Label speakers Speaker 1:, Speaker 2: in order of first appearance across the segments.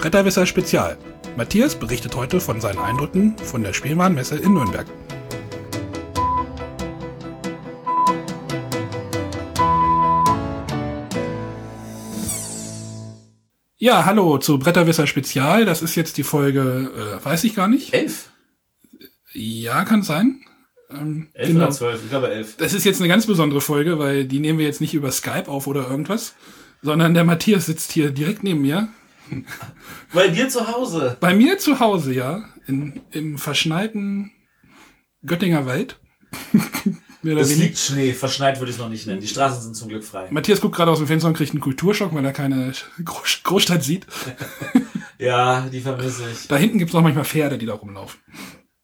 Speaker 1: Bretterwisser Spezial. Matthias berichtet heute von seinen Eindrücken von der Spielwarenmesse in Nürnberg. Ja, hallo zu Bretterwisser Spezial. Das ist jetzt die Folge, äh, weiß ich gar nicht.
Speaker 2: Elf?
Speaker 1: Ja, kann sein.
Speaker 2: Ähm, elf genau. oder zwölf? Ich glaube elf.
Speaker 1: Das ist jetzt eine ganz besondere Folge, weil die nehmen wir jetzt nicht über Skype auf oder irgendwas, sondern der Matthias sitzt hier direkt neben mir.
Speaker 2: Bei dir zu Hause?
Speaker 1: Bei mir zu Hause, ja. In, Im verschneiten Göttinger Wald.
Speaker 2: es liegt Schnee, verschneit würde ich es noch nicht nennen. Die Straßen sind zum Glück frei.
Speaker 1: Matthias guckt gerade aus dem Fenster und kriegt einen Kulturschock, weil er keine Großstadt sieht.
Speaker 2: ja, die vermisse ich.
Speaker 1: Da hinten gibt es auch manchmal Pferde, die da rumlaufen.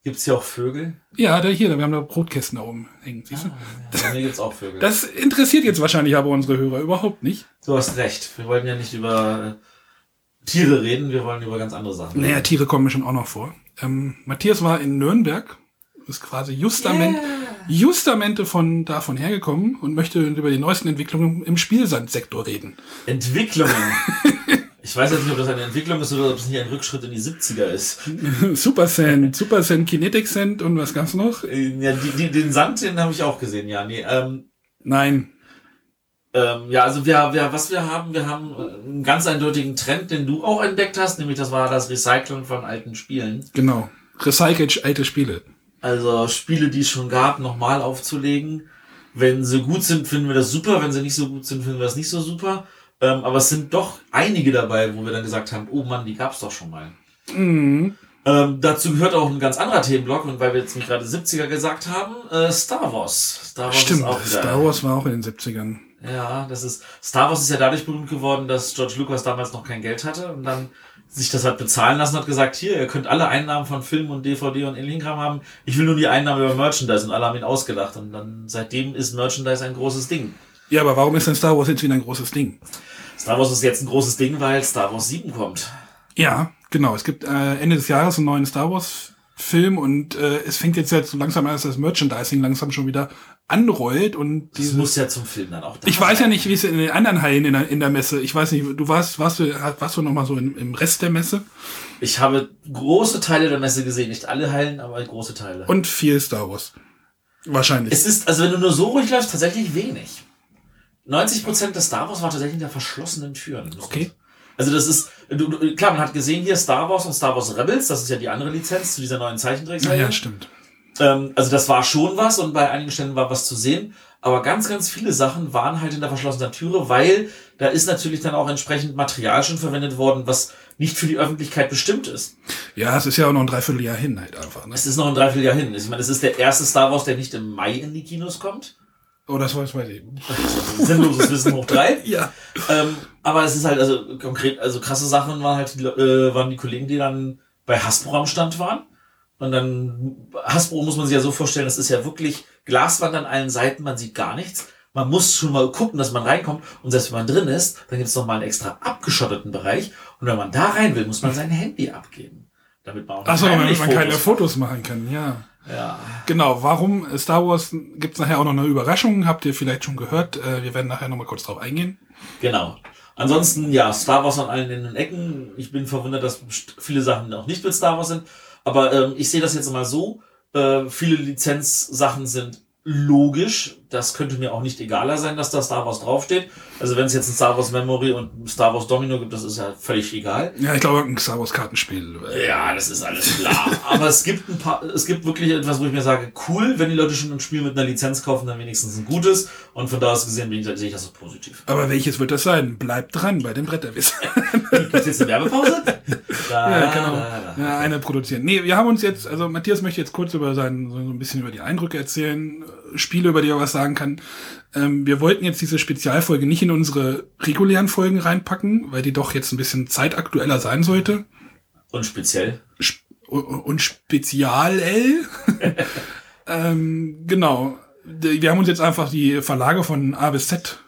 Speaker 2: Gibt es hier auch Vögel?
Speaker 1: Ja, da hier, wir haben da Brotkästen da oben hängen.
Speaker 2: Siehst du? Ah, ja, hier gibt's auch Vögel.
Speaker 1: Das interessiert jetzt wahrscheinlich aber unsere Hörer überhaupt nicht.
Speaker 2: Du hast recht. Wir wollten ja nicht über äh, Tiere reden, wir wollen über ganz andere Sachen
Speaker 1: reden. Naja, Tiere kommen mir schon auch noch vor. Ähm, Matthias war in Nürnberg, ist quasi justament, yeah. justamente von davon hergekommen und möchte über die neuesten Entwicklungen im Spielsandsektor reden.
Speaker 2: Entwicklungen? Ich weiß jetzt nicht, ob das eine Entwicklung ist oder ob es nicht ein Rückschritt in die 70er ist.
Speaker 1: Super Sand, Super Sand, Kinetic Sand und was gab's noch?
Speaker 2: Ja, die, die, den Sand, den habe ich auch gesehen, ja. Nee, ähm,
Speaker 1: Nein.
Speaker 2: Ähm, ja, also wir, wir, was wir haben, wir haben einen ganz eindeutigen Trend, den du auch entdeckt hast, nämlich das war das Recyceln von alten Spielen.
Speaker 1: Genau. Recycelt alte Spiele.
Speaker 2: Also Spiele, die es schon gab, nochmal aufzulegen. Wenn sie gut sind, finden wir das super. Wenn sie nicht so gut sind, finden wir das nicht so super. Ähm, aber es sind doch einige dabei, wo wir dann gesagt haben, oh Mann, die gab's doch schon mal. Mhm. Ähm, dazu gehört auch ein ganz anderer Themenblock, und weil wir jetzt nicht gerade 70er gesagt haben, äh, Star Wars.
Speaker 1: Star Wars Stimmt, Star Wars war auch in den 70ern.
Speaker 2: Ja, das ist, Star Wars ist ja dadurch berühmt geworden, dass George Lucas damals noch kein Geld hatte und dann sich das hat bezahlen lassen, hat gesagt, hier, ihr könnt alle Einnahmen von Film und DVD und ähnlichen Kram haben. Ich will nur die Einnahmen über Merchandise und alle haben ihn ausgelacht und dann seitdem ist Merchandise ein großes Ding.
Speaker 1: Ja, aber warum ist denn Star Wars jetzt wieder ein großes Ding?
Speaker 2: Star Wars ist jetzt ein großes Ding, weil Star Wars 7 kommt.
Speaker 1: Ja, genau. Es gibt äh, Ende des Jahres einen neuen Star Wars Film und äh, es fängt jetzt, jetzt so langsam an, dass das Merchandising langsam schon wieder anrollt und
Speaker 2: das muss ja zum Film dann auch.
Speaker 1: Da ich weiß ja nicht, wie es in den anderen Hallen in der, in der Messe. Ich weiß nicht, du warst, warst du, warst du noch mal so im, im Rest der Messe?
Speaker 2: Ich habe große Teile der Messe gesehen, nicht alle Hallen, aber große Teile.
Speaker 1: Und viel Star Wars. Wahrscheinlich.
Speaker 2: Es ist, also wenn du nur so ruhig läufst, tatsächlich wenig. 90 Prozent des Star Wars war tatsächlich hinter verschlossenen Türen.
Speaker 1: Okay.
Speaker 2: Also das ist, du, du, klar, man hat gesehen hier Star Wars und Star Wars Rebels, das ist ja die andere Lizenz zu dieser neuen Zeichentrickserie.
Speaker 1: Ja, ja, stimmt.
Speaker 2: Ähm, also das war schon was und bei einigen Stellen war was zu sehen, aber ganz, ganz viele Sachen waren halt hinter verschlossener Türe, weil da ist natürlich dann auch entsprechend Material schon verwendet worden, was nicht für die Öffentlichkeit bestimmt ist.
Speaker 1: Ja, es ist ja auch noch ein Dreivierteljahr hin halt einfach.
Speaker 2: Ne? Es ist noch ein Dreivierteljahr hin. Ich meine, es ist der erste Star Wars, der nicht im Mai in die Kinos kommt.
Speaker 1: Oh, das weiß man eben.
Speaker 2: Sinnloses Wissen hoch drei.
Speaker 1: ja.
Speaker 2: Ähm, aber es ist halt, also konkret, also krasse Sachen waren halt, die, äh, waren die Kollegen, die dann bei Hasbro am Stand waren. Und dann, Hasbro muss man sich ja so vorstellen, das ist ja wirklich Glaswand an allen Seiten, man sieht gar nichts. Man muss schon mal gucken, dass man reinkommt. Und selbst wenn man drin ist, dann gibt es noch mal einen extra abgeschotteten Bereich. Und wenn man da rein will, muss man sein Handy abgeben. Damit man auch
Speaker 1: Ach so, damit man keine Fotos machen kann, ja.
Speaker 2: Ja.
Speaker 1: Genau, warum Star Wars gibt's nachher auch noch eine Überraschung, habt ihr vielleicht schon gehört. Äh, wir werden nachher nochmal kurz drauf eingehen.
Speaker 2: Genau. Ansonsten, ja, Star Wars an allen in den Ecken. Ich bin verwundert, dass viele Sachen auch nicht mit Star Wars sind. Aber ähm, ich sehe das jetzt mal so. Äh, viele Lizenzsachen sind logisch. Das könnte mir auch nicht egaler sein, dass da Star Wars draufsteht. Also wenn es jetzt ein Star Wars Memory und ein Star Wars Domino gibt, das ist ja völlig egal.
Speaker 1: Ja, ich glaube ein Star Wars Kartenspiel.
Speaker 2: Ja, das ist alles klar. Aber es gibt ein paar, es gibt wirklich etwas, wo ich mir sage, cool, wenn die Leute schon ein Spiel mit einer Lizenz kaufen, dann wenigstens ein gutes. Und von da aus gesehen bin ich, sehe ich das so positiv.
Speaker 1: Aber welches wird das sein? Bleibt dran bei dem Bretterwiss.
Speaker 2: Gibt's jetzt eine Werbepause?
Speaker 1: Da, ja, genau. Da, da. Ja, eine produzieren. Nee, wir haben uns jetzt, also Matthias möchte jetzt kurz über seinen, so ein bisschen über die Eindrücke erzählen, Spiele, über die er was sagen kann. Ähm, wir wollten jetzt diese Spezialfolge nicht in unsere regulären Folgen reinpacken, weil die doch jetzt ein bisschen zeitaktueller sein sollte.
Speaker 2: Und speziell?
Speaker 1: Sp und spezial. ähm, genau. Wir haben uns jetzt einfach die Verlage von A bis Z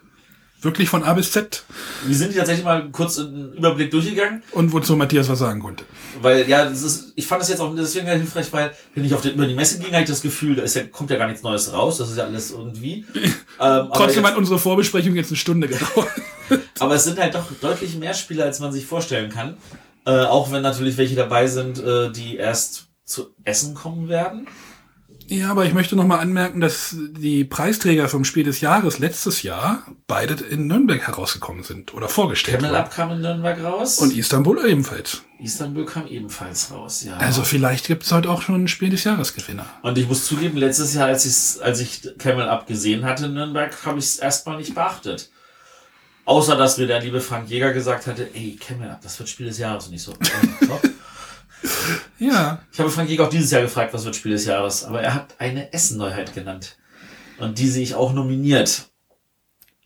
Speaker 1: Wirklich von A bis Z.
Speaker 2: Wir sind tatsächlich mal kurz einen Überblick durchgegangen.
Speaker 1: Und wozu Matthias was sagen konnte.
Speaker 2: Weil, ja, das ist, ich fand das jetzt auch deswegen hilfreich, weil, wenn ich auf die, über die Messe ging, hatte ich das Gefühl, da ist ja, kommt ja gar nichts Neues raus, das ist ja alles irgendwie.
Speaker 1: ähm, Trotzdem hat unsere Vorbesprechung jetzt eine Stunde gedauert.
Speaker 2: aber es sind halt doch deutlich mehr Spiele, als man sich vorstellen kann. Äh, auch wenn natürlich welche dabei sind, äh, die erst zu Essen kommen werden.
Speaker 1: Ja, aber ich möchte noch mal anmerken, dass die Preisträger vom Spiel des Jahres letztes Jahr beide in Nürnberg herausgekommen sind oder vorgestellt
Speaker 2: Camel. Up kam in Nürnberg raus.
Speaker 1: Und Istanbul ebenfalls.
Speaker 2: Istanbul kam ebenfalls raus, ja.
Speaker 1: Also vielleicht gibt's heute auch schon ein Spiel des Jahresgewinner.
Speaker 2: Und ich muss zugeben, letztes Jahr, als, ich's, als ich Camel Up gesehen hatte in Nürnberg, habe ich es erstmal nicht beachtet. Außer, dass mir der liebe Frank Jäger gesagt hatte, ey, Camel Up, das wird Spiel des Jahres. Und ich so, äh, top.
Speaker 1: Ja,
Speaker 2: Ich habe Frank Jäger auch dieses Jahr gefragt, was wird Spiel des Jahres. Aber er hat eine Essen-Neuheit genannt. Und die sehe ich auch nominiert.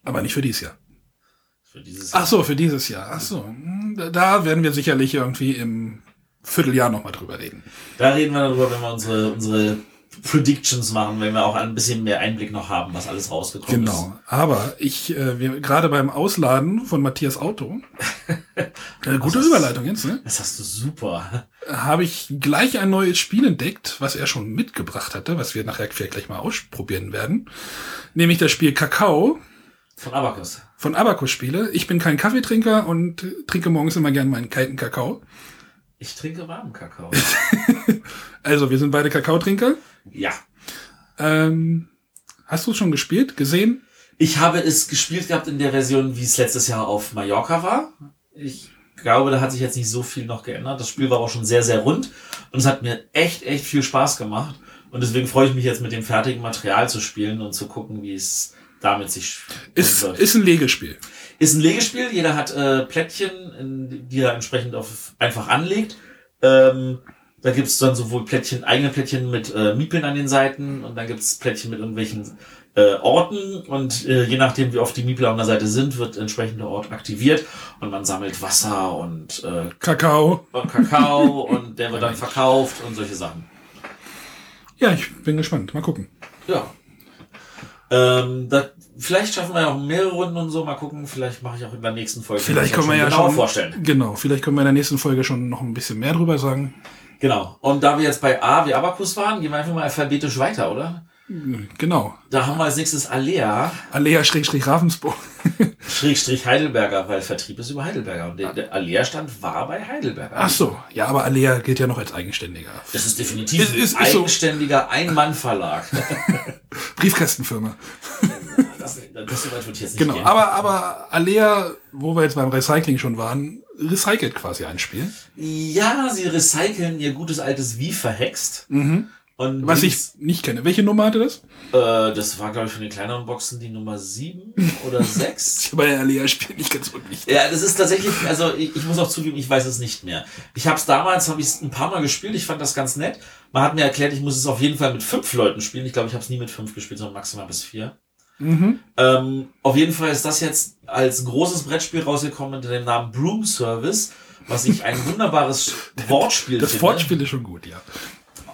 Speaker 1: aber nicht für dieses Jahr.
Speaker 2: Für dieses
Speaker 1: Ach so, für dieses Jahr. Ach so, hm, da- werden wir sicherlich irgendwie im Vierteljahr noch mal drüber reden.
Speaker 2: Da reden wir darüber, wenn wir unsere, unsere Predictions machen, wenn wir auch ein bisschen mehr Einblick noch haben, was alles rausgekommen ist.
Speaker 1: Genau. Aber ich, äh, wir gerade beim Ausladen von Matthias Auto, äh, gute
Speaker 2: ist-
Speaker 1: Überleitung jetzt, ne?
Speaker 2: Das hast du super.
Speaker 1: habe ich gleich ein neues Spiel entdeckt, was er schon mitgebracht hatte, was wir nachher vielleicht gleich mal ausprobieren werden. Nämlich das Spiel Kakao
Speaker 2: Von Abacus.
Speaker 1: von Abacus Spiele. Ich bin kein Kaffeetrinker und trinke morgens immer gern meinen kalten Kakao.
Speaker 2: Ich trinke warmen Kakao.
Speaker 1: Also, wir sind beide Kakaotrinker.
Speaker 2: ja.
Speaker 1: Ähm, hast du es schon gespielt, gesehen?
Speaker 2: Ich habe es gespielt gehabt in der Version, wie es letztes Jahr auf Mallorca war. Ich glaube, da hat sich jetzt nicht so viel noch geändert. Das Spiel war auch schon sehr, sehr rund und es hat mir echt, echt viel Spaß gemacht. Und deswegen freue ich mich jetzt mit dem fertigen Material zu spielen und zu gucken, wie es damit sich
Speaker 1: Ist,
Speaker 2: wird.
Speaker 1: ist ein Legespiel.
Speaker 2: Ist ein Legespiel, jeder hat äh, Plättchen, in, die er entsprechend auf einfach anlegt. Ähm, da gibt's dann sowohl Plättchen, eigene Plättchen mit äh, Miepeln an den Seiten und dann gibt's Plättchen mit irgendwelchen äh, Orten und äh, je nachdem, wie oft die Miepel an der Seite sind, wird entsprechender Ort aktiviert und man sammelt Wasser und äh,
Speaker 1: Kakao.
Speaker 2: Kakao und der wird dann verkauft und solche Sachen.
Speaker 1: Ja, ich bin gespannt. Mal gucken.
Speaker 2: Ja. Ähm, da, vielleicht schaffen wir ja auch mehrere Runden und so. Mal gucken. Vielleicht mache ich auch in der nächsten Folge.
Speaker 1: Vielleicht können wir ja
Speaker 2: genauer
Speaker 1: schon,
Speaker 2: vorstellen.
Speaker 1: genau, vielleicht können wir in der nächsten Folge schon noch ein bisschen mehr drüber sagen.
Speaker 2: Genau. Und da wir jetzt bei A wie Abacus waren, gehen wir einfach mal alphabetisch weiter, oder?
Speaker 1: Genau.
Speaker 2: Da haben wir als nächstes Alea,
Speaker 1: Alea Schrägstrich Ravensburg.
Speaker 2: Schrägstrich Heidelberger, weil Vertrieb ist über Heidelberger. Und der, der Alea-Stand war bei Heidelberger.
Speaker 1: Ach so, ja, aber Alea gilt ja noch als eigenständiger.
Speaker 2: Das ist definitiv
Speaker 1: Ist- ist-
Speaker 2: ein
Speaker 1: ist so.
Speaker 2: eigenständiger Ein-Mann-Verlag.
Speaker 1: Briefkastenfirma.
Speaker 2: das, das so weit würde ich jetzt nicht
Speaker 1: Genau,
Speaker 2: gehen.
Speaker 1: aber, aber Alea, wo wir jetzt beim Recycling schon waren, recycelt quasi ein Spiel.
Speaker 2: Ja, sie recyceln ihr gutes altes Wie verhext. Und
Speaker 1: Was ich nicht kenne. Welche Nummer hatte das?
Speaker 2: Äh, das war, glaube ich, von den kleineren Boxen die Nummer 7 oder 6.
Speaker 1: Bei Alea spielt nicht ganz unwichtig.
Speaker 2: Ja, das ist tatsächlich, also ich, ich muss auch zugeben, ich weiß es nicht mehr. Ich habe es damals, habe ich es ein paar Mal gespielt, ich fand das ganz nett. Man hat mir erklärt, ich muss es auf jeden Fall mit fünf Leuten spielen. Ich glaube, ich habe es nie mit fünf gespielt, sondern maximal bis vier. Ähm, auf jeden Fall ist das jetzt als großes Brettspiel rausgekommen unter dem Namen Broom Service, was ich ein wunderbares Wortspiel
Speaker 1: Das
Speaker 2: finde.
Speaker 1: Wortspiel ist schon gut, ja.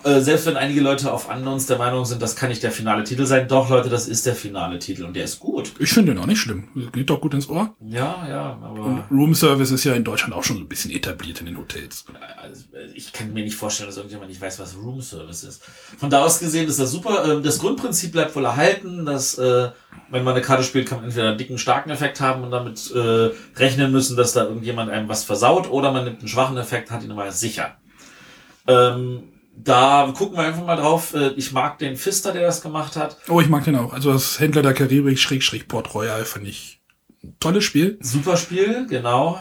Speaker 2: Äh, selbst wenn einige Leute auf Unknowns der Meinung sind, das kann nicht der finale Titel sein. Doch, Leute, das ist der finale Titel und der ist gut.
Speaker 1: Ich finde den auch nicht schlimm. Geht doch gut ins Ohr.
Speaker 2: Ja, ja, aber
Speaker 1: Room Service ist ja in Deutschland auch schon so ein bisschen etabliert in den Hotels.
Speaker 2: also, ich kann mir nicht vorstellen, dass irgendjemand nicht weiß, was Room Service ist. Von da aus gesehen ist das super. Ähm, Das Grundprinzip bleibt wohl erhalten, dass äh, wenn man eine Karte spielt, kann man entweder einen dicken, starken Effekt haben und damit äh, rechnen müssen, dass da irgendjemand einem was versaut, oder man nimmt einen schwachen Effekt, hat ihn aber sicher. Ähm, da gucken wir einfach mal drauf. Äh, Ich mag den Pfister, der das gemacht hat.
Speaker 1: Oh, ich mag den auch. Also das Händler der Karibik Schrägstrich Port Royal fand ich ein tolles Spiel.
Speaker 2: Super Spiel, genau.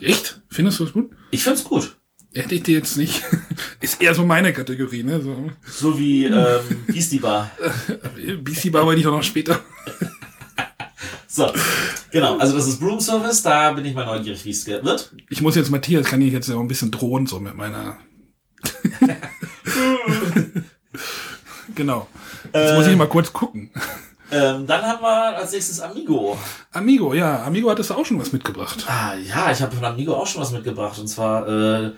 Speaker 1: Echt? Findest du es gut?
Speaker 2: Ich find's gut.
Speaker 1: Hätte ich dir jetzt nicht. Ist eher so meine Kategorie, ne? So,
Speaker 2: So wie ähm, Beastie Bar.
Speaker 1: BC Bar wollte ich doch noch später.
Speaker 2: So, genau. Also das ist Broom Service. Da bin ich mal neugierig, wie es wird.
Speaker 1: Ich muss jetzt Matthias, kann ich jetzt ja auch ein bisschen drohen, so mit meiner. genau. Jetzt muss ich mal kurz gucken.
Speaker 2: Ähm, dann haben wir als nächstes Amigo.
Speaker 1: Amigo, ja, Amigo hat es auch schon was mitgebracht.
Speaker 2: Ah, ja, ich habe von Amigo auch schon was mitgebracht. Und zwar äh,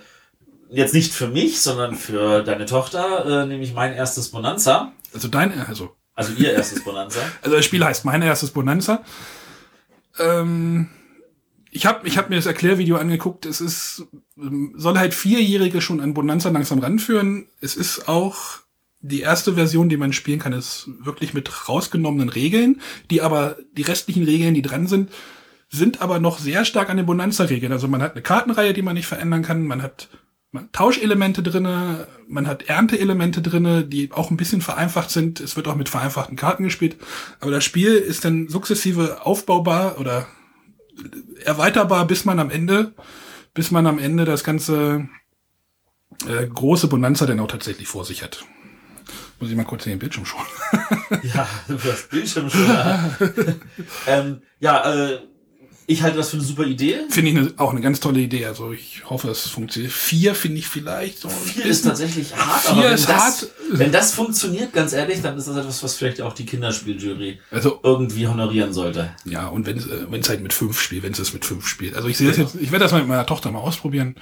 Speaker 2: jetzt nicht für mich, sondern für deine Tochter, äh, nämlich mein erstes Bonanza.
Speaker 1: Also dein, also,
Speaker 2: Also ihr erstes Bonanza.
Speaker 1: also das Spiel heißt mein erstes Bonanza. Ähm, ich habe ich hab mir das Erklärvideo angeguckt. Es ist, ähm, soll halt Vierjährige schon an Bonanza langsam ranführen. Es ist auch die erste Version, die man spielen kann, ist wirklich mit rausgenommenen Regeln, die aber die restlichen Regeln, die dran sind, sind aber noch sehr stark an den Bonanza-Regeln. Also man hat eine Kartenreihe, die man nicht verändern kann, man hat Tauschelemente drinne, man hat Ernteelemente drinne, die auch ein bisschen vereinfacht sind. Es wird auch mit vereinfachten Karten gespielt, aber das Spiel ist dann sukzessive aufbaubar oder erweiterbar, bis man am Ende, bis man am Ende das ganze äh, große Bonanza dann auch tatsächlich vor sich hat. Muss ich mal kurz in den Bildschirm schauen.
Speaker 2: ja, du hast Bildschirm schon. ähm, ja, äh, ich halte das für eine super Idee.
Speaker 1: Finde ich eine, auch eine ganz tolle Idee. Also ich hoffe, es funktioniert. Vier finde ich vielleicht. So
Speaker 2: Vier ist tatsächlich hart,
Speaker 1: Vier
Speaker 2: aber wenn
Speaker 1: ist
Speaker 2: das,
Speaker 1: hart.
Speaker 2: wenn das funktioniert, ganz ehrlich, dann ist das etwas, was vielleicht auch die Kinderspieljury
Speaker 1: Also
Speaker 2: irgendwie honorieren sollte.
Speaker 1: ja, und wenn es äh, wenn es halt mit fünf spielt, wenn es es mit fünf spielt. Also ich sehe das jetzt, ich werde das mal mit meiner Tochter mal ausprobieren.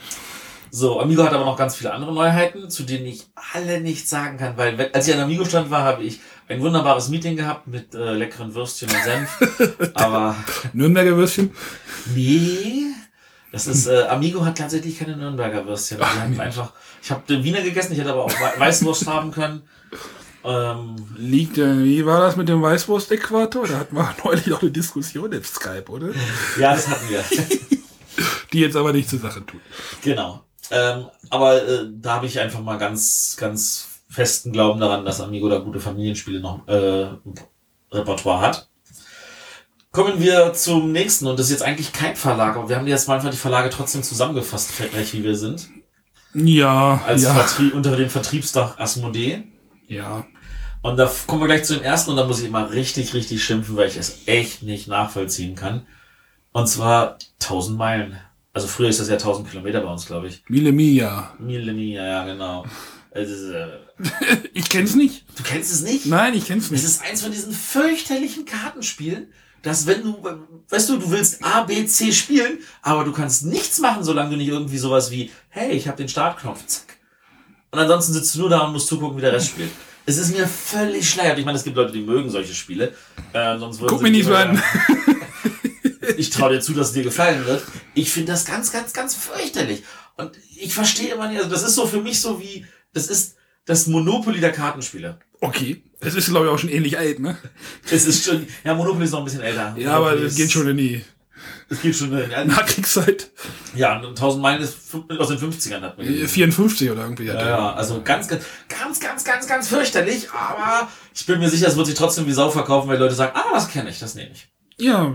Speaker 2: So, Amigo hat aber noch ganz viele andere Neuheiten, zu denen ich alle nichts sagen kann, weil als ich an Amigo stand war, habe ich ein wunderbares Meeting gehabt mit äh, leckeren Würstchen und Senf. aber
Speaker 1: Nürnberger Würstchen.
Speaker 2: nee, das ist äh, Amigo hat tatsächlich keine Nürnberger Würstchen. Die hatten einfach, ich habe den Wiener gegessen, ich hätte aber auch Wei- Weißwurst haben können. Ähm,
Speaker 1: Liegt, äh, wie war das mit dem Weißwurst-Äquator? Da hatten wir neulich noch eine Diskussion im Skype, oder?
Speaker 2: ja, das hatten wir.
Speaker 1: Die jetzt aber nicht zur Sache tut.
Speaker 2: Genau. Ähm, aber äh, da habe ich einfach mal ganz, ganz festen Glauben daran, dass Amigo da gute Familienspiele noch äh, Repertoire hat. Kommen wir zum nächsten und das ist jetzt eigentlich kein Verlag, aber wir haben jetzt mal einfach die Verlage trotzdem zusammengefasst, fettreich wie wir sind,
Speaker 1: Ja,
Speaker 2: als
Speaker 1: ja,
Speaker 2: Vertrie unter dem Vertriebsdach Asmodee.
Speaker 1: ja.
Speaker 2: Und da kommen wir gleich zu dem ersten und da muss ich immer richtig, richtig schimpfen, weil ich es echt nicht nachvollziehen kann. Und zwar 1000 Meilen. Also früher ist das ja 1000 Kilometer bei uns, glaube ich.
Speaker 1: Mille Mia.
Speaker 2: Millennia, ja, genau. Es äh,
Speaker 1: Ich kenn's nicht.
Speaker 2: du kennst es nicht?
Speaker 1: Nein, ich kenn's
Speaker 2: Es
Speaker 1: nicht.
Speaker 2: ist eins von diesen fürchterlichen Kartenspielen, dass wenn du, weißt du, du willst A, B, C spielen, aber du kannst nichts machen, solange du nicht irgendwie sowas wie, hey, ich habe den Startknopf, zack. Und ansonsten sitzt du nur da und musst zugucken, wie der Rest spielt. Es ist mir völlig schleiert. Ich meine, es gibt Leute, die mögen solche Spiele. Äh, sonst
Speaker 1: Guck mir nicht so an.
Speaker 2: ich traue dir zu, dass es dir gefallen wird. Ich finde das ganz, ganz, ganz fürchterlich. Und ich verstehe immer nicht, also das ist so für mich so wie, das ist das Monopoly der Kartenspiele.
Speaker 1: Okay. Es ist, glaube ich, auch schon ähnlich alt, ne?
Speaker 2: Es ist schon, ja, Monopoly ist noch ein bisschen älter.
Speaker 1: Ja, aber das geht schon in die
Speaker 2: Es geht schon, ja,
Speaker 1: Nachkriegszeit.
Speaker 2: ja, und 1000 Meilen ist aus den 50ern, hat man
Speaker 1: Äh,
Speaker 2: gelesen.
Speaker 1: 54 oder irgendwie.
Speaker 2: Ja, ja, also ganz, ganz, ganz, ganz, ganz, ganz fürchterlich, aber ich bin mir sicher, es wird sich trotzdem wie Sau verkaufen, weil Leute sagen, ah, das kenne ich, das nehme ich.
Speaker 1: Ja.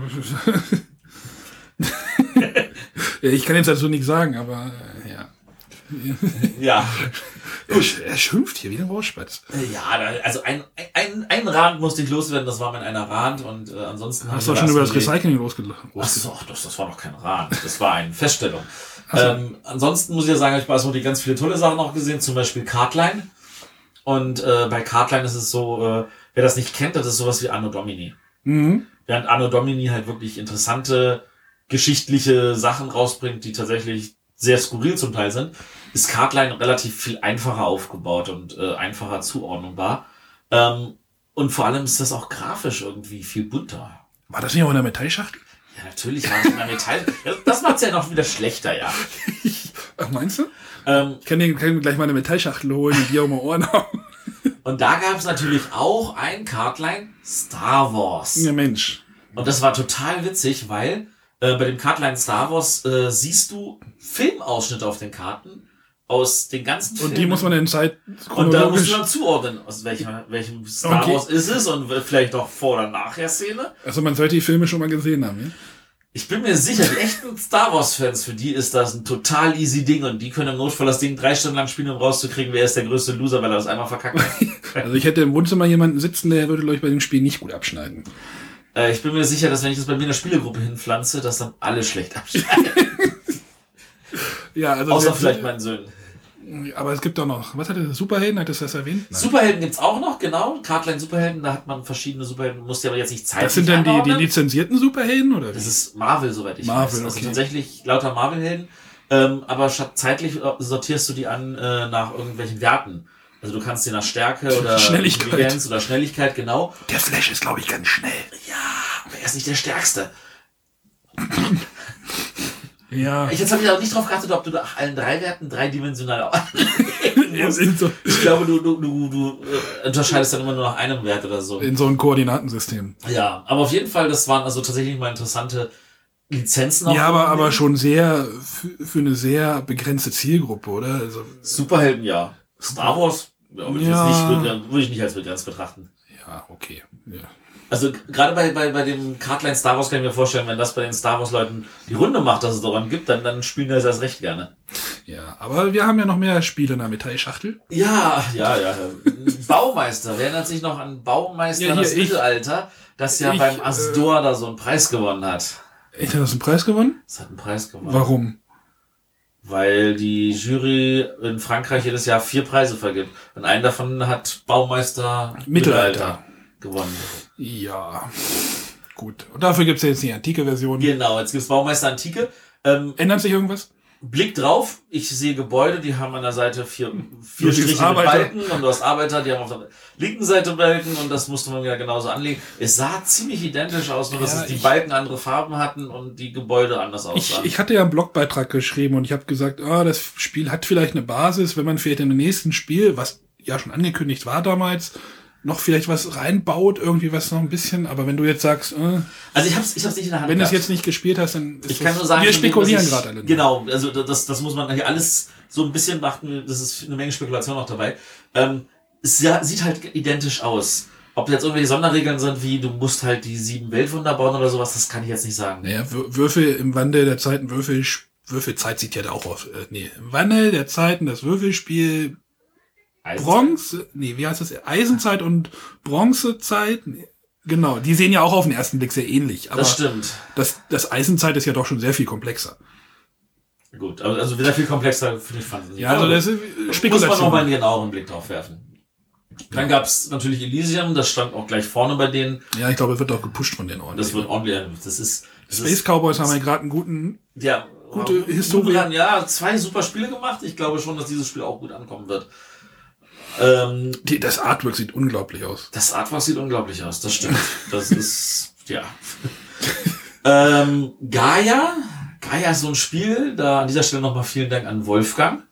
Speaker 1: ja. Ich kann jetzt dazu nichts sagen, aber äh, ja.
Speaker 2: Ja,
Speaker 1: Er, er schimpft hier wie ein Rauschspatz.
Speaker 2: ja, da- also ein, ein, ein Rand musste ich loswerden, das war mein einer Rand und äh, ansonsten
Speaker 1: Hast du auch schon über das Recycling losgelassen?
Speaker 2: Ach so, ach, das, das war doch kein Rand, das war eine Feststellung. Ähm, ansonsten muss ich ja sagen, habe ich bei Asmodee ganz viele tolle Sachen auch gesehen, zum Beispiel Cardline. Und äh, bei Cardline ist es so, äh, wer das nicht kennt, das ist sowas wie Anno Domini.
Speaker 1: Mhm.
Speaker 2: Während Anno Domini halt wirklich interessante geschichtliche Sachen rausbringt, die tatsächlich sehr skurril zum Teil sind, ist Cardline relativ viel einfacher aufgebaut und äh, einfacher zuordnungbar. Ähm, und vor allem ist das auch grafisch irgendwie viel bunter.
Speaker 1: War das nicht auch in der Metallschachtel?
Speaker 2: Ja, natürlich war es in der Metall. Ja, Das macht's ja noch wieder schlechter, ja.
Speaker 1: Ach, meinst du?
Speaker 2: Ähm,
Speaker 1: Ich kann dir, kann gleich mal eine Metallschachtel holen und die auch mal Ohren haben.
Speaker 2: und da gab's natürlich auch ein Cardline Star Wars.
Speaker 1: Ja, Mensch.
Speaker 2: Und das war total witzig, weil äh, bei dem Cardline Star Wars äh, siehst du Filmausschnitte auf den Karten aus den ganzen Filmen.
Speaker 1: Und die muss man Zeit
Speaker 2: Und da du dann zuordnen, aus welcher, welchem Star
Speaker 1: Okay.
Speaker 2: Wars ist es und vielleicht auch Vor- oder Nachher-Szene.
Speaker 1: Also man sollte die Filme schon mal gesehen haben, ja?
Speaker 2: Ich bin mir sicher, die echten Star Wars-Fans, für die ist das ein total easy Ding und die können im Notfall das Ding drei Stunden lang spielen, um rauszukriegen, wer ist der größte Loser, weil er das einmal verkackt hat.
Speaker 1: Also ich hätte im Wohnzimmer jemanden sitzen, der würde, glaube ich, bei dem Spiel nicht gut abschneiden.
Speaker 2: äh, ich bin mir sicher, dass wenn ich das bei mir in der Spielegruppe hinpflanze, dass dann alle schlecht abschneiden.
Speaker 1: Ja, also
Speaker 2: Außer vielleicht meinen Söhnen.
Speaker 1: Aber es gibt doch noch. Was hat er? Superhelden? Hat das das erwähnt? Nein.
Speaker 2: Superhelden gibt's auch noch, genau. Cardline Superhelden, da hat man verschiedene Superhelden, musst du aber jetzt nicht zeitlich
Speaker 1: Das sind dann die, die lizenzierten Superhelden, oder?
Speaker 2: Das ist Marvel, soweit ich
Speaker 1: Marvel,
Speaker 2: weiß. Also
Speaker 1: okay.
Speaker 2: tatsächlich lauter Marvel-Helden. Ähm, aber statt zeitlich äh, sortierst du die an äh, nach irgendwelchen Werten. Also du kannst die nach Stärke oder
Speaker 1: Schnelligkeit.
Speaker 2: Intelligenz oder Schnelligkeit, genau.
Speaker 1: Der Flash ist, glaube ich, ganz schnell.
Speaker 2: Ja, aber er ist nicht der Stärkste.
Speaker 1: Ja.
Speaker 2: Ich, jetzt habe ich auch nicht drauf geachtet, ob du nach allen drei Werten dreidimensional
Speaker 1: sind so
Speaker 2: Ich glaube, du, du, du, du äh, unterscheidest dann immer nur nach einem Wert oder so.
Speaker 1: in so einem Koordinatensystem.
Speaker 2: Ja, aber auf jeden Fall, das waren also tatsächlich mal interessante Lizenzen
Speaker 1: Ja, aber, aber schon sehr für, für eine sehr begrenzte Zielgruppe, oder? Also,
Speaker 2: Superhelden, ja. Star Wars, ja, würde, ich
Speaker 1: Ja.
Speaker 2: jetzt nicht, würde ich nicht als begrenzt betrachten.
Speaker 1: ja, okay. Ja.
Speaker 2: Also gerade bei, bei, bei dem Cardline Star Wars kann ich mir vorstellen, wenn das bei den Star Wars Leuten die Runde macht, dass es daran gibt, dann, dann spielen das erst recht gerne.
Speaker 1: ja, aber wir haben ja noch mehr Spiele in der Metallschachtel.
Speaker 2: Ja, ja, ja. Baumeister. Wer erinnert sich noch an Baumeister
Speaker 1: Ja, hier,
Speaker 2: das
Speaker 1: ich-
Speaker 2: Mittelalter, das ja
Speaker 1: ich,
Speaker 2: beim
Speaker 1: äh,
Speaker 2: Asdor da so einen Preis gewonnen hat?
Speaker 1: Echt, hat das einen Preis gewonnen?
Speaker 2: Das hat einen Preis gewonnen.
Speaker 1: Warum?
Speaker 2: Weil die Jury in Frankreich jedes Jahr vier Preise vergibt. Und einen davon hat Baumeister
Speaker 1: Mittelalter.
Speaker 2: gewonnen.
Speaker 1: Ja. Gut. Und dafür gibt's ja jetzt die antike Version.
Speaker 2: Genau, jetzt gibt's Baumeister Antike. Ähm,
Speaker 1: Ändert sich irgendwas?
Speaker 2: Blick drauf, ich sehe Gebäude, die haben an der Seite vier, vier Striche mit. Balken und du hast Arbeiter, die haben auf der linken Seite Balken und das musste man ja genauso anlegen. Es sah ziemlich identisch aus, nur dass
Speaker 1: Ja,
Speaker 2: es die
Speaker 1: ich-
Speaker 2: Balken andere Farben hatten und die Gebäude anders
Speaker 1: Ich,
Speaker 2: aussahen.
Speaker 1: ich hatte ja einen Blogbeitrag geschrieben und ich habe gesagt, ah, das Spiel hat vielleicht eine Basis, wenn man vielleicht in dem nächsten Spiel, was ja schon angekündigt war damals, noch vielleicht was reinbaut, irgendwie was noch ein bisschen, aber wenn du jetzt sagst, äh,
Speaker 2: also ich hab's, ich hab's nicht in der Hand
Speaker 1: wenn du es jetzt nicht gespielt hast, dann ist
Speaker 2: Ich kann nur sagen,
Speaker 1: wir spekulieren gerade alle. nur.
Speaker 2: Genau, also das, das muss man hier alles so ein bisschen beachten. Das ist eine Menge Spekulation auch dabei. Ähm, es sieht halt identisch aus. Ob jetzt irgendwelche Sonderregeln sind, wie du musst halt die sieben Weltwunder bauen oder sowas, das kann ich jetzt nicht sagen.
Speaker 1: Naja, Wür- Würfel im Wandel der Zeiten, Würfel, Würfelzeit sieht ja da auch aus. Äh, nee, im Wandel der Zeiten, das Würfelspiel Bronze, nee, wie heißt das? Eisenzeit und Bronzezeit. Nee, Genau, die sehen ja auch auf den ersten Blick sehr ähnlich. Aber
Speaker 2: das stimmt.
Speaker 1: das, das Eisenzeit ist ja doch schon sehr viel komplexer.
Speaker 2: Gut, aber also sehr viel komplexer finde ich fand
Speaker 1: Ja, also das ist
Speaker 2: Muss man noch mal einen genaueren Blick drauf werfen. Dann gab's natürlich Elysium, das stand auch gleich vorne bei denen.
Speaker 1: ja, ich glaube, es wird auch gepusht von den Orden.
Speaker 2: Das wird ordentlich, das ist, das
Speaker 1: Space
Speaker 2: ist
Speaker 1: Cowboys haben ja gerade einen guten.
Speaker 2: ja,
Speaker 1: gute
Speaker 2: guten
Speaker 1: Historie.
Speaker 2: Run, Ja, zwei super Spiele gemacht. Ich glaube schon, dass dieses Spiel auch gut ankommen wird. Ähm,
Speaker 1: Die, das Artwork sieht unglaublich aus.
Speaker 2: das Artwork sieht unglaublich aus, das stimmt. Das ist, ja. ähm, Gaia. Gaia ist so ein Spiel, da an dieser Stelle nochmal vielen Dank an Wolfgang.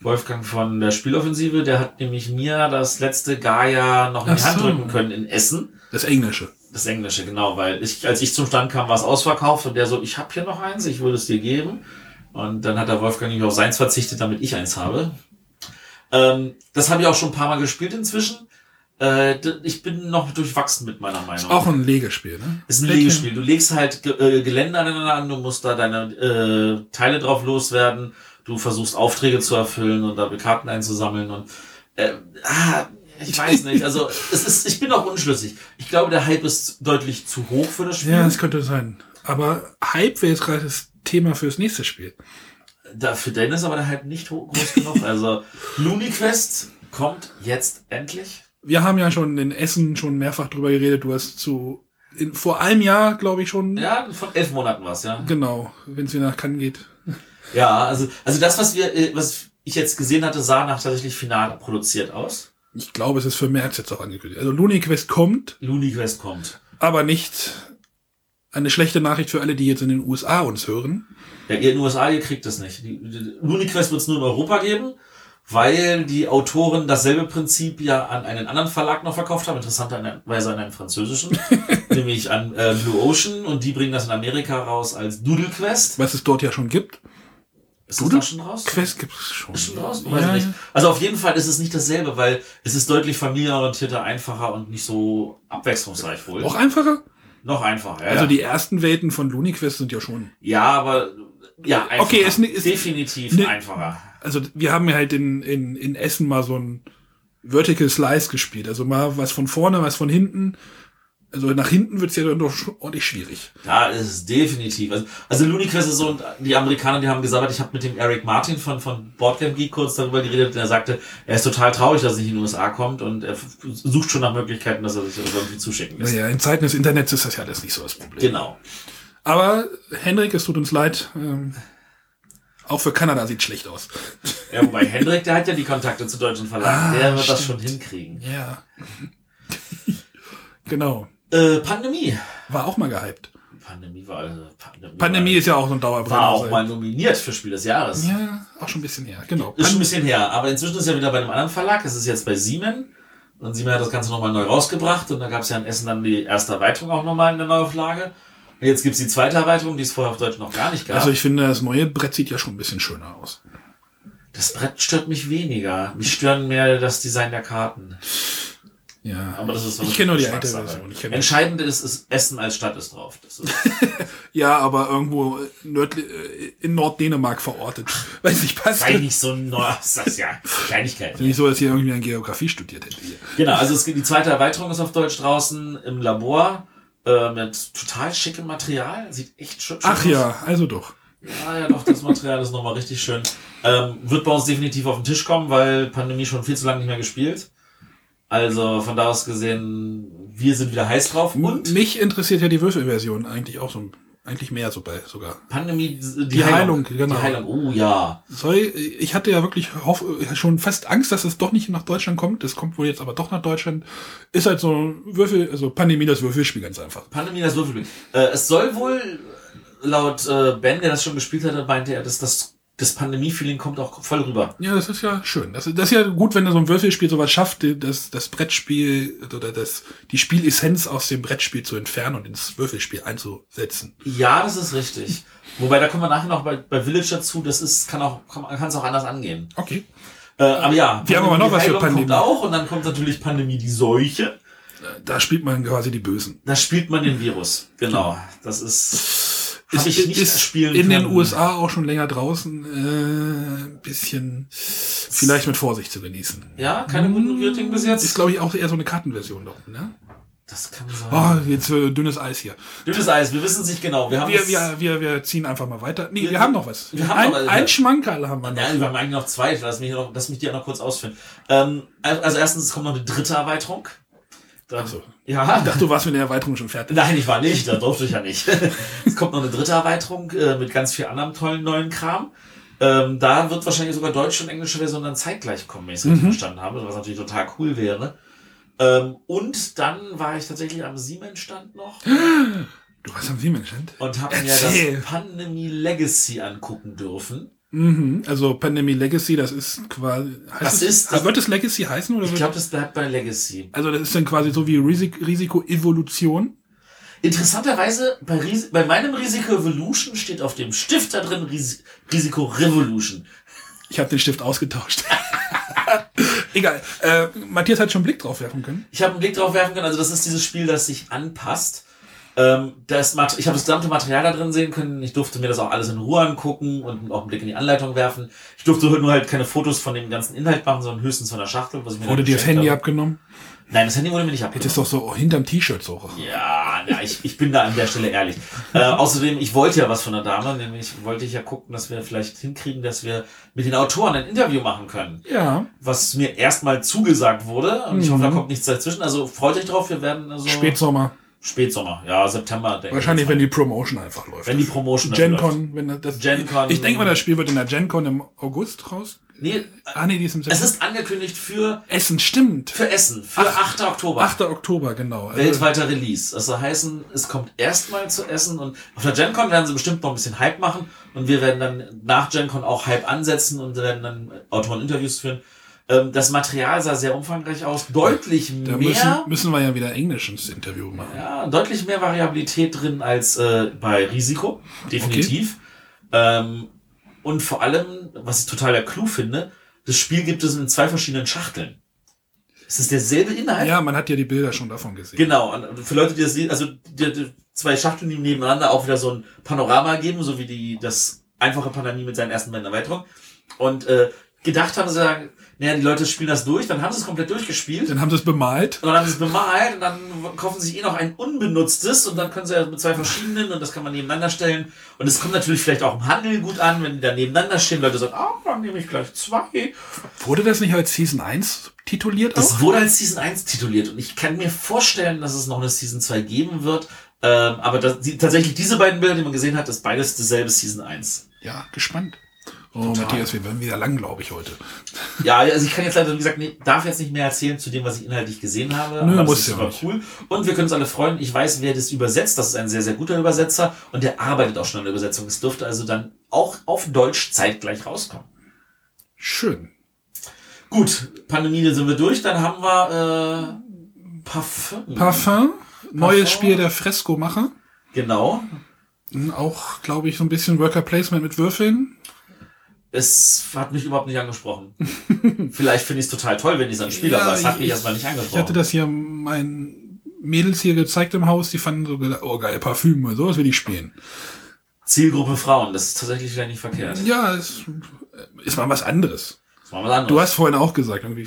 Speaker 2: Wolfgang von der Spieloffensive, der hat nämlich mir das letzte Gaia noch in die Hand
Speaker 1: so.
Speaker 2: drücken können in Essen.
Speaker 1: Das Englische.
Speaker 2: Das Englische, genau, weil ich, als ich zum Stand kam, war es ausverkauft und der so, ich habe hier noch eins, ich würde es dir geben. Und dann hat der Wolfgang nämlich auf seins verzichtet, damit ich eins habe. Ähm, das habe ich auch schon ein paar Mal gespielt inzwischen. Äh, ich bin noch durchwachsen mit meiner Meinung.
Speaker 1: Auch ein Legespiel, ne?
Speaker 2: ist ein Legespiel. Du legst halt Ge äh, Gelände aneinander an, du musst da deine äh, Teile drauf loswerden, du versuchst Aufträge zu erfüllen und da Karten einzusammeln und äh, ah, ich weiß nicht. Also es ist, ich bin auch unschlüssig. Ich glaube, der Hype ist deutlich zu hoch für das Spiel.
Speaker 1: Ja, das könnte sein. Aber Hype wäre jetzt gerade das Thema fürs nächste Spiel.
Speaker 2: Da, für ist aber der Hype nicht groß genug. Also Looney Quest kommt jetzt endlich.
Speaker 1: Wir haben ja schon in Essen schon mehrfach drüber geredet. Du hast zu in, vor einem Jahr, glaube ich schon.
Speaker 2: Ja, von elf Monaten war's ja.
Speaker 1: Genau, wenn es wieder nach Cannes geht.
Speaker 2: Ja, also, also das, was wir, äh, was ich jetzt gesehen hatte, sah nach tatsächlich final produziert aus.
Speaker 1: Ich glaube, es ist für März jetzt auch angekündigt. Also Looney Quest kommt,
Speaker 2: Looney Quest kommt.
Speaker 1: aber nicht eine schlechte Nachricht für alle, die jetzt in den USA uns hören.
Speaker 2: Ja, ihr in den USA, ihr kriegt das nicht. Die, die, Looney Quest wird es nur in Europa geben, weil die Autoren dasselbe Prinzip ja an einen anderen Verlag noch verkauft haben, interessanterweise an einen französischen, nämlich an äh, Blue Ocean und die bringen das in Amerika raus als Doodle Quest.
Speaker 1: Was es dort ja schon gibt.
Speaker 2: Ist
Speaker 1: Doodle
Speaker 2: das da schon raus?
Speaker 1: Quest gibt es schon.
Speaker 2: Ist schon raus?
Speaker 1: Ja,
Speaker 2: Weiß ich nicht. Also auf jeden Fall ist es nicht dasselbe, weil es ist deutlich familienorientierter, einfacher und nicht so abwechslungsreich wohl.
Speaker 1: Auch einfacher?
Speaker 2: Noch einfacher, ja.
Speaker 1: Also die ersten Welten von Looney Quest sind ja schon.
Speaker 2: ja, aber ja, einfacher.
Speaker 1: Okay, es ist- ist-
Speaker 2: definitiv
Speaker 1: ne-
Speaker 2: einfacher.
Speaker 1: Also wir haben ja halt in, in, in Essen mal so ein Vertical Slice gespielt. Also mal was von vorne, was von hinten. Also nach hinten wird's ja dann doch ordentlich schwierig.
Speaker 2: Ja, es ist definitiv. Also, also Quest ist so, und die Amerikaner, die haben gesagt, ich habe mit dem Eric Martin von, von Boardgame Geek kurz darüber geredet und er sagte, er ist total traurig, dass er nicht in den USA kommt und er sucht schon nach Möglichkeiten, dass er sich das irgendwie zuschicken lässt.
Speaker 1: Naja, in Zeiten des Internets ist das ja alles nicht so das Problem.
Speaker 2: Genau.
Speaker 1: Aber Henrik, es tut uns leid. Ähm, auch für Kanada sieht schlecht aus.
Speaker 2: Ja, wobei Hendrik, der hat ja die Kontakte zu deutschen Verlagen,
Speaker 1: Ah,
Speaker 2: der wird das
Speaker 1: stimmt.
Speaker 2: schon hinkriegen.
Speaker 1: Ja. genau.
Speaker 2: Äh, Pandemie.
Speaker 1: War auch mal gehypt.
Speaker 2: Pandemie war, also, Pandemie,
Speaker 1: Pandemie
Speaker 2: war,
Speaker 1: ist ja auch so ein Dauerbrenner.
Speaker 2: war auch mal nominiert für Spiel des Jahres.
Speaker 1: Ja, auch schon ein bisschen her. Genau.
Speaker 2: Ist schon ein bisschen her, aber inzwischen ist ja wieder bei einem anderen Verlag. Es ist jetzt bei Siemen. Und Siemen hat das Ganze nochmal neu rausgebracht. Und da gab es ja in Essen dann die erste Erweiterung auch nochmal in der Neuauflage. Jetzt gibt's die zweite Erweiterung, die es vorher auf Deutsch noch gar nicht gab.
Speaker 1: Also ich finde, das neue Brett sieht ja schon ein bisschen schöner aus.
Speaker 2: das Brett stört mich weniger. Mich stören mehr das Design der Karten.
Speaker 1: Ja,
Speaker 2: Aber das ist so
Speaker 1: ich kenne nur die alte. Version. Ich
Speaker 2: Entscheidend ist, ist Essen als Stadt ist drauf. Ist,
Speaker 1: ja, aber irgendwo nördlich, äh, in Norddänemark verortet. Weiß nicht, passt.
Speaker 2: sei nicht so ein neues, das ist ja Kleinigkeit.
Speaker 1: Nicht so, dass hier irgendwie an Geografie studiert hätte. Hier.
Speaker 2: Genau, also es gibt die zweite Erweiterung ist auf Deutsch draußen im Labor äh, mit total schickem Material. Sieht echt schön
Speaker 1: Ach
Speaker 2: aus.
Speaker 1: ja, also doch.
Speaker 2: Ja, ja, doch, das Material ist nochmal richtig schön. Ähm, wird bei uns definitiv auf den Tisch kommen, weil Pandemie schon viel zu lange nicht mehr gespielt. Also von da aus gesehen, wir sind wieder heiß drauf. Und
Speaker 1: Mich interessiert ja die Würfelversion eigentlich auch so, eigentlich mehr so bei sogar.
Speaker 2: Pandemie, die,
Speaker 1: Die Heilung, genau.
Speaker 2: Die Heilung, oh ja.
Speaker 1: Soll, ich hatte ja wirklich hoff, schon fast Angst, dass es doch nicht nach Deutschland kommt. Es kommt wohl jetzt aber doch nach Deutschland. Ist halt so ein Würfel, also Pandemie das Würfelspiel ganz einfach.
Speaker 2: Pandemie, das Würfelspiel. Äh, es soll wohl, laut äh, Ben, der das schon gespielt hat, meinte er, dass das, das Pandemie-Feeling kommt auch voll rüber.
Speaker 1: Ja, das ist ja schön. Das, das ist ja gut, wenn so ein Würfelspiel sowas schafft, das, das Brettspiel oder das, die Spielessenz aus dem Brettspiel zu entfernen und ins Würfelspiel einzusetzen.
Speaker 2: Ja, das ist richtig. Wobei, da kommen wir nachher noch bei, bei Village dazu, das ist, kann auch, kann kann es auch anders angehen.
Speaker 1: Okay.
Speaker 2: Äh, aber ja.
Speaker 1: Wir haben aber noch was für
Speaker 2: Heilung kommt
Speaker 1: Pandemie.
Speaker 2: auch und dann kommt natürlich Pandemie die Seuche.
Speaker 1: Da spielt man quasi die Bösen.
Speaker 2: Da spielt man den Virus. Genau. Das ist,
Speaker 1: Ist,
Speaker 2: ich nicht
Speaker 1: ist
Speaker 2: spielen
Speaker 1: in den. USA auch schon länger draußen. Äh, ein bisschen vielleicht mit Vorsicht zu genießen.
Speaker 2: Ja, keine guten Rating bis jetzt.
Speaker 1: Ist, glaube ich, auch eher so eine Kartenversion doch, ne?
Speaker 2: das kann sein.
Speaker 1: Oh, jetzt äh, dünnes Eis hier.
Speaker 2: Dünnes Eis, wir wissen es nicht genau. Wir haben
Speaker 1: Wir, wir, wir, wir ziehen einfach mal weiter. Nee, wir,
Speaker 2: Wir-
Speaker 1: haben noch was.
Speaker 2: wir haben
Speaker 1: ein,
Speaker 2: noch
Speaker 1: ein Schmankerl haben wir noch.
Speaker 2: Ja, wir haben eigentlich noch zwei. Lass mich, noch, lass mich die auch noch kurz ausführen. Ähm, also erstens, kommt noch eine dritte Erweiterung. Da,
Speaker 1: Ach so.
Speaker 2: Ja.
Speaker 1: Ich dachte, du warst mit der Erweiterung schon fertig.
Speaker 2: Nein, ich war nicht, da durfte ich ja nicht. es kommt noch eine dritte Erweiterung äh, mit ganz viel anderem tollen neuen Kram. Ähm, da wird wahrscheinlich sogar deutsche und englische Version dann zeitgleich kommen, wenn ich es
Speaker 1: Mhm.
Speaker 2: richtig verstanden habe, was natürlich total cool wäre. Ähm, und dann war ich tatsächlich am Siemens-Stand noch
Speaker 1: Du warst am Siemens-Stand?
Speaker 2: und habe mir das Pandemie Legacy angucken dürfen.
Speaker 1: Mhm. Also Pandemie Legacy, das ist quasi. Heißt
Speaker 2: Das
Speaker 1: es,
Speaker 2: ist- das-
Speaker 1: wird es Legacy heißen? Oder
Speaker 2: Ich glaube, das bleibt bei Legacy.
Speaker 1: also das ist dann quasi so wie Risik Risiko-Evolution.
Speaker 2: Interessanterweise, bei, Ris bei meinem Risiko Evolution steht auf dem Stift da drin Ris Risiko Revolution.
Speaker 1: Ich habe den Stift ausgetauscht. Egal. Äh, Matthias hat schon einen Blick drauf werfen können.
Speaker 2: Ich habe einen Blick drauf werfen können, also das ist dieses Spiel, das sich anpasst. Ähm, das ich habe das gesamte Material da drin sehen können. Ich durfte mir das auch alles in Ruhe angucken und auch einen Blick in die Anleitung werfen. Ich durfte nur halt keine Fotos von dem ganzen Inhalt machen, sondern höchstens von der Schachtel. Was ich mir
Speaker 1: Wurde dir das Handy
Speaker 2: habe.
Speaker 1: abgenommen?
Speaker 2: Nein, das Handy wurde mir nicht abgenommen.
Speaker 1: ist doch so hinterm T-Shirt so.
Speaker 2: Ja, ja ich, ich bin da an der Stelle ehrlich. Äh, außerdem, ich wollte ja was von der Dame, nämlich wollte ich ja gucken, dass wir vielleicht hinkriegen, dass wir mit den Autoren ein Interview machen können.
Speaker 1: Ja.
Speaker 2: Was mir erstmal zugesagt wurde. Und ich hoffe, da
Speaker 1: Mhm.
Speaker 2: kommt nichts dazwischen. Also freut euch drauf, wir werden also
Speaker 1: Spätsommer.
Speaker 2: Spätsommer, ja, September. denke
Speaker 1: Wahrscheinlich,
Speaker 2: ich
Speaker 1: wenn die Promotion einfach läuft.
Speaker 2: wenn die Promotion.
Speaker 1: GenCon, wenn das.
Speaker 2: GenCon.
Speaker 1: Ich denke mal, das Spiel wird in der GenCon im August raus.
Speaker 2: Nee,
Speaker 1: Ah, nee, die ist im
Speaker 2: es
Speaker 1: September.
Speaker 2: ist angekündigt für,
Speaker 1: Essen, stimmt.
Speaker 2: für Essen, für 8. Oktober.
Speaker 1: 8. Oktober, genau. Also,
Speaker 2: Weltweiter Release. Das soll heißen, es kommt erstmal zu Essen und auf der GenCon werden sie bestimmt noch ein bisschen Hype machen und wir werden dann nach GenCon auch Hype ansetzen und werden dann Autoren-Interviews führen. Ähm, Das Material sah sehr umfangreich aus, deutlich
Speaker 1: da
Speaker 2: mehr,
Speaker 1: müssen, müssen wir ja wieder Englisch ins Interview machen.
Speaker 2: ja, deutlich mehr Variabilität drin als äh, bei Risiko, definitiv. Ähm, und vor allem, was ich total der Clou finde, das Spiel gibt es in zwei verschiedenen Schachteln. Es ist derselbe Inhalt.
Speaker 1: Ja, man hat ja die Bilder schon davon gesehen.
Speaker 2: Genau, und für Leute, die das sehen, also die, die zwei Schachteln, die nebeneinander auch wieder so ein Panorama geben, so wie die das einfache Pandemie mit seinen ersten beiden Erweiterungen. Und äh, gedacht haben sie, sagen, naja, die Leute spielen das durch, dann haben sie es komplett durchgespielt.
Speaker 1: Dann haben sie es bemalt.
Speaker 2: Und dann haben sie es bemalt und dann kaufen sie sich eh noch ein unbenutztes und dann können sie ja mit zwei verschiedenen und das kann man nebeneinander stellen. Und es kommt natürlich vielleicht auch im Handel gut an, wenn die da nebeneinander stehen. Leute sagen, ah, dann nehme ich gleich zwei.
Speaker 1: Wurde das nicht als Season 1 tituliert
Speaker 2: Es
Speaker 1: auch?
Speaker 2: wurde als Season 1 tituliert und ich kann mir vorstellen, dass es noch eine Season 2 geben wird. Ähm, aber das, die, tatsächlich diese beiden Bilder, die man gesehen hat, ist beides dasselbe Season 1.
Speaker 1: Ja, gespannt. Oh, Matthias, wir werden wieder lang, glaube ich, heute.
Speaker 2: Ja, also ich kann jetzt leider, wie gesagt, nee, darf jetzt nicht mehr erzählen zu dem, was ich inhaltlich gesehen habe.
Speaker 1: Nö,
Speaker 2: aber das
Speaker 1: muss
Speaker 2: ist
Speaker 1: ja
Speaker 2: super
Speaker 1: nicht.
Speaker 2: cool. Und wir können uns alle freuen. Ich weiß, wer das übersetzt. Das ist ein sehr, sehr guter Übersetzer und der arbeitet auch schon an der Übersetzung. Es dürfte also dann auch auf Deutsch zeitgleich rauskommen.
Speaker 1: Schön.
Speaker 2: Gut, Pandemie sind wir durch. Dann haben wir äh, Parfum.
Speaker 1: Parfum, neues
Speaker 2: Parfum.
Speaker 1: Spiel der Fresco-Macher.
Speaker 2: Genau.
Speaker 1: Auch, glaube ich, so ein bisschen Worker Placement mit Würfeln.
Speaker 2: Es hat mich überhaupt nicht angesprochen. Vielleicht finde ich es total toll, wenn ich es dann spiele, ja, aber es hat mich erstmal nicht angesprochen.
Speaker 1: Ich hatte das hier meinen Mädels hier gezeigt im Haus, die fanden so, oh geil, Parfüm oder sowas will ich spielen.
Speaker 2: Zielgruppe Frauen, das ist tatsächlich wieder nicht verkehrt.
Speaker 1: Ja, es ist mal was anderes.
Speaker 2: Ist mal was anderes.
Speaker 1: Du hast vorhin auch gesagt, irgendwie,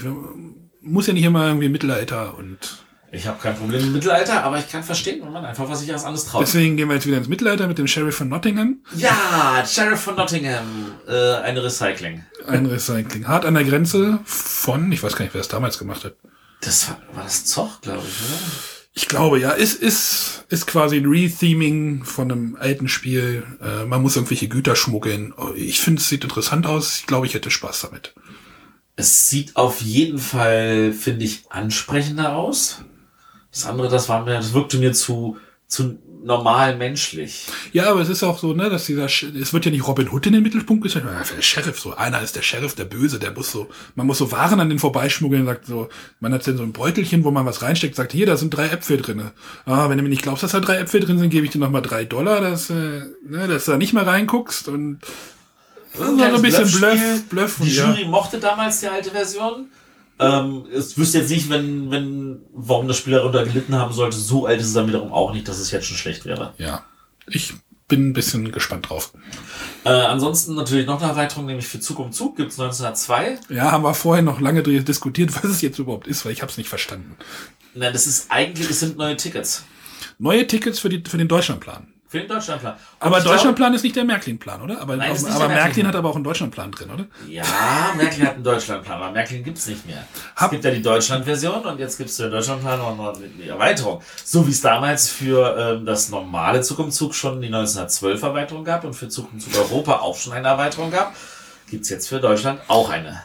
Speaker 1: muss ja nicht immer irgendwie Mittelalter und
Speaker 2: ich habe kein Problem mit Mittelalter, aber ich kann verstehen, wenn man einfach was sich als anderes traut.
Speaker 1: Deswegen gehen wir jetzt wieder ins Mittelalter mit dem Sheriff von Nottingham.
Speaker 2: Ja, Sheriff von Nottingham. Äh, ein Recycling.
Speaker 1: Ein Recycling. Hart an der Grenze von, ich weiß gar nicht, wer das damals gemacht hat.
Speaker 2: Das war, war das Zoch, glaube ich, oder?
Speaker 1: Ich glaube, ja. Es ist, ist quasi ein Retheming von einem alten Spiel. Äh, man muss irgendwelche Güter schmuggeln. Ich finde, es sieht interessant aus. Ich glaube, ich hätte Spaß damit.
Speaker 2: Es sieht auf jeden Fall, finde ich, ansprechender aus. Das andere, das war mir, das wirkte mir zu, zu normal menschlich.
Speaker 1: Ja, aber es ist auch so, ne, dass dieser, es wird ja nicht Robin Hood in den Mittelpunkt gestellt, sondern der Sheriff so. Einer ist der Sheriff, der Böse, der muss so, man muss so Waren an den vorbeischmuggeln, sagt so, man hat dann so ein Beutelchen, wo man was reinsteckt, sagt, hier, da sind drei Äpfel drinne. Ah, wenn du mir nicht glaubst, dass da drei Äpfel drin sind, gebe ich dir nochmal drei Dollar, dass, äh, ne, dass du da nicht mal reinguckst und,
Speaker 2: so ein bisschen Bluff, Bluff. Die Jury ja. mochte damals die alte Version. Ähm, es wüsste jetzt nicht, wenn, wenn, warum das Spiel darunter gelitten haben sollte. So alt ist es dann wiederum auch nicht, dass es jetzt schon schlecht wäre.
Speaker 1: Ja. Ich bin ein bisschen gespannt drauf.
Speaker 2: Äh, ansonsten natürlich noch eine Erweiterung, nämlich für Zug um Zug gibt's 1902.
Speaker 1: Ja, haben wir vorher noch lange diskutiert, was es jetzt überhaupt ist, weil ich habe es nicht verstanden.
Speaker 2: Nein, das ist eigentlich, es sind neue Tickets.
Speaker 1: Neue Tickets für, die, für den Deutschlandplan.
Speaker 2: Für den Deutschlandplan. Und
Speaker 1: aber Deutschlandplan ist nicht der Märklin-Plan, oder? Aber, Nein, aber, aber Märklin hat aber auch einen Deutschlandplan drin, oder?
Speaker 2: Ja, Märklin hat einen Deutschlandplan, aber Märklin gibt's nicht mehr. Hab es gibt ja die Deutschland-Version und jetzt gibt's den Deutschlandplan und die Erweiterung. So wie es damals für ähm, das normale Zug um Zug schon die 1912 Erweiterung gab und für Zug um Zug Europa auch schon eine Erweiterung gab, gibt's jetzt für Deutschland auch eine.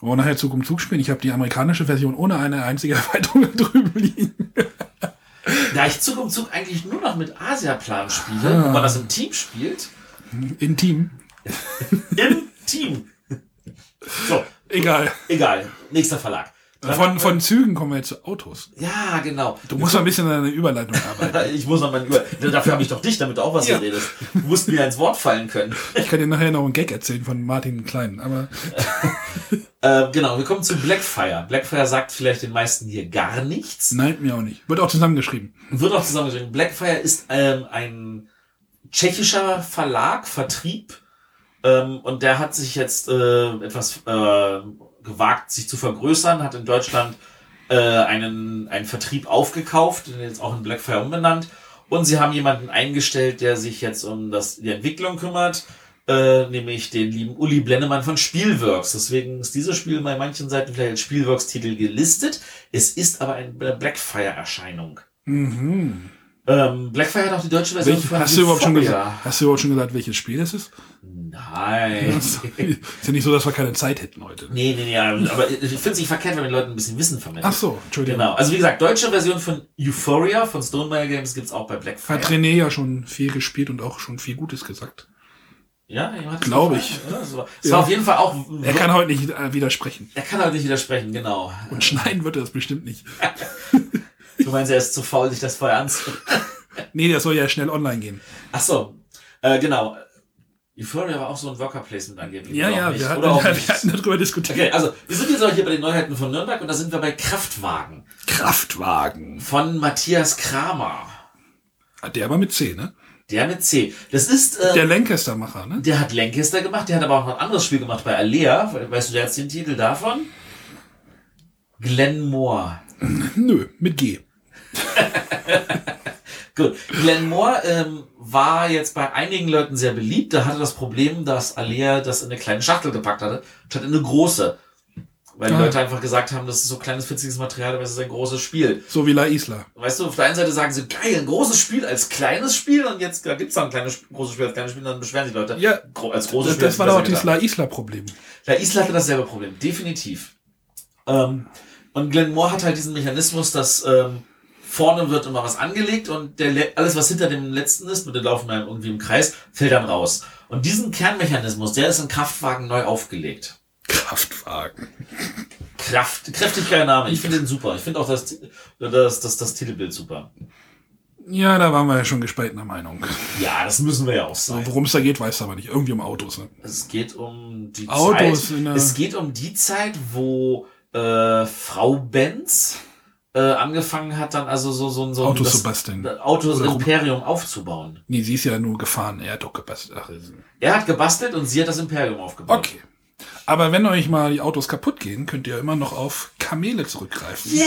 Speaker 1: Wollen wir nachher Zug um Zug spielen? Ich habe die amerikanische Version ohne eine einzige Erweiterung drüben liegen.
Speaker 2: Da ich Zug um Zug eigentlich nur noch mit Asiaplan spiele, ah. wo man das im Team spielt.
Speaker 1: In Team.
Speaker 2: Im Team.
Speaker 1: So. Egal.
Speaker 2: Egal. Nächster Verlag.
Speaker 1: Von, von Zügen kommen wir jetzt zu Autos.
Speaker 2: Ja, genau.
Speaker 1: Du musst mal ein bisschen an der Überleitung arbeiten.
Speaker 2: ich muss noch mal Über Dafür habe ich doch dich, damit du auch was ja. redest. Du musst mir ins Wort fallen können.
Speaker 1: ich kann dir nachher noch einen Gag erzählen von Martin Klein, aber.
Speaker 2: äh, genau, wir kommen zu Blackfire. Blackfire sagt vielleicht den meisten hier gar nichts.
Speaker 1: Nein, mir auch nicht. Wird auch zusammengeschrieben.
Speaker 2: Wird auch zusammengeschrieben. Blackfire ist ähm, ein tschechischer Verlag, Vertrieb. Ähm, und der hat sich jetzt äh, etwas äh, gewagt, sich zu vergrößern, hat in Deutschland äh, einen, einen Vertrieb aufgekauft, den jetzt auch in Blackfire umbenannt. Und sie haben jemanden eingestellt, der sich jetzt um das, die Entwicklung kümmert, äh, nämlich den lieben Uli Blennemann von Spielworks. Deswegen ist dieses Spiel bei manchen Seiten vielleicht als Spielworks-Titel gelistet. Es ist aber eine Blackfire-Erscheinung. Mhm. Ähm, Blackfire hat auch die deutsche Version
Speaker 1: Welch, hast, du überhaupt schon gesagt, hast du überhaupt schon gesagt, welches Spiel es ist?
Speaker 2: Nein.
Speaker 1: ist ja nicht so, dass wir keine Zeit hätten heute.
Speaker 2: Nee, nee, nee, aber ich finde es nicht verkehrt, wenn die Leute ein bisschen Wissen vermitteln.
Speaker 1: Ach so, Entschuldigung.
Speaker 2: Genau. Also wie gesagt, deutsche Version von Euphoria von Stonemeyer Games gibt's auch bei Blackfire.
Speaker 1: Hat René ja schon viel gespielt und auch schon viel Gutes gesagt.
Speaker 2: Ja,
Speaker 1: glaube ich.
Speaker 2: Es war, ja. war auf jeden Fall auch.
Speaker 1: Er kann heute nicht äh, widersprechen.
Speaker 2: Er kann heute nicht widersprechen, genau.
Speaker 1: Und schneiden wird er das bestimmt nicht.
Speaker 2: du meinst, er ist zu faul, sich das vorher anzuhören?
Speaker 1: nee, das soll ja schnell online gehen.
Speaker 2: Ach so, äh, genau. Euphoria war auch so ein Worker Placement angeblich.
Speaker 1: Ja, ja, wir hatten, ja, wir hatten darüber diskutiert.
Speaker 2: Okay, also wir sind jetzt auch hier bei den Neuheiten von Nürnberg und da sind wir bei Kraftwagen.
Speaker 1: Kraftwagen.
Speaker 2: Von Matthias Kramer.
Speaker 1: Ah, der war mit C, ne?
Speaker 2: Der mit C. Das ist. Äh,
Speaker 1: der Lancaster-Macher, ne?
Speaker 2: Der hat Lancaster gemacht, der hat aber auch noch ein anderes Spiel gemacht bei Alea. Weißt du jetzt den Titel davon? Glenn Moore.
Speaker 1: Nö, mit G.
Speaker 2: Gut. Glenn Moore ähm, war jetzt bei einigen Leuten sehr beliebt. Da hatte das Problem, dass Alea das in eine kleine Schachtel gepackt hatte, statt in eine große. Weil die ah. Leute einfach gesagt haben, das ist so kleines, witziges Material, aber es ist ein großes Spiel.
Speaker 1: So wie La Isla.
Speaker 2: Weißt du, auf der einen Seite sagen sie, geil, ein großes Spiel als kleines Spiel und jetzt da gibt's dann ein kleines, großes Spiel als kleines Spiel und dann beschweren sich Leute.
Speaker 1: Ja, als großes das, Spiel. Das war doch auch dieses La Isla-Problem.
Speaker 2: La Isla hatte dasselbe Problem, definitiv. Ähm, und Glenn Moore hat halt diesen Mechanismus, dass ähm, vorne wird immer was angelegt und der, alles, was hinter dem letzten ist, mit dem laufen irgendwie im Kreis, fällt dann raus. Und diesen Kernmechanismus, der ist in Kraftwagen neu aufgelegt.
Speaker 1: Kraftwagen.
Speaker 2: Kraft, kräftig geiler Name. Ich finde den super. Ich finde auch das, das, das, das Titelbild super.
Speaker 1: Ja, da waren wir ja schon gespaltener Meinung.
Speaker 2: Ja, das müssen wir ja auch sein.
Speaker 1: Worum es da geht, weiß aber nicht. Irgendwie um Autos. Ne?
Speaker 2: Es geht um die
Speaker 1: Autos
Speaker 2: Zeit.
Speaker 1: in der-
Speaker 2: Es geht um die Zeit, wo äh, Frau Benz äh, angefangen hat, dann also so so, so ein
Speaker 1: Autos
Speaker 2: das-
Speaker 1: zu basteln.
Speaker 2: das Autos
Speaker 1: Oder rum-
Speaker 2: Imperium aufzubauen.
Speaker 1: Nee, sie ist ja nur gefahren. Er hat doch gebastelt. Ach, ist-
Speaker 2: Er hat gebastelt und sie hat das Imperium aufgebaut.
Speaker 1: okay. Aber wenn euch mal die Autos kaputt gehen, könnt ihr immer noch auf Kamele zurückgreifen.
Speaker 2: Yeah!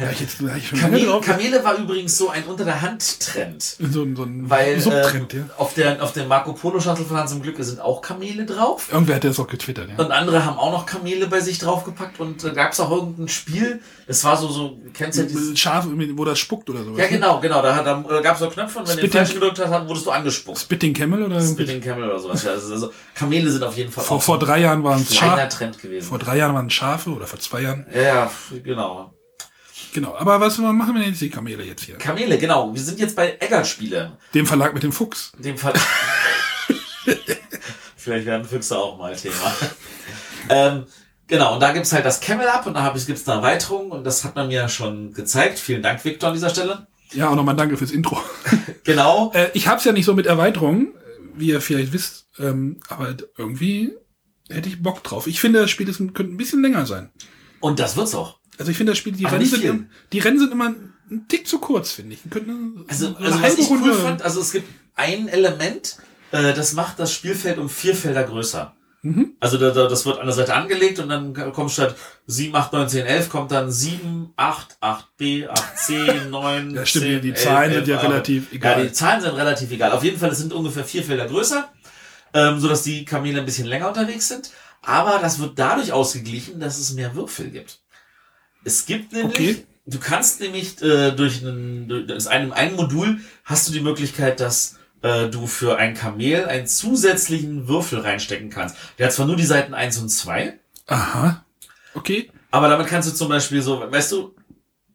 Speaker 1: Ja, ich jetzt ich
Speaker 2: Kamele. Kamele war übrigens so ein unter der Hand Trend.
Speaker 1: So, ein- so ein
Speaker 2: Weil
Speaker 1: Subtrend,
Speaker 2: ähm,
Speaker 1: ja.
Speaker 2: auf der auf der Marco Polo Shuttle von Hans im Glück sind auch Kamele drauf.
Speaker 1: Irgendwer hat das auch getwittert, ja.
Speaker 2: Und andere haben auch noch Kamele bei sich draufgepackt und äh, gab es auch irgendein Spiel, das war so, so, kennst du ja dieses.
Speaker 1: Scharf, wo das spuckt oder sowas.
Speaker 2: Ja,
Speaker 1: ne?
Speaker 2: genau, genau, da, da gab es so Knöpfe und wenn du den
Speaker 1: Spitting-
Speaker 2: falsch gedrückt hast, wurdest du angespuckt.
Speaker 1: Spitting Camel oder?
Speaker 2: Spitting Camel oder sowas. Ja, also, also Kamele sind auf jeden Fall
Speaker 1: Vor,
Speaker 2: auch
Speaker 1: vor drei Jahren waren es Schafe.
Speaker 2: Trend gewesen.
Speaker 1: Vor drei Jahren waren es Schafe oder vor zwei Jahren.
Speaker 2: ja, genau.
Speaker 1: Genau. Aber was machen wir denn jetzt die Kamele jetzt hier?
Speaker 2: Kamele, genau. Wir sind jetzt bei Eggert-Spiele.
Speaker 1: Dem Verlag mit dem Fuchs.
Speaker 2: Dem Fall. Vielleicht werden Füchse auch mal Thema. ähm, genau, und da gibt's halt das Camel Up und da gibt es eine Erweiterung und das hat man mir schon gezeigt. Vielen Dank, Victor, an dieser Stelle.
Speaker 1: Ja, auch nochmal danke fürs Intro.
Speaker 2: Genau.
Speaker 1: Äh, ich hab's ja nicht so mit Erweiterungen, wie ihr vielleicht wisst, ähm, aber irgendwie hätte ich Bock drauf. Ich finde, das Spiel ist, könnte ein bisschen länger sein.
Speaker 2: Und das wird's auch.
Speaker 1: Also ich finde, das Spiel, die
Speaker 2: Aber
Speaker 1: Rennen, sind, im- die Rennen sind immer ein Tick zu kurz, finde ich. Könnten
Speaker 2: Also,
Speaker 1: eine
Speaker 2: also was ich cool fand, also es gibt ein Element, äh, das macht das Spielfeld um vier Felder größer.
Speaker 1: Mhm.
Speaker 2: Also da, da, das wird an der Seite angelegt und dann kommt statt 7, 8, 9, 10, 11 kommt dann 7, 8, 8b, 8, 10, 9,
Speaker 1: Ja, stimmt,
Speaker 2: 10,
Speaker 1: die Zahlen sind ja
Speaker 2: aber-
Speaker 1: relativ
Speaker 2: Ja,
Speaker 1: egal.
Speaker 2: die Zahlen sind relativ egal. Auf jeden Fall, es sind ungefähr vier Felder größer, ähm, sodass die Kamele ein bisschen länger unterwegs sind. Aber das wird dadurch ausgeglichen, dass es mehr Würfel gibt. Es gibt nämlich,
Speaker 1: Okay.
Speaker 2: du kannst nämlich äh, durch einen, durch einem, einem Modul hast du die Möglichkeit, dass äh, du für ein Kamel einen zusätzlichen Würfel reinstecken kannst. Der hat zwar nur die Seiten 1 und 2,
Speaker 1: Aha. Okay.
Speaker 2: aber damit kannst du zum Beispiel so, weißt du,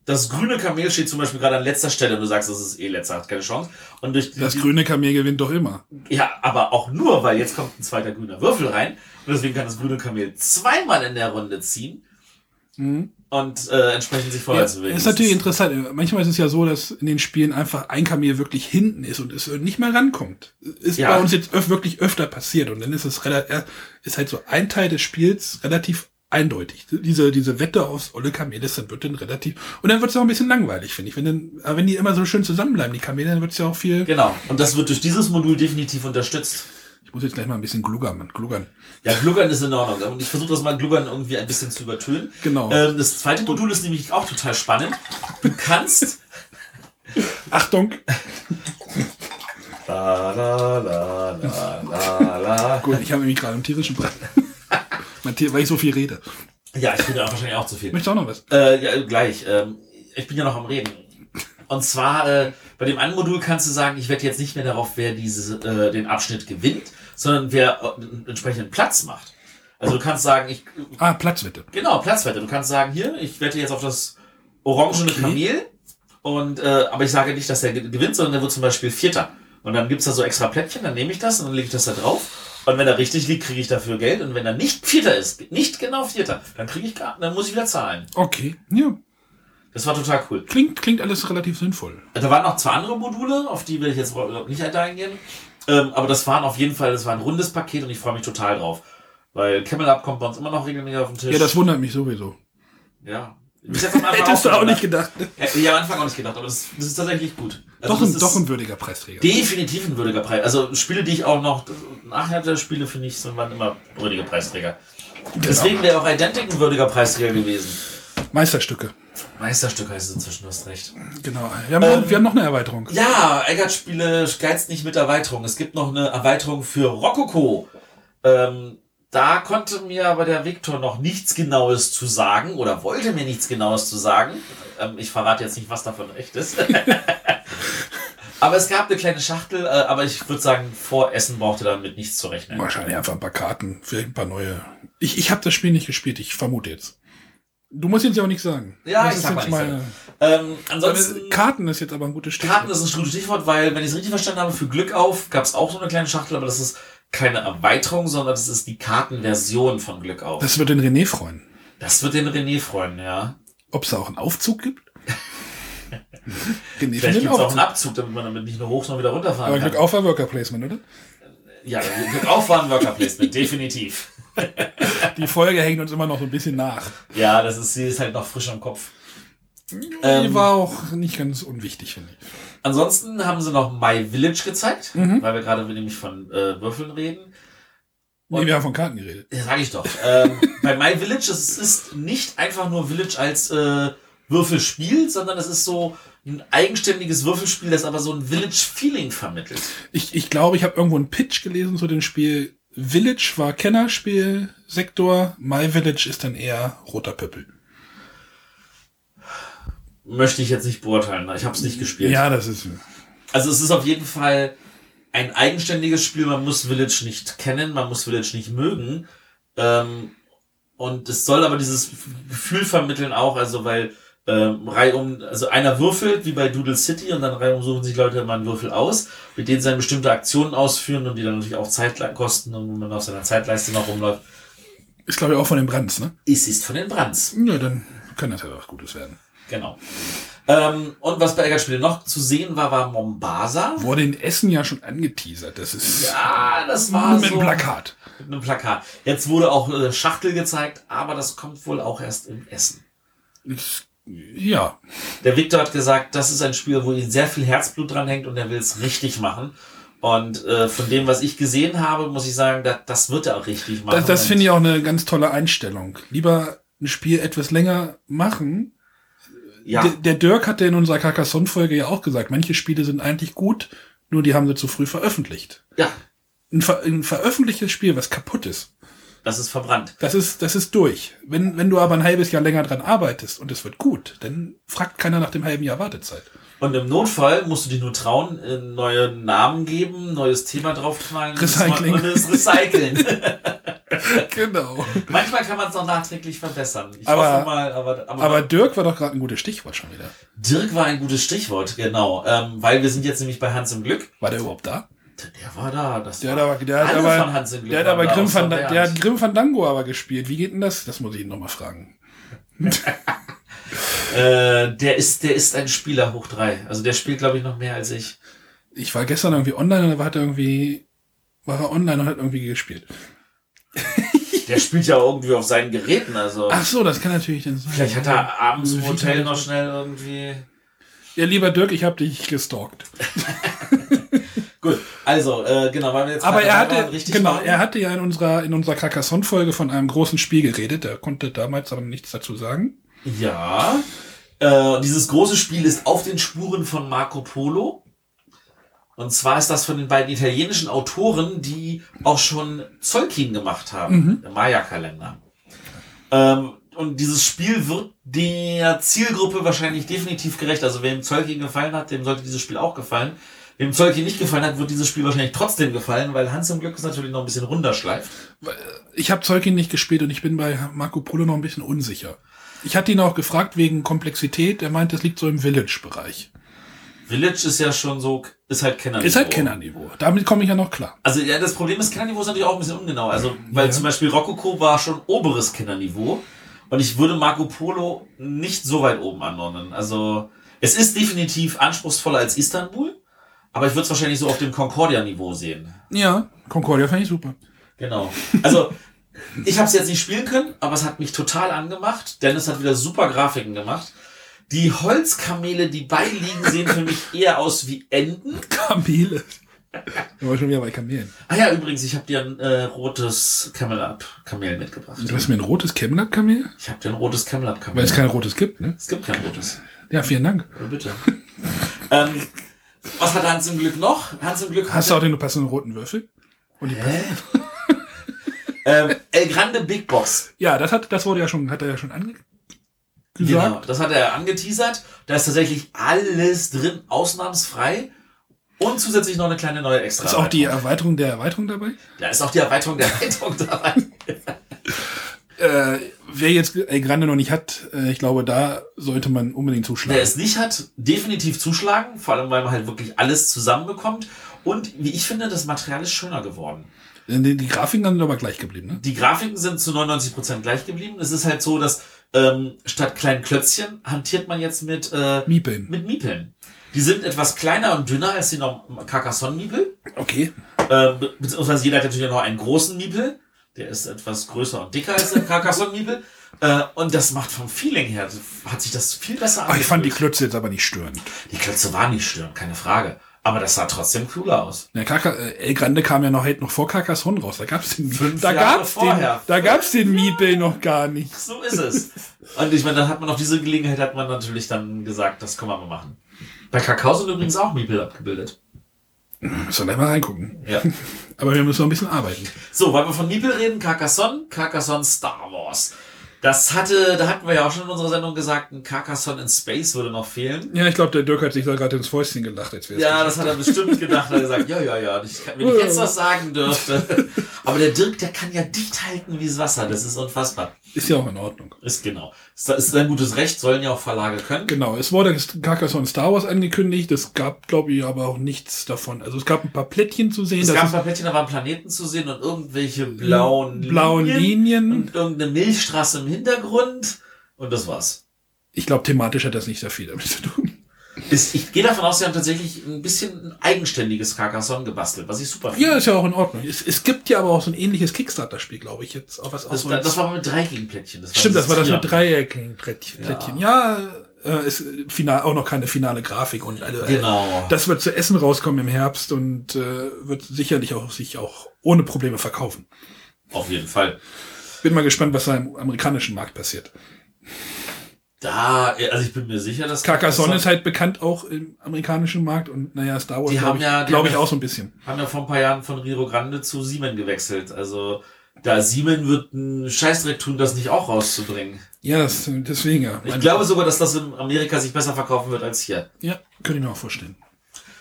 Speaker 2: das grüne Kamel steht zum Beispiel gerade an letzter Stelle und du sagst, das ist eh letzter, hat keine Chance. Und durch die,
Speaker 1: Das grüne Kamel gewinnt doch immer.
Speaker 2: ja, aber auch nur, weil jetzt kommt ein zweiter grüner Würfel rein und deswegen kann das grüne Kamel zweimal in der Runde ziehen und äh, entsprechend sich
Speaker 1: Ja,
Speaker 2: vorwärts bewegen.
Speaker 1: ist natürlich interessant. Manchmal ist es ja so, dass in den Spielen einfach ein Kamel wirklich hinten ist und es nicht mehr rankommt. Ist
Speaker 2: Ja.
Speaker 1: bei uns jetzt öf wirklich öfter passiert und dann ist es relativ, ist halt so ein Teil des Spiels relativ eindeutig. Diese, diese Wette aufs olle Kamel ist dann wird dann relativ, und dann wird es auch ein bisschen langweilig, finde ich. Wenn dann, aber wenn die immer so schön zusammenbleiben, die Kamele, dann wird es ja auch viel,
Speaker 2: Genau. Und das wird durch dieses Modul definitiv unterstützt.
Speaker 1: ich muss jetzt gleich mal ein bisschen gluggern, man, gluggern.
Speaker 2: Ja, Gluggern ist in Ordnung. Und ich versuche das mal Gluggern irgendwie ein bisschen zu übertönen.
Speaker 1: Genau.
Speaker 2: Ähm, das zweite Modul ist nämlich auch total spannend. Du kannst.
Speaker 1: Achtung!
Speaker 2: la, la, la, la, la, la.
Speaker 1: Gut, ich habe nämlich gerade einen tierischen Brand. Weil ich so viel rede.
Speaker 2: Ja, ich bin ja wahrscheinlich auch zu viel.
Speaker 1: Möchtest du auch noch was?
Speaker 2: Äh, ja, gleich. Ähm, ich bin ja noch am Reden. Und zwar, äh, bei dem einen Modul kannst du sagen, ich werde jetzt nicht mehr darauf, wer diese, äh, den Abschnitt gewinnt, sondern wer äh, einen entsprechenden Platz macht. Also du kannst sagen, ich,
Speaker 1: Ah, Platzwette.
Speaker 2: genau, Platzwette. Du kannst sagen, hier, ich wette jetzt auf das orangene
Speaker 1: Okay.
Speaker 2: Kamel. Und, äh, aber ich sage nicht, dass der ge- gewinnt, sondern der wird zum Beispiel Vierter. Und dann gibt's da so extra Plättchen, dann nehme ich das und dann lege ich das da drauf. Und wenn er richtig liegt, kriege ich dafür Geld. Und wenn er nicht Vierter ist, nicht genau Vierter, dann kriege ich dann muss ich wieder zahlen.
Speaker 1: Okay, ja.
Speaker 2: Das war total cool.
Speaker 1: Klingt, klingt alles relativ sinnvoll.
Speaker 2: Da waren noch zwei andere Module, auf die will ich jetzt nicht eingehen. Ähm, aber das waren auf jeden Fall, das war ein rundes Paket und ich freue mich total drauf. Weil Camel Up kommt bei uns immer noch regelmäßig auf den Tisch.
Speaker 1: Ja, das wundert mich sowieso.
Speaker 2: ja.
Speaker 1: Hättest du auch nicht
Speaker 2: gedacht.
Speaker 1: ne?
Speaker 2: Hätte ich am Anfang auch nicht gedacht, aber das, das ist tatsächlich gut. Also
Speaker 1: Doch, ein,
Speaker 2: ist
Speaker 1: doch ein würdiger Preisträger.
Speaker 2: definitiv ein würdiger Preis. Also Spiele, die ich auch noch nachher der Spiele finde ich, sind waren immer würdige Preisträger.
Speaker 1: Genau.
Speaker 2: Deswegen wäre auch Identic ein würdiger Preisträger gewesen.
Speaker 1: Meisterstücke.
Speaker 2: Meisterstück heißt es inzwischen, du hast recht.
Speaker 1: Genau. Wir haben, wir haben noch eine Erweiterung.
Speaker 2: Ja, Eggert-Spiele geizt nicht mit Erweiterung. Es gibt noch eine Erweiterung für Rococo. Ähm, da konnte mir aber der Viktor noch nichts Genaues zu sagen oder wollte mir nichts Genaues zu sagen. Ähm, ich verrate jetzt nicht, was davon echt ist. aber es gab eine kleine Schachtel, äh, aber ich würde sagen, vor Essen brauchte damit nichts zu rechnen.
Speaker 1: Wahrscheinlich einfach ein paar Karten, vielleicht ein paar neue. Ich, ich habe das Spiel nicht gespielt, ich vermute jetzt. Du musst jetzt ja auch nichts sagen.
Speaker 2: Ja,
Speaker 1: das
Speaker 2: ich sag mal
Speaker 1: meine.
Speaker 2: Ähm, ansonsten.
Speaker 1: Karten ist jetzt aber ein gutes Stichwort.
Speaker 2: Karten ist ein gutes Stichwort, weil, wenn ich es richtig verstanden habe, für Glück auf gab es auch so eine kleine Schachtel, aber das ist keine Erweiterung, sondern das ist die Kartenversion von Glück auf.
Speaker 1: Das wird den René freuen.
Speaker 2: Das wird den René freuen, ja.
Speaker 1: Ob es da auch einen Aufzug gibt?
Speaker 2: René Vielleicht gibt es auch einen Abzug, damit man damit nicht nur hoch, sondern wieder runterfahren
Speaker 1: Aber kann. Aber Glück auf war Worker Placement, oder?
Speaker 2: Ja, Glück auf war ein Worker Placement, definitiv.
Speaker 1: Die Folge hängt uns immer noch so ein bisschen nach.
Speaker 2: Ja, das ist, sie ist halt noch frisch am Kopf.
Speaker 1: Die ähm, war auch nicht ganz unwichtig, finde ich.
Speaker 2: Ansonsten haben sie noch My Village gezeigt, mhm. weil wir gerade nämlich von äh, Würfeln reden.
Speaker 1: Und, nee, wir haben von Karten geredet.
Speaker 2: Ja, sag ich doch. ähm, bei My Village, es ist nicht einfach nur Village als äh, Würfelspiel, sondern es ist so ein eigenständiges Würfelspiel, das aber so ein Village-Feeling vermittelt.
Speaker 1: Ich, ich glaube, ich habe irgendwo einen Pitch gelesen zu dem Spiel. Village war Kennerspiel-Sektor, My Village ist dann eher roter Pöppel.
Speaker 2: Möchte ich jetzt nicht beurteilen, ich habe es nicht gespielt.
Speaker 1: Ja, das ist.
Speaker 2: Also es ist auf jeden Fall ein eigenständiges Spiel. Man muss Village nicht kennen, man muss Village nicht mögen. Ähm, und es soll aber dieses Gefühl vermitteln auch, also weil ähm, um, also einer würfelt wie bei Doodle City und dann reihum suchen sich Leute immer einen Würfel aus, mit denen sie dann bestimmte Aktionen ausführen und die dann natürlich auch Zeit kosten und man auf seiner Zeitleiste noch rumläuft.
Speaker 1: Ist glaube ich auch von den Brands, ne?
Speaker 2: Es ist von den Brands.
Speaker 1: Ja, dann kann das ja auch Gutes werden.
Speaker 2: Genau. Ähm, und was bei Eckertspiele noch zu sehen war, war Mombasa.
Speaker 1: Wurde in Essen ja schon angeteasert. Das ist.
Speaker 2: Ja, das war
Speaker 1: mit so. Mit einem Plakat.
Speaker 2: Mit einem Plakat. Jetzt wurde auch äh, Schachtel gezeigt, aber das kommt wohl auch erst in Essen.
Speaker 1: Ich, ja.
Speaker 2: Der Victor hat gesagt, das ist ein Spiel, wo ihm sehr viel Herzblut dran hängt und er will es richtig machen. Und äh, von dem, was ich gesehen habe, muss ich sagen, das, das wird er auch richtig machen.
Speaker 1: Das, das finde ich auch eine ganz tolle Einstellung. Lieber ein Spiel etwas länger machen, ja. Der, der Dirk hatte in unserer Carcassonne-Folge ja auch gesagt, manche Spiele sind eigentlich gut, nur die haben sie zu früh veröffentlicht.
Speaker 2: Ja.
Speaker 1: Ein, ver ein veröffentlichtes Spiel, was kaputt ist.
Speaker 2: Das ist verbrannt.
Speaker 1: Das ist, das ist durch. Wenn, wenn du aber ein halbes Jahr länger dran arbeitest und es wird gut, dann fragt keiner nach dem halben Jahr Wartezeit.
Speaker 2: Und im Notfall musst du dich nur trauen, neue Namen geben, neues Thema draufknallen
Speaker 1: Recycling.
Speaker 2: und es recyceln.
Speaker 1: genau.
Speaker 2: Manchmal kann man es noch nachträglich verbessern.
Speaker 1: Ich aber, hoffe mal, aber, aber, aber Dirk war doch gerade ein gutes Stichwort schon wieder.
Speaker 2: Dirk war ein gutes Stichwort, genau. Ähm, weil wir sind jetzt nämlich bei Hans im Glück.
Speaker 1: War der überhaupt da?
Speaker 2: Der war da. Das
Speaker 1: der
Speaker 2: war
Speaker 1: hat aber, der hat aber, von Hans im Glück der hat aber Grim van, der hat Grim Fandango aber gespielt. Wie geht denn das? Das muss ich ihn nochmal fragen.
Speaker 2: äh, der ist, der ist ein Spieler hoch drei. Also der spielt, glaube ich, noch mehr als ich.
Speaker 1: Ich war gestern irgendwie online und da er irgendwie, war er online und hat irgendwie gespielt.
Speaker 2: Der spielt ja irgendwie auf seinen Geräten, also.
Speaker 1: Ach so, das kann natürlich dann sein.
Speaker 2: Vielleicht hat er abends im Hotel noch schnell irgendwie.
Speaker 1: Ja, lieber Dirk, ich habe dich gestalkt.
Speaker 2: Gut, also äh, genau, weil wir jetzt
Speaker 1: Aber er hatte genau, waren. er hatte ja in unserer in unserer Carcassonne Folge von einem großen Spiel geredet. Er konnte damals aber nichts dazu sagen.
Speaker 2: Ja. Äh, dieses große Spiel ist auf den Spuren von Marco Polo. Und zwar ist das von den beiden italienischen Autoren, die auch schon Zolkin gemacht haben, mhm. der Maya-Kalender. Ähm, und dieses Spiel wird der Zielgruppe wahrscheinlich definitiv gerecht. Also wem Zolkin gefallen hat, dem sollte dieses Spiel auch gefallen. Wem Zolkin nicht gefallen hat, wird dieses Spiel wahrscheinlich trotzdem gefallen, weil Hans im Glück ist natürlich noch ein bisschen runterschleift.
Speaker 1: Ich habe Zolkin nicht gespielt und ich bin bei Marco Polo noch ein bisschen unsicher. Ich hatte ihn auch gefragt wegen Komplexität. Er meint, das liegt so im Village-Bereich.
Speaker 2: Village ist ja schon so, ist halt Kennerniveau.
Speaker 1: Ist halt Kennerniveau. Damit komme ich ja noch klar.
Speaker 2: Also ja, das Problem ist, Kennerniveau ist natürlich auch ein bisschen ungenau. Also, weil ja. zum Beispiel Rococo war schon oberes Kennerniveau. Und ich würde Marco Polo nicht so weit oben anordnen. Also, es ist definitiv anspruchsvoller als Istanbul. Aber ich würde es wahrscheinlich so auf dem Concordia-Niveau sehen.
Speaker 1: Ja, Concordia fand ich super.
Speaker 2: Genau. Also, ich habe es jetzt nicht spielen können, aber es hat mich total angemacht. Dennis hat wieder super Grafiken gemacht. Die Holzkamele, die beiliegen, sehen für mich eher aus wie Enten.
Speaker 1: Kamele. Wir waren schon wieder bei Kamelen.
Speaker 2: Ah ja, übrigens, ich habe dir ein äh, rotes Camel Up Kamel mitgebracht.
Speaker 1: Du hast mir ein rotes Camel Up Kamel?
Speaker 2: Ich habe dir ein rotes Camel Up Kamel.
Speaker 1: Weil es kein rotes gibt, ne?
Speaker 2: Es gibt kein rotes.
Speaker 1: Ja, vielen Dank.
Speaker 2: Ja, bitte. ähm, was hat Hans im Glück noch? Hans im Glück.
Speaker 1: Hast du auch den passenden roten Würfel? Und die
Speaker 2: Hä? ähm, El Grande Big Box.
Speaker 1: Ja, das hat, das wurde ja schon, hat er ja schon ange
Speaker 2: gesagt. Genau, das hat er angeteasert. Da ist tatsächlich alles drin, ausnahmsfrei. Und zusätzlich noch eine kleine neue extra.
Speaker 1: Ist auch die Erweiterung der Erweiterung dabei?
Speaker 2: Da ist auch die Erweiterung der Erweiterung dabei.
Speaker 1: äh, wer jetzt El Grande noch nicht hat, äh, ich glaube, da sollte man unbedingt zuschlagen.
Speaker 2: Wer es nicht hat, definitiv zuschlagen. Vor allem, weil man halt wirklich alles zusammenbekommt. Und wie ich finde, das Material ist schöner geworden.
Speaker 1: Die, die Grafiken sind aber gleich geblieben, ne?
Speaker 2: Die Grafiken sind zu 99 Prozent gleich geblieben. Es ist halt so, dass Ähm, statt kleinen Klötzchen hantiert man jetzt mit, äh,
Speaker 1: Miepeln.
Speaker 2: mit Miepeln. Die sind etwas kleiner und dünner als die Carcassonne-Miepel.
Speaker 1: Okay.
Speaker 2: Ähm, be- beziehungsweise jeder hat natürlich noch einen großen Miepel. Der ist etwas größer und dicker als der Carcassonne-Miepel. Äh, und das macht vom Feeling her, hat sich das viel besser
Speaker 1: Ah, ich fand die
Speaker 2: angefühlt.
Speaker 1: Klötze jetzt aber nicht störend.
Speaker 2: Die Klötze waren nicht störend, keine Frage. Aber das sah trotzdem cooler aus.
Speaker 1: Der Kaka, äh, El Grande kam ja noch, hält noch vor Carcassonne raus. Da gab's den,
Speaker 2: Fünf
Speaker 1: da
Speaker 2: Jahre
Speaker 1: gab's den, da gab's den Miepel noch gar nicht.
Speaker 2: So ist es. Und ich meine, dann hat man auf diese Gelegenheit hat man natürlich dann gesagt, das können wir mal machen. Bei Kakao sind übrigens auch Miepel abgebildet.
Speaker 1: Soll gleich mal reingucken.
Speaker 2: Ja.
Speaker 1: Aber wir müssen noch ein bisschen arbeiten.
Speaker 2: So, weil wir von Miepel reden, Carcassonne, Carcassonne Star Wars. Das hatte, da hatten wir ja auch schon in unserer Sendung gesagt, ein Carcassonne in Space würde noch fehlen.
Speaker 1: Ja, ich glaube, der Dirk hat sich da gerade ins Fäustchen gelacht, als
Speaker 2: Ja, das hat er bestimmt gedacht. Er hat gesagt, ja, ja, ja, ich, wenn ich jetzt was sagen dürfte. Aber der Dirk, der kann ja dicht halten wie das Wasser. Das ist unfassbar.
Speaker 1: ist ja auch in Ordnung.
Speaker 2: Ist genau. Ist, ist sein gutes Recht, sollen ja auch Verlage können.
Speaker 1: Genau, es wurde Carcassonne Star Wars angekündigt. Es gab, glaube ich, aber auch nichts davon. Also es gab ein paar Plättchen zu sehen.
Speaker 2: Es gab ein paar Plättchen, da waren Planeten zu sehen und irgendwelche blauen
Speaker 1: blauen Linien.
Speaker 2: und irgendeine Milchstraße im Hintergrund. Und das war's.
Speaker 1: Ich glaube, thematisch hat das nicht sehr viel damit zu tun.
Speaker 2: Ist, ich gehe davon aus, sie haben tatsächlich ein bisschen ein eigenständiges Carcassonne gebastelt, was ich super finde.
Speaker 1: Ja, ist ja auch in Ordnung. Es, es gibt ja aber auch so ein ähnliches Kickstarter-Spiel, glaube ich, jetzt. Auch was auch
Speaker 2: Das,
Speaker 1: so
Speaker 2: das war mit dreieckigen Plättchen. Das
Speaker 1: Stimmt, das war das mit dreieckigen Plättchen. Plättchen. Ja, äh, ist final, auch noch keine finale Grafik und alle.
Speaker 2: Genau.
Speaker 1: Das wird zu Essen rauskommen im Herbst und äh, wird sicherlich auch sich auch ohne Probleme verkaufen.
Speaker 2: Auf jeden Fall.
Speaker 1: Bin mal gespannt, was da im amerikanischen Markt passiert.
Speaker 2: Da, also ich bin mir sicher, dass
Speaker 1: Carcassonne ist halt bekannt auch im amerikanischen Markt und naja, Star Wars
Speaker 2: Die
Speaker 1: glaube
Speaker 2: haben
Speaker 1: ich,
Speaker 2: ja-
Speaker 1: glaub ich auch so ein bisschen.
Speaker 2: haben ja vor ein paar Jahren von Rio Grande zu Siemen gewechselt. Also da Siemen wird einen Scheißdreck tun, das nicht auch rauszubringen.
Speaker 1: Ja, das, deswegen ja.
Speaker 2: Ich glaube sogar, dass das in Amerika sich besser verkaufen wird als hier.
Speaker 1: Ja, könnte ich mir auch vorstellen.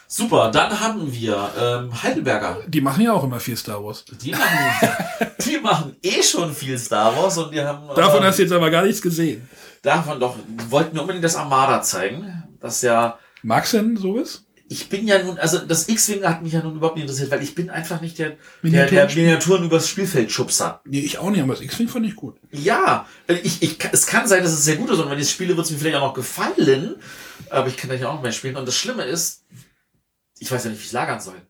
Speaker 2: Super, dann haben wir ähm, Heidelberger.
Speaker 1: Die machen ja auch immer viel Star Wars.
Speaker 2: Die machen, die machen eh schon viel Star Wars und die haben
Speaker 1: Davon
Speaker 2: äh,
Speaker 1: hast du jetzt aber gar nichts gesehen.
Speaker 2: davon doch wollten mir unbedingt das Armada zeigen. Das ja
Speaker 1: Magst du denn sowas?
Speaker 2: ich bin ja nun, also das X-Wing hat mich ja nun überhaupt nicht interessiert, weil ich bin einfach nicht der, der, der
Speaker 1: Miniaturen-
Speaker 2: Miniaturen übers Spielfeld schubser.
Speaker 1: Nee, ich auch nicht, aber das X-Wing fand ich gut.
Speaker 2: Ja, ich, ich, es kann sein, dass es sehr gut ist und wenn ich es spiele, wird es mir vielleicht auch noch gefallen, aber ich kann das ja auch noch mehr spielen und das Schlimme ist, ich weiß ja nicht, wie ich es lagern soll.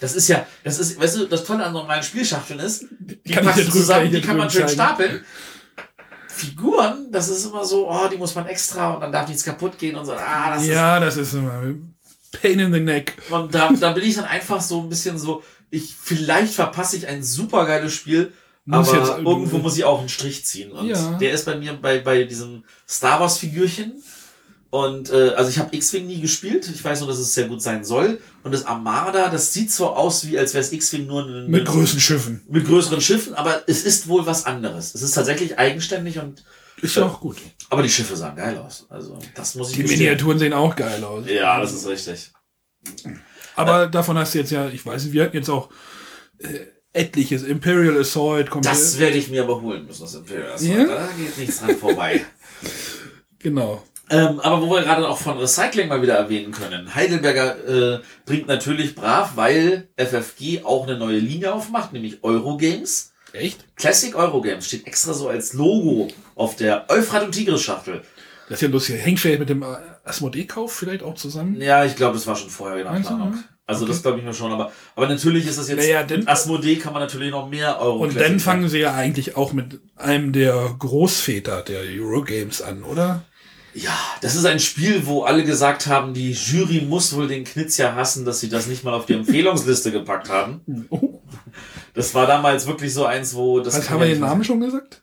Speaker 2: Das ist ja, das ist, weißt du, das Tolle an normalen Spielschachteln ist, die
Speaker 1: Kann
Speaker 2: packst du zusammen, die kann man schön stapeln. Figuren, das ist immer so, oh, die muss man extra und dann darf nichts kaputt gehen und so, ah, das ist
Speaker 1: Ja, das ist immer Pain in the Neck.
Speaker 2: Und da, da bin ich dann einfach so ein bisschen so, ich, vielleicht verpasse ich ein super geiles Spiel,
Speaker 1: Muss
Speaker 2: aber irgendwo muss ich auch einen Strich ziehen. Und
Speaker 1: Ja.
Speaker 2: der ist bei mir bei, bei diesem Star Wars Figürchen. Und äh, also ich habe X-Wing nie gespielt. Ich weiß nur, dass es sehr gut sein soll. Und das Armada, das sieht so aus, wie als wäre es X-Wing nur ein,
Speaker 1: Mit großen Schiffen.
Speaker 2: mit größeren Schiffen, aber es ist wohl was anderes. Es ist tatsächlich eigenständig und
Speaker 1: Ist ja auch gut.
Speaker 2: aber die Schiffe sahen geil aus. Also das muss ich
Speaker 1: Die
Speaker 2: gestehen.
Speaker 1: Miniaturen sehen auch geil aus.
Speaker 2: Ja, das ist richtig.
Speaker 1: Aber davon hast du jetzt ja, ich weiß nicht, wir hatten jetzt auch äh, etliches Imperial Assault. Kommt
Speaker 2: Das werde ich mir aber holen müssen, das Imperial. Assault.
Speaker 1: Ja?
Speaker 2: Da geht nichts dran vorbei.
Speaker 1: Genau.
Speaker 2: Ähm, aber wo wir gerade auch von Recycling mal wieder erwähnen können. Heidelberger äh, bringt natürlich brav, weil FFG auch eine neue Linie aufmacht, nämlich Eurogames.
Speaker 1: Echt?
Speaker 2: Classic Eurogames steht extra so als Logo auf der Euphrat und Tigris Schachtel.
Speaker 1: Das ist ja lustig. Hängt vielleicht mit dem äh, Asmodee-Kauf vielleicht auch zusammen?
Speaker 2: Ja, ich glaube, das war schon vorher in der
Speaker 1: Meinst du,
Speaker 2: Planung.
Speaker 1: ja?
Speaker 2: Also
Speaker 1: Okay.
Speaker 2: das glaube ich mir schon, aber, aber natürlich ist das jetzt,
Speaker 1: Naja, denn-
Speaker 2: mit Asmodee kann man natürlich noch mehr Euro
Speaker 1: Und
Speaker 2: Classic
Speaker 1: dann fangen sie ja eigentlich auch mit einem der Großväter der Eurogames an, oder?
Speaker 2: Ja, das ist ein Spiel, wo alle gesagt haben, die Jury muss wohl den Knitz ja hassen, dass sie das nicht mal auf die Empfehlungsliste gepackt haben.
Speaker 1: Oh,
Speaker 2: Das war damals wirklich so eins, wo das.
Speaker 1: was haben wir den Namen schon gesagt?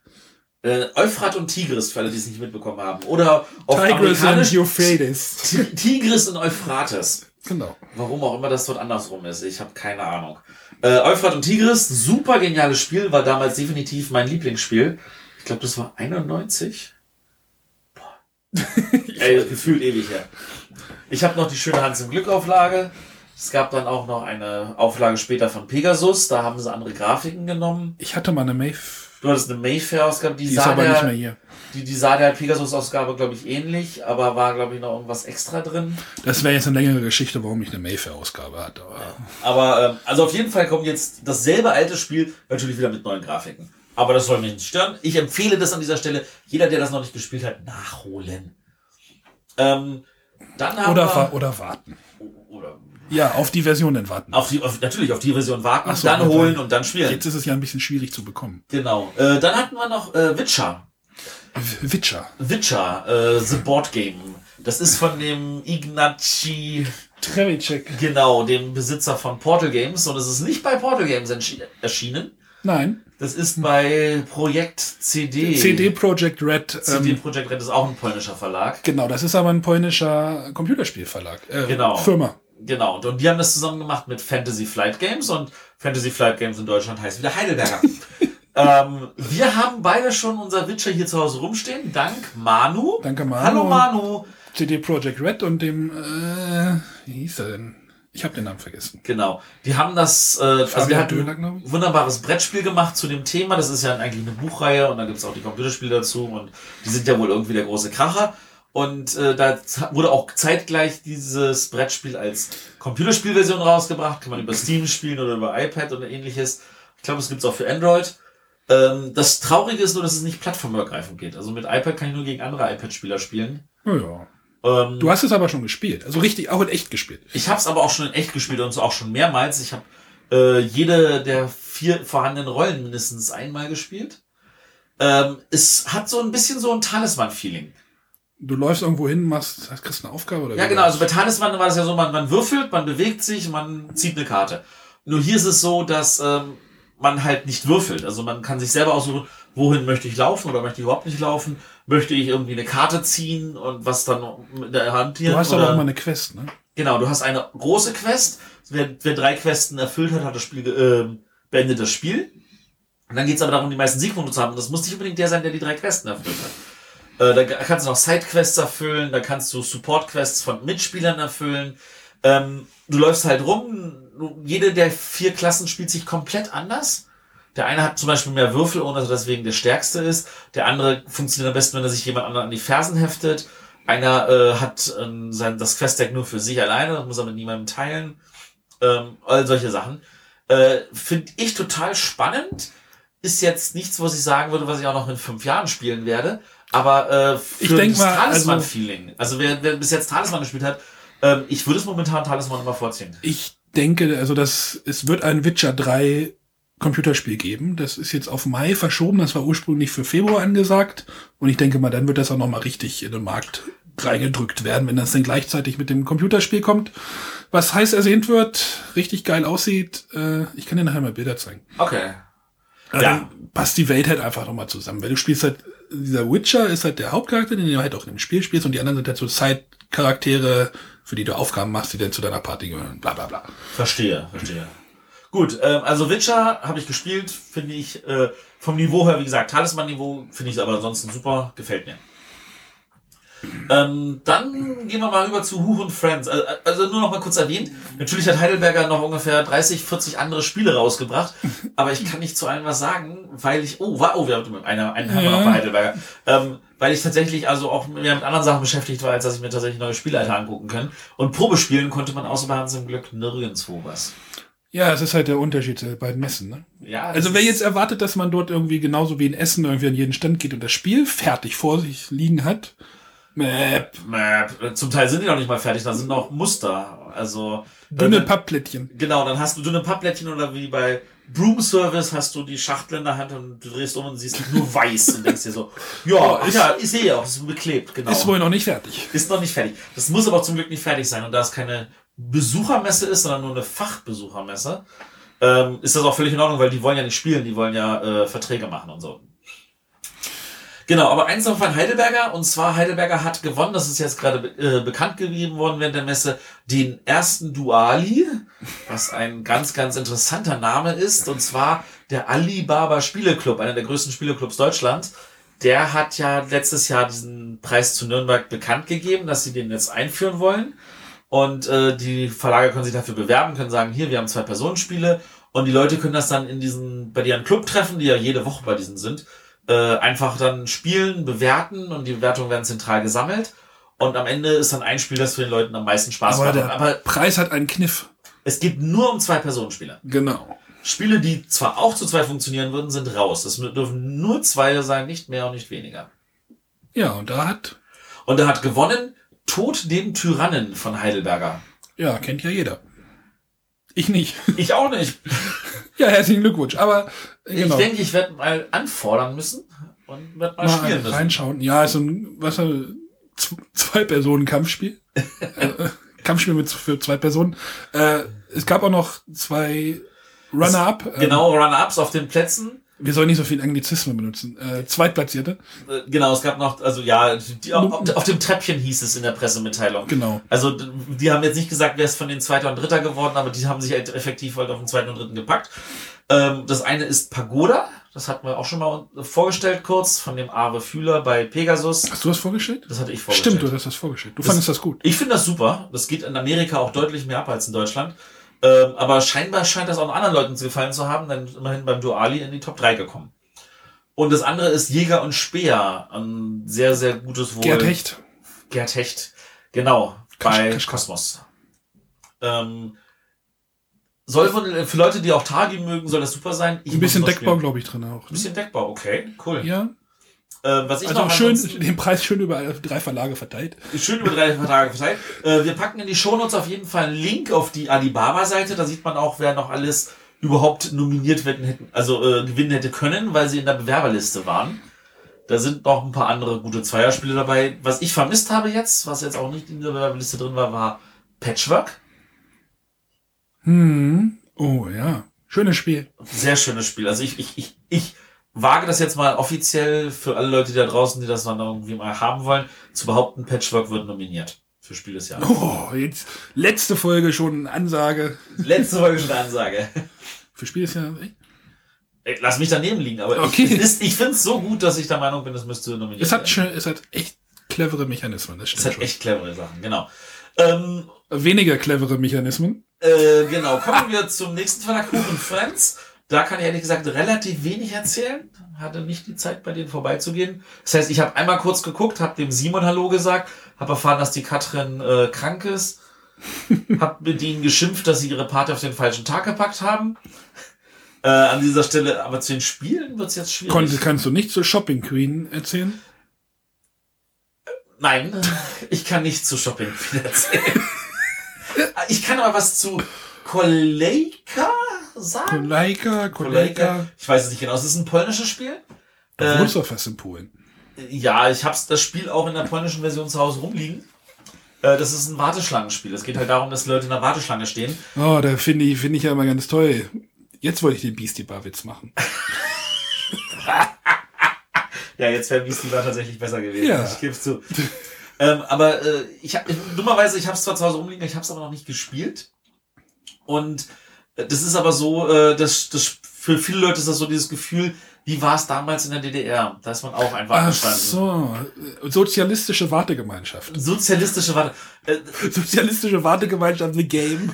Speaker 2: Äh, Euphrat und Tigris, für alle, die es nicht mitbekommen haben. Oder auf
Speaker 1: Tigris and
Speaker 2: Amerikanisch
Speaker 1: Euphrates.
Speaker 2: Ti- Tigris und Euphrates.
Speaker 1: Genau.
Speaker 2: Warum auch immer das dort andersrum ist. Ich habe keine Ahnung. Äh, Euphrat und Tigris, super geniales Spiel, war damals definitiv mein Lieblingsspiel. Ich glaube, das war 91. Ey, gefühlt ewig her. Ich habe noch die schöne Hans im Glück Auflage. Es gab dann auch noch eine Auflage später von Pegasus. Da haben sie andere Grafiken genommen.
Speaker 1: Ich hatte mal eine Maeve.
Speaker 2: Du hattest eine Mayfair-Ausgabe, die,
Speaker 1: Die ist aber nicht mehr
Speaker 2: der,
Speaker 1: hier.
Speaker 2: die, die sah der Pegasus-Ausgabe, glaube ich, ähnlich, aber war, glaube ich, noch irgendwas extra drin.
Speaker 1: Das wäre jetzt eine längere Geschichte, warum ich eine Mayfair-Ausgabe hatte. Aber
Speaker 2: Aber ähm, also auf jeden Fall kommt jetzt dasselbe alte Spiel natürlich wieder mit neuen Grafiken. Aber das soll mich nicht stören. Ich empfehle das an dieser Stelle. Jeder, der das noch nicht gespielt hat, nachholen. Ähm, dann haben
Speaker 1: Oder,
Speaker 2: wir,
Speaker 1: wa oder warten.
Speaker 2: oder
Speaker 1: Ja, auf die Versionen warten.
Speaker 2: auf die, auf, natürlich auf die Version warten,
Speaker 1: so,
Speaker 2: dann holen und dann spielen.
Speaker 1: Jetzt ist es ja ein bisschen schwierig zu bekommen.
Speaker 2: Genau. Äh, dann hatten wir noch äh, Witcher.
Speaker 1: W- Witcher.
Speaker 2: Witcher, äh, The Board Game. Das ist von dem Ignaci,
Speaker 1: Trevicek.
Speaker 2: genau, dem Besitzer von Portal Games. Und es ist nicht bei Portal Games erschienen.
Speaker 1: Nein.
Speaker 2: Das ist bei Projekt CD.
Speaker 1: CD Projekt Red.
Speaker 2: CD
Speaker 1: Ähm,
Speaker 2: Projekt Red ist auch ein polnischer Verlag.
Speaker 1: genau, das ist aber ein polnischer Computerspielverlag. Äh,
Speaker 2: Genau.
Speaker 1: Firma.
Speaker 2: Genau. Und, und die haben das zusammen gemacht mit Fantasy Flight Games und Fantasy Flight Games in Deutschland heißt wieder Heidelberger. ähm, wir haben beide schon unser Witcher hier zu Hause rumstehen. Dank Manu.
Speaker 1: Danke, Manu.
Speaker 2: Hallo Manu.
Speaker 1: CD Projekt Red und dem, äh, wie hieß er denn? Ich habe den Namen vergessen.
Speaker 2: Genau. Die haben das, äh, also wir hatten
Speaker 1: ich.
Speaker 2: wunderbares Brettspiel gemacht zu dem Thema. Das ist ja eigentlich eine Buchreihe und dann gibt's auch die Computerspiele dazu und die sind ja wohl irgendwie der große Kracher. Und äh, da wurde auch zeitgleich dieses Brettspiel als Computerspielversion rausgebracht. Kann man über Steam spielen oder über iPad oder ähnliches. Ich glaube, es gibt's auch für Android. Ähm, das Traurige ist nur, dass es nicht plattformübergreifend geht. Also mit iPad kann ich nur gegen andere iPad-Spieler spielen.
Speaker 1: Ja.
Speaker 2: Ähm,
Speaker 1: Du hast es aber schon gespielt. Also richtig, auch in echt gespielt.
Speaker 2: Ich habe es aber auch schon in echt gespielt und so auch schon mehrmals. Ich habe äh, jede der vier vorhandenen Rollen mindestens einmal gespielt. Ähm, es hat so ein bisschen so ein Talisman-Feeling.
Speaker 1: Du läufst irgendwo hin, machst, kriegst eine Aufgabe oder
Speaker 2: Ja, genau. Also bei Talisman war das ja so, man, man würfelt, man bewegt sich, man zieht eine Karte. Nur hier ist es so, dass ähm, man halt nicht würfelt. Also man kann sich selber aussuchen, wohin möchte ich laufen oder möchte ich überhaupt nicht laufen. Möchte ich irgendwie eine Karte ziehen und was dann mit der Hand hier.
Speaker 1: Du hast
Speaker 2: oder
Speaker 1: aber auch mal eine Quest, ne?
Speaker 2: Genau, du hast eine große Quest. Wer, wer drei Questen erfüllt hat, hat das Spiel, ähm, beendet das Spiel. Und dann geht's aber darum, die meisten Siegpunkte zu haben. Und das muss nicht unbedingt der sein, der die drei Questen erfüllt hat. Äh, da kannst du noch Sidequests erfüllen, da kannst du Support-Quests von Mitspielern erfüllen. Ähm, du läufst halt rum. Jede der vier Klassen spielt sich komplett anders. Der eine hat zum Beispiel mehr Würfel, ohne dass er deswegen der stärkste ist. Der andere funktioniert am besten, wenn er sich jemand anderen an die Fersen heftet. Einer äh, hat ähm, sein, das Questdeck nur für sich alleine, das muss er mit niemandem teilen. Ähm, all solche Sachen. Äh, Finde ich total spannend. Ist jetzt nichts, was ich sagen würde, was ich auch noch in fünf Jahren spielen werde. Aber äh, für
Speaker 1: Ich denk
Speaker 2: das
Speaker 1: mal, also-
Speaker 2: Talisman-Feeling. Also, wer, wer bis jetzt Talisman gespielt hat, ähm, ich würde es momentan Talisman immer vorziehen.
Speaker 1: Ich denke, also das, es wird ein Witcher 3 Computerspiel geben. Das ist jetzt auf Mai verschoben. Das war ursprünglich für Februar angesagt. Und ich denke mal, dann wird das auch nochmal richtig in den Markt reingedrückt werden, wenn das dann gleichzeitig mit dem Computerspiel kommt. Was heiß ersehnt wird, richtig geil aussieht. Äh, ich kann dir nachher mal Bilder zeigen.
Speaker 2: Okay.
Speaker 1: Ja.
Speaker 2: Ja.
Speaker 1: Passt die Welt halt einfach nochmal zusammen. Weil du spielst halt, dieser Witcher ist halt der Hauptcharakter, den du halt auch dem Spiel spielst und die anderen sind halt so Side-Charaktere, für die du Aufgaben machst, die dann zu deiner Party gehören, bla bla bla.
Speaker 2: Verstehe, verstehe. Gut, ähm, also Witcher habe ich gespielt, finde ich äh, vom Niveau her, wie gesagt, Talisman-Niveau finde ich aber ansonsten super, gefällt mir. Ähm, dann gehen wir mal über zu Who und Friends. Also, also nur noch mal kurz erwähnt, natürlich hat Heidelberger noch ungefähr 30, 40 andere Spiele rausgebracht, aber ich kann nicht zu allen was sagen, weil ich, oh, wa- oh wir haben einer, einen haben wir noch bei Heidelberger, ähm, weil ich tatsächlich also auch mehr mit anderen Sachen beschäftigt war, als dass ich mir tatsächlich neue Spiele hätte angucken können. Und Probespielen konnte man außer bei Hans im Glück nirgendwo was.
Speaker 1: Ja, es ist halt der Unterschied der beiden Messen, ne?
Speaker 2: Ja,
Speaker 1: Also wer jetzt erwartet, dass man dort irgendwie genauso wie in Essen irgendwie an jeden Stand geht und das Spiel fertig vor sich liegen hat, Mäp,
Speaker 2: Map. Zum Teil sind die noch nicht mal fertig, da sind noch Muster. Also
Speaker 1: dünne
Speaker 2: äh,
Speaker 1: Pappplättchen.
Speaker 2: Genau, dann hast du dünne Pappplättchen oder wie bei Broom Service hast du die Schachtel in der Hand und du drehst um und siehst nur weiß und denkst dir so, ja, ach
Speaker 1: ist-
Speaker 2: ja, ich sehe auch, es ist beklebt, genau.
Speaker 1: Ist wohl noch nicht fertig.
Speaker 2: Ist noch nicht fertig. Das muss aber zum Glück nicht fertig sein. Und da es keine Besuchermesse ist, sondern nur eine Fachbesuchermesse, ähm, ist das auch völlig in Ordnung, weil die wollen ja nicht spielen, die wollen ja äh, Verträge machen und so. Genau, aber eins noch von Heidelberger, und zwar Heidelberger hat gewonnen, das ist jetzt gerade äh, bekannt gegeben worden während der Messe, den ersten Duali, was ein ganz, ganz interessanter Name ist, und zwar der Alibaba Spieleclub, einer der größten Spieleclubs Deutschlands. Der hat ja letztes Jahr diesen Preis zu Nürnberg bekannt gegeben, dass sie den jetzt einführen wollen. Und äh, die Verlage können sich dafür bewerben, können sagen, hier, wir haben zwei Personenspiele. Und die Leute können das dann in diesen, bei deren Club treffen, die ja jede Woche bei diesen sind, äh, einfach dann spielen, bewerten und die Bewertungen werden zentral gesammelt. Und am Ende ist dann ein Spiel, das für den Leuten am meisten Spaß
Speaker 1: Aber
Speaker 2: macht.
Speaker 1: der
Speaker 2: Aber
Speaker 1: Preis hat einen Kniff.
Speaker 2: es geht nur um zwei Personenspieler.
Speaker 1: Genau.
Speaker 2: Spiele, die zwar auch zu zweit funktionieren würden, sind raus. Es dürfen nur zwei sein, nicht mehr und nicht weniger.
Speaker 1: Ja, und da hat.
Speaker 2: Und er hat gewonnen Tod dem Tyrannen von Heidelberger.
Speaker 1: Ja, kennt ja jeder. Ich nicht.
Speaker 2: Ich auch nicht.
Speaker 1: ja, herzlichen Glückwunsch. Aber
Speaker 2: genau. ich denke, ich werde mal anfordern müssen und werde mal, mal spielen müssen.
Speaker 1: Reinschauen. Ja, ist ein was zwei Personen Kampfspiel. äh, Kampfspiel mit für zwei Personen. Äh, es gab auch noch zwei Runner-up.
Speaker 2: Ähm, genau, Runner-ups auf den Plätzen.
Speaker 1: Wir sollen nicht so viel Anglizismen benutzen. Äh, Zweitplatzierte.
Speaker 2: Äh, genau, es gab noch, also ja, die, auf, auf, dem Treppchen hieß es in der Pressemitteilung.
Speaker 1: Genau.
Speaker 2: Also die haben jetzt nicht gesagt, wer ist von den Zweiter und Dritter geworden, aber die haben sich halt effektiv halt auf den Zweiten und Dritten gepackt. Ähm, das eine ist Pagoda, das hatten wir auch schon mal vorgestellt kurz, von dem Awe Fühler bei Pegasus.
Speaker 1: Hast du das vorgestellt?
Speaker 2: Das hatte ich vorgestellt.
Speaker 1: Stimmt, du hast das vorgestellt. Du das, fandest das gut.
Speaker 2: Ich finde das super. Das geht in Amerika auch deutlich mehr ab als in Deutschland. Ähm, aber scheinbar scheint das auch anderen Leuten zu gefallen zu haben, denn immerhin beim Duali in die Top 3 gekommen. Und das andere ist Jäger und Speer. Ein sehr, sehr gutes
Speaker 1: Wohl. Gerd Hecht.
Speaker 2: Gerd Hecht. Genau. Bei Kasch, Kosmos. Ähm, soll von, für Leute, die auch Tagi mögen, soll das super sein.
Speaker 1: Ich ein bisschen Deckbau, glaube ich, drin auch.
Speaker 2: Ein bisschen Deckbau, okay, cool.
Speaker 1: Ja.
Speaker 2: Äh, was ich
Speaker 1: also noch schön, den Preis schön über drei Verlage verteilt.
Speaker 2: Schön über drei Verlage verteilt. Äh, wir packen in die Shownotes auf jeden Fall einen Link auf die Alibaba-Seite. Da sieht man auch, wer noch alles überhaupt nominiert werden hätten, also äh, gewinnen hätte können, weil sie in der Bewerberliste waren. Da sind noch ein paar andere gute Zweierspiele dabei. Was ich vermisst habe jetzt, was jetzt auch nicht in der Bewerberliste drin war, war Patchwork.
Speaker 1: Hm. Oh ja. Schönes Spiel.
Speaker 2: Sehr schönes Spiel. Also ich, ich, ich, ich wage das jetzt mal offiziell für alle Leute da draußen, die das dann irgendwie mal haben wollen, zu behaupten, Patchwork wird nominiert für Spiel des Jahres.
Speaker 1: Oh, jetzt letzte Folge schon Ansage.
Speaker 2: Letzte Folge schon Ansage.
Speaker 1: Für Spiel des Jahres,
Speaker 2: echt? Lass mich daneben liegen, aber
Speaker 1: okay.
Speaker 2: ich, ist, ich finde es so gut, dass ich der Meinung bin, es müsste nominiert
Speaker 1: es hat werden. es hat echt clevere Mechanismen. Das
Speaker 2: stimmt es hat schon. echt clevere Sachen, genau. Ähm,
Speaker 1: Weniger clevere Mechanismen.
Speaker 2: Äh, genau, kommen wir zum nächsten Verlag, Huch Friends. Da kann ich ehrlich gesagt relativ wenig erzählen. Hatte nicht die Zeit, bei denen vorbeizugehen. Das heißt, ich habe einmal kurz geguckt, habe dem Simon Hallo gesagt, habe erfahren, dass die Katrin äh, krank ist, habe mit ihnen geschimpft, dass sie ihre Party auf den falschen Tag gepackt haben. Äh, an dieser Stelle, aber zu den Spielen wird's jetzt schwierig.
Speaker 1: Konntest, kannst du nicht zur Shopping Queen erzählen?
Speaker 2: Nein, ich kann nicht zu Shopping Queen erzählen. ich kann aber was zu Kolejka sagen.
Speaker 1: Kolejka, Kolejka.
Speaker 2: Ich weiß es nicht genau. Es ist ein polnisches Spiel.
Speaker 1: Du äh, doch fast in Polen.
Speaker 2: Ja, ich habe das Spiel auch in der polnischen Version zu Hause rumliegen. Äh, das ist ein Warteschlangenspiel. Es geht halt darum, dass Leute in der Warteschlange stehen.
Speaker 1: Oh, da finde ich, finde ich ja immer ganz toll. Jetzt wollte ich den Beastie Bar Witz machen.
Speaker 2: ja, jetzt wäre Beastie Bar tatsächlich besser gewesen.
Speaker 1: Ja.
Speaker 2: Ich gebe zu. ähm, aber äh, ich hab, dummerweise, ich habe es zwar zu Hause rumliegen, ich habe es aber noch nicht gespielt. Und äh, das ist aber so, äh, dass, dass für viele Leute ist das so dieses Gefühl, wie war es damals in der DDR? Da ist man auch einfach
Speaker 1: Ach so, sozialistische Wartegemeinschaft.
Speaker 2: Sozialistische Warte.
Speaker 1: Äh, sozialistische Wartegemeinschaft, The Game.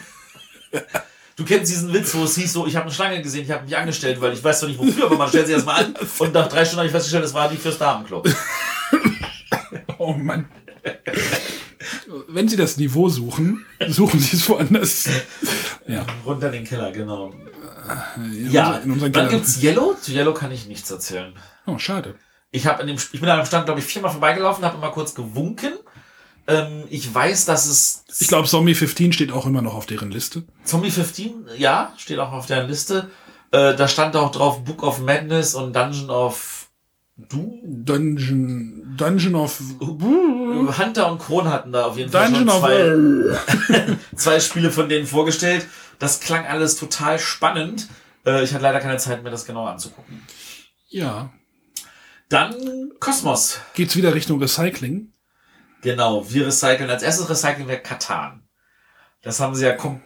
Speaker 2: Du kennst diesen Witz, wo es hieß so, ich habe eine Schlange gesehen, ich habe mich angestellt, weil ich weiß zwar nicht wofür, aber man stellt sich erstmal an und nach drei Stunden habe ich festgestellt, es war nicht fürs Damenklo.
Speaker 1: oh Mann. Wenn Sie das Niveau suchen, suchen Sie es woanders.
Speaker 2: Ja. Runter in den Keller, genau. In ja, in unseren dann gibt's Yellow. Zu Yellow kann ich nichts erzählen.
Speaker 1: Oh, schade.
Speaker 2: Ich, hab in dem, ich bin an dem Stand, glaube ich, viermal vorbeigelaufen, habe immer kurz gewunken. Ähm, ich weiß, dass es.
Speaker 1: Ich glaube, Zombie 15 steht auch immer noch auf deren Liste.
Speaker 2: Zombie 15, ja, steht auch auf deren Liste. Äh, da stand auch drauf Book of Madness und Dungeon of
Speaker 1: Du? Dungeon, Dungeon of
Speaker 2: Hunter und Kron hatten da auf jeden Fall Dungeon schon zwei, zwei Spiele von denen vorgestellt. Das klang alles total spannend. Äh, ich hatte leider keine Zeit, mir das genauer anzugucken.
Speaker 1: Ja.
Speaker 2: Dann Kosmos.
Speaker 1: Geht's wieder Richtung Recycling?
Speaker 2: Genau, wir recyceln. Als erstes recyceln wir Katan. Das haben sie ja kom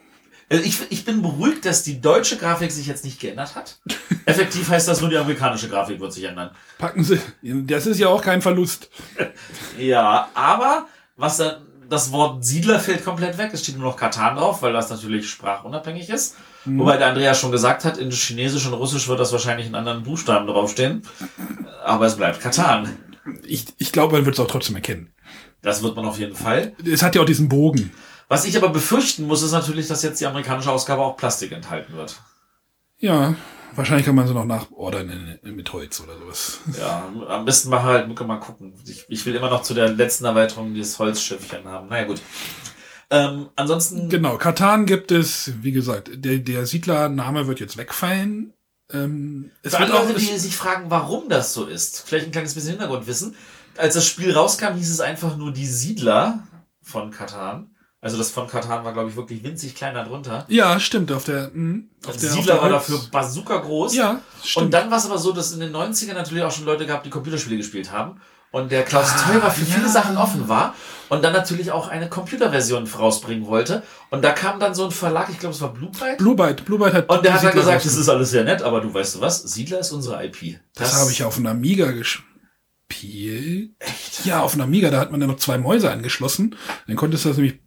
Speaker 2: also ich, ich bin beruhigt, dass die deutsche Grafik sich jetzt nicht geändert hat. Effektiv heißt das nur, die amerikanische Grafik wird sich ändern.
Speaker 1: Packen Sie. Das ist ja auch kein Verlust.
Speaker 2: ja, aber was da, das Wort Siedler fällt komplett weg. Es steht nur noch Katan drauf, weil das natürlich sprachunabhängig ist. Mhm. Wobei der Andreas schon gesagt hat, in Chinesisch und Russisch wird das wahrscheinlich in anderen Buchstaben draufstehen. Aber es bleibt Katan.
Speaker 1: Ich, ich glaube, man wird es auch trotzdem erkennen.
Speaker 2: Das wird man auf jeden Fall.
Speaker 1: Es hat ja auch diesen Bogen.
Speaker 2: Was ich aber befürchten muss, ist natürlich, dass jetzt die amerikanische Ausgabe auch Plastik enthalten wird.
Speaker 1: Ja, wahrscheinlich kann man sie noch nachordern in, mit Holz oder sowas.
Speaker 2: Ja, am besten mal halt, mal gucken. Ich, ich will immer noch zu der letzten Erweiterung dieses Holzschiffchen haben. Naja, gut. Ähm, ansonsten.
Speaker 1: Genau, Katan gibt es, wie gesagt, der, der Siedlername wird jetzt wegfallen. Ähm,
Speaker 2: es Für alle Leute, die sich fragen, warum das so ist, vielleicht ein kleines bisschen Hintergrundwissen. Als das Spiel rauskam, hieß es einfach nur die Siedler von Katan. Also das von Katan war, glaube ich, wirklich winzig kleiner drunter.
Speaker 1: Ja, stimmt. Auf der, mh,
Speaker 2: auf also der Siedler auf der war dafür bazooka groß.
Speaker 1: Ja,
Speaker 2: stimmt. Und dann war es aber so, dass in den 90ern natürlich auch schon Leute gab, die Computerspiele gespielt haben. Und der Klaus ah, Teuber für ja. viele Sachen offen war und dann natürlich auch eine Computerversion rausbringen wollte. Und da kam dann so ein Verlag, ich glaube, es war Blue Byte.
Speaker 1: Blue Byte, Blue Byte hat.
Speaker 2: Und der hat dann gesagt, das ist alles sehr nett, aber du weißt du was? Siedler ist unsere IP.
Speaker 1: Das, das habe ich auf einem Amiga gespielt. Echt? Ja, auf einem Amiga, da hat man dann noch zwei Mäuse angeschlossen. Dann konntest du das nämlich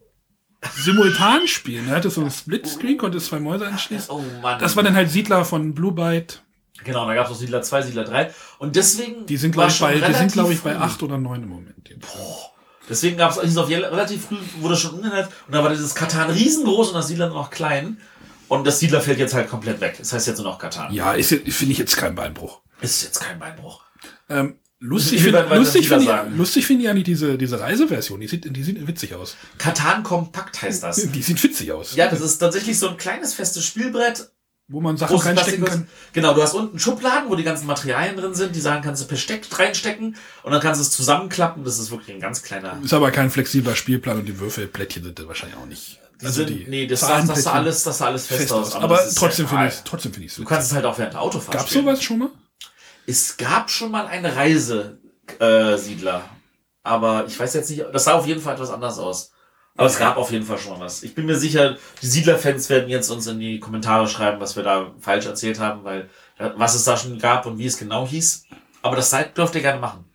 Speaker 1: simultan spielen. Er hatte so einen Splitscreen, konnte zwei Mäuse anschließen. Oh Mann. Das war dann halt Siedler von Blue Byte.
Speaker 2: Genau, da gab es auch Siedler 2, Siedler 3. Und deswegen.
Speaker 1: Die sind, glaube ich, bei, die sind, glaube ich, bei 8 oder 9 im Moment. Boah.
Speaker 2: Deswegen gab es auf relativ früh, wurde schon umgenannt und da war dieses Katan riesengroß und das Siedler noch klein. Und das Siedler fällt jetzt halt komplett weg. Das heißt jetzt nur noch Katan.
Speaker 1: Ja, ist finde ich jetzt kein Beinbruch.
Speaker 2: Ist jetzt kein Beinbruch.
Speaker 1: Ähm, lustig finde lustig find ich, lustig finde ich eigentlich diese, diese Reiseversion. Die sieht, die sieht witzig aus.
Speaker 2: Katan Kompakt heißt das.
Speaker 1: Die sieht witzig aus.
Speaker 2: Ja, das ist tatsächlich so ein kleines festes Spielbrett
Speaker 1: wo man Sachen reinstecken kann.
Speaker 2: Genau, du hast unten Schubladen, wo die ganzen Materialien drin sind. Die Sachen kannst du per Steck reinstecken und dann kannst du es zusammenklappen. Das ist wirklich ein ganz kleiner.
Speaker 1: Ist aber kein flexibler Spielplan und die Würfelplättchen sind da wahrscheinlich auch nicht.
Speaker 2: Also sind, die nee, das sah, das sah alles, das sah alles fest, fest aus.
Speaker 1: Aber, aber trotzdem finde ich, trotzdem finde ich
Speaker 2: Du kannst es halt auch während der Autofahrt
Speaker 1: Gab's sowas schon mal?
Speaker 2: Es gab schon mal eine Reisesiedler, äh, aber ich weiß jetzt nicht. Das sah auf jeden Fall etwas anders aus. Aber es gab auf jeden Fall schon was. Ich bin mir sicher, die Siedler-Fans werden jetzt uns in die Kommentare schreiben, was wir da falsch erzählt haben, weil was es da schon gab und wie es genau hieß. Aber das dürft ihr gerne machen.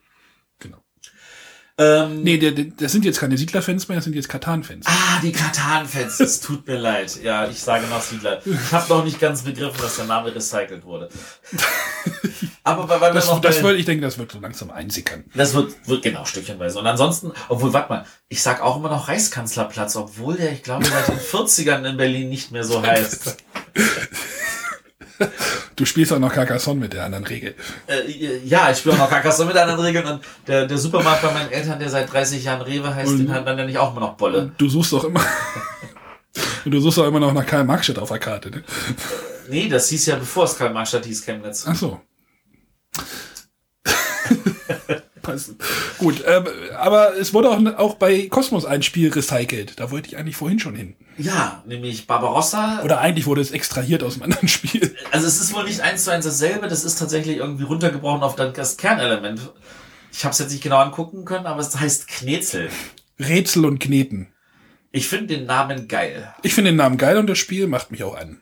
Speaker 1: Ähm, nee, der, der, das sind jetzt keine Siedler-Fans mehr, das sind jetzt Katan-Fans.
Speaker 2: Ah, die Katan-Fans, es tut mir leid. Ja, ich sage noch Siedler. Ich habe noch nicht ganz begriffen, dass der Name recycelt wurde.
Speaker 1: Aber weil das, wir noch das wird, ich denke, das wird so langsam einsickern.
Speaker 2: Das wird, wird genau stückchenweise. Und ansonsten, obwohl, warte mal, ich sag auch immer noch Reichskanzlerplatz, obwohl der, ich glaube, seit den 40ern in Berlin nicht mehr so heißt.
Speaker 1: Du spielst auch noch Carcassonne mit der anderen Regel.
Speaker 2: Äh, ja, ich spiele auch noch Carcassonne mit der anderen Regeln und der, der Supermarkt bei meinen Eltern, der seit 30 Jahren Rewe heißt, und den hat dann ja nicht auch immer noch Bolle.
Speaker 1: Du suchst doch immer. und du suchst doch immer noch nach Karl Marxstadt auf der Karte, ne?
Speaker 2: Nee, das hieß ja bevor es Karl Marxstadt hieß, Chemnitz.
Speaker 1: Ach so. Passen. Gut, ähm, aber es wurde auch, auch bei Cosmos ein Spiel recycelt. Da wollte ich eigentlich vorhin schon hin.
Speaker 2: Ja, nämlich Barbarossa.
Speaker 1: Oder eigentlich wurde es extrahiert aus einem anderen Spiel.
Speaker 2: Also es ist wohl nicht eins zu eins dasselbe, das ist tatsächlich irgendwie runtergebrochen auf das Kernelement. Ich habe es jetzt nicht genau angucken können, aber es heißt Knetzel.
Speaker 1: Rätsel und Kneten.
Speaker 2: Ich finde den Namen geil.
Speaker 1: Ich finde den Namen geil und das Spiel macht mich auch an.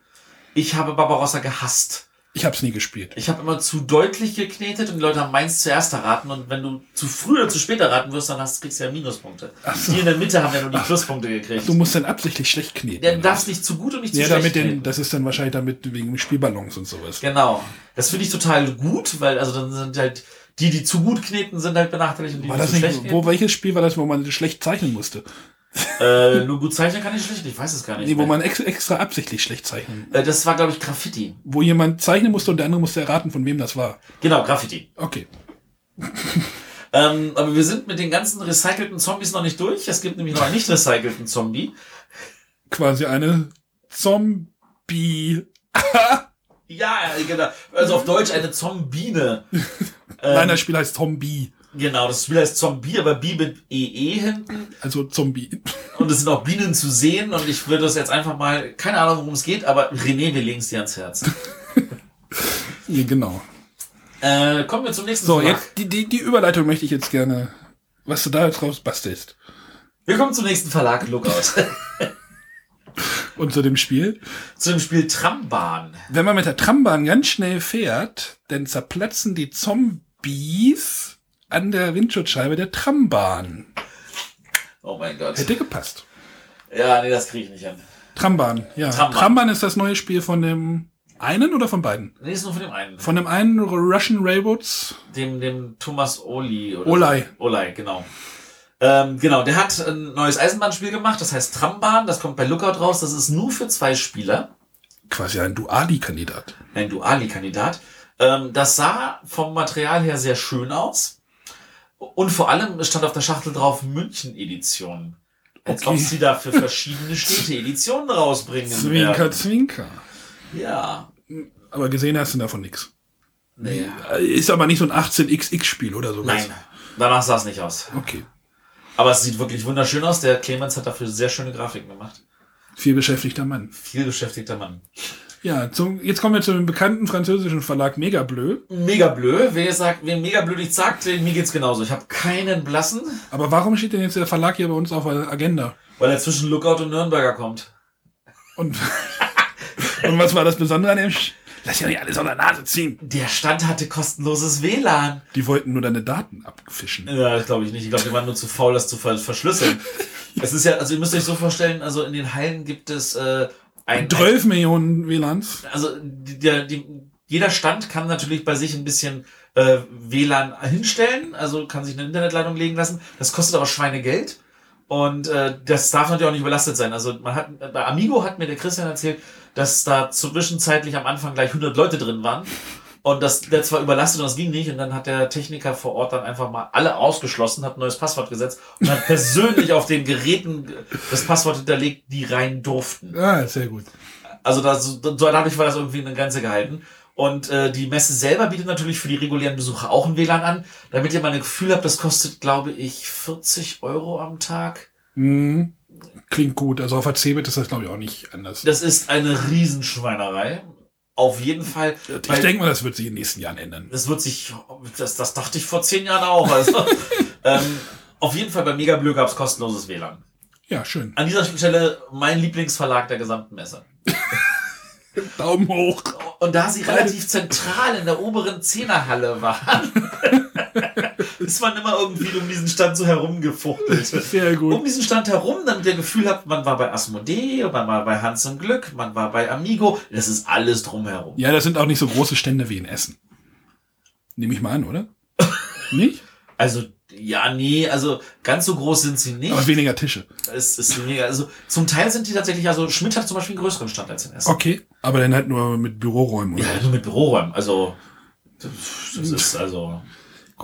Speaker 2: Ich habe Barbarossa gehasst.
Speaker 1: Ich habe es nie gespielt.
Speaker 2: Ich habe immer zu deutlich geknetet und die Leute haben meins zuerst erraten und wenn du zu früh oder zu spät erraten wirst, dann hast, kriegst du ja Minuspunkte. Ach so. Die in der Mitte haben ja nur die Ach, Pluspunkte gekriegt.
Speaker 1: Du musst dann absichtlich schlecht kneten.
Speaker 2: Ja, du darfst nicht zu gut und nicht zu
Speaker 1: ja,
Speaker 2: schlecht
Speaker 1: damit den, Das ist dann wahrscheinlich damit wegen Spielballons und sowas.
Speaker 2: Genau. Das finde ich total gut, weil also dann sind halt die, die zu gut kneten, sind halt benachteiligt und die,
Speaker 1: war die das
Speaker 2: zu
Speaker 1: nicht, schlecht Wo welches Spiel war das, wo man schlecht zeichnen musste?
Speaker 2: Äh, nur gut zeichnen kann ich schlecht, ich weiß es gar nicht.
Speaker 1: Nee, wo man ex extra absichtlich schlecht zeichnen.
Speaker 2: Äh, das war, glaube ich, Graffiti.
Speaker 1: Wo jemand zeichnen musste und der andere musste erraten, von wem das war.
Speaker 2: Genau, Graffiti.
Speaker 1: Okay.
Speaker 2: ähm, aber wir sind mit den ganzen recycelten Zombies noch nicht durch. Es gibt nämlich noch einen nicht recycelten Zombie.
Speaker 1: Quasi eine Zombie.
Speaker 2: ja, genau. Also auf Deutsch eine Zombine.
Speaker 1: Nein, das Spiel heißt Zombie.
Speaker 2: Genau, das Spiel heißt Zombie, aber Bi mit EE hinten.
Speaker 1: Also Zombie.
Speaker 2: Und es sind auch Bienen zu sehen und ich würde das jetzt einfach mal, keine Ahnung, worum es geht, aber René, wir legen es dir ans Herz.
Speaker 1: ja, genau.
Speaker 2: Äh, kommen wir zum nächsten
Speaker 1: So, Verlag. jetzt die, die, die Überleitung möchte ich jetzt gerne, was du da jetzt raus bastelst.
Speaker 2: Wir kommen zum nächsten Verlag, Lookout.
Speaker 1: Und zu dem Spiel?
Speaker 2: Zu dem Spiel Trambahn.
Speaker 1: Wenn man mit der Trambahn ganz schnell fährt, dann zerplatzen die Zombies an der Windschutzscheibe der Trambahn.
Speaker 2: Oh mein Gott.
Speaker 1: Hätte gepasst.
Speaker 2: Ja, nee, das kriege ich nicht an.
Speaker 1: Trambahn, ja. Trambahn. Trambahn ist das neue Spiel von dem einen oder von beiden?
Speaker 2: Nee, ist nur von dem einen.
Speaker 1: Von dem einen Russian Railroads?
Speaker 2: Dem, dem Thomas Oli.
Speaker 1: Oder Olay.
Speaker 2: So. Olay, genau. Ähm, genau, der hat ein neues Eisenbahnspiel gemacht, das heißt Trambahn, das kommt bei Lookout raus, das ist nur für zwei Spieler.
Speaker 1: quasi ein Duali-Kandidat.
Speaker 2: Ein Duali-Kandidat. Ähm, das sah vom Material her sehr schön aus. Und vor allem stand auf der Schachtel drauf München-Edition. Als
Speaker 1: Okay.
Speaker 2: ob sie da für verschiedene Städte Editionen rausbringen.
Speaker 1: Zwinker,
Speaker 2: werden.
Speaker 1: Zwinker.
Speaker 2: Ja.
Speaker 1: Aber gesehen hast du davon nichts.
Speaker 2: Nee.
Speaker 1: Ist aber nicht so ein 18xx-Spiel oder sowas.
Speaker 2: Nein. Danach sah es nicht aus.
Speaker 1: Okay.
Speaker 2: Aber es sieht wirklich wunderschön aus. Der Clemens hat dafür sehr schöne Grafiken gemacht.
Speaker 1: Viel beschäftigter Mann.
Speaker 2: Viel beschäftigter Mann.
Speaker 1: Ja, zum, jetzt kommen wir zu dem bekannten französischen Verlag Megableu.
Speaker 2: Mega blöd. Wer sagt, wer mega blöd nichts sagt, mir geht's genauso. Ich habe keinen blassen,
Speaker 1: Aber warum steht denn jetzt der Verlag hier bei uns auf der Agenda?
Speaker 2: weil er zwischen Lookout und Nürnberger kommt.
Speaker 1: Und, und was war das Besondere an dem? Sch Lass ja nicht alles aus der Nase ziehen.
Speaker 2: Der Stand hatte kostenloses WLAN.
Speaker 1: Die wollten nur deine Daten abfischen.
Speaker 2: Ja, das glaube ich nicht. Ich glaube, die waren nur zu faul, das zu ver verschlüsseln. Es ist ja, also ihr müsst euch so vorstellen, also in den Hallen gibt es äh, ein,
Speaker 1: 12 Millionen WLANs.
Speaker 2: also der, die, jeder Stand kann natürlich bei sich ein bisschen äh, WLAN hinstellen, also kann sich eine Internetleitung legen lassen. Das kostet aber Schweinegeld. Und äh, das darf natürlich auch nicht überlastet sein. Also man hat bei Amigo hat mir der Christian erzählt, dass da zwischenzeitlich am Anfang gleich 100 Leute drin waren. Und das, der zwar überlastet und das ging nicht. Und dann hat der Techniker vor Ort dann einfach mal alle ausgeschlossen, hat ein neues Passwort gesetzt und hat persönlich auf den Geräten das Passwort hinterlegt, die rein durften.
Speaker 1: Ja, sehr gut.
Speaker 2: Also da, so, dadurch war das irgendwie eine Grenze gehalten. Und äh, die Messe selber bietet natürlich für die regulären Besucher auch ein WLAN an. Damit ihr mal ein Gefühl habt, das kostet, glaube ich, 40 Euro am Tag.
Speaker 1: Mhm. Klingt gut. Also auf der Cebit ist das, glaube ich, auch nicht anders.
Speaker 2: Das ist eine Riesenschweinerei. Auf jeden Fall.
Speaker 1: ich denke mal, das wird sich in den nächsten Jahren ändern.
Speaker 2: Das wird sich, das, das dachte ich vor zehn Jahren auch. Also, ähm, auf jeden Fall bei Mega Bleu gab es kostenloses WLAN.
Speaker 1: Ja, schön.
Speaker 2: An dieser Stelle mein Lieblingsverlag der gesamten Messe.
Speaker 1: Daumen hoch.
Speaker 2: Und da sie relativ zentral in der oberen Zehnerhalle waren, ist man immer irgendwie um diesen Stand so herumgefuchtelt.
Speaker 1: Sehr gut.
Speaker 2: Um diesen Stand herum, damit ihr Gefühl habt, man war bei Asmodee, man war bei Hans im Glück, man war bei Amigo. Das ist alles drumherum.
Speaker 1: Ja, das sind auch nicht so große Stände wie in Essen. Nehme ich mal an, oder? nicht?
Speaker 2: Also, ja, nee, also ganz so groß sind sie nicht.
Speaker 1: Aber weniger Tische.
Speaker 2: Es ist mega. Also zum Teil sind die tatsächlich, also Schmidt hat zum Beispiel einen größeren Stand als in Essen.
Speaker 1: Okay. Aber dann halt nur mit Büroräumen. Oder?
Speaker 2: Ja, nur mit Büroräumen. Also, das ist also.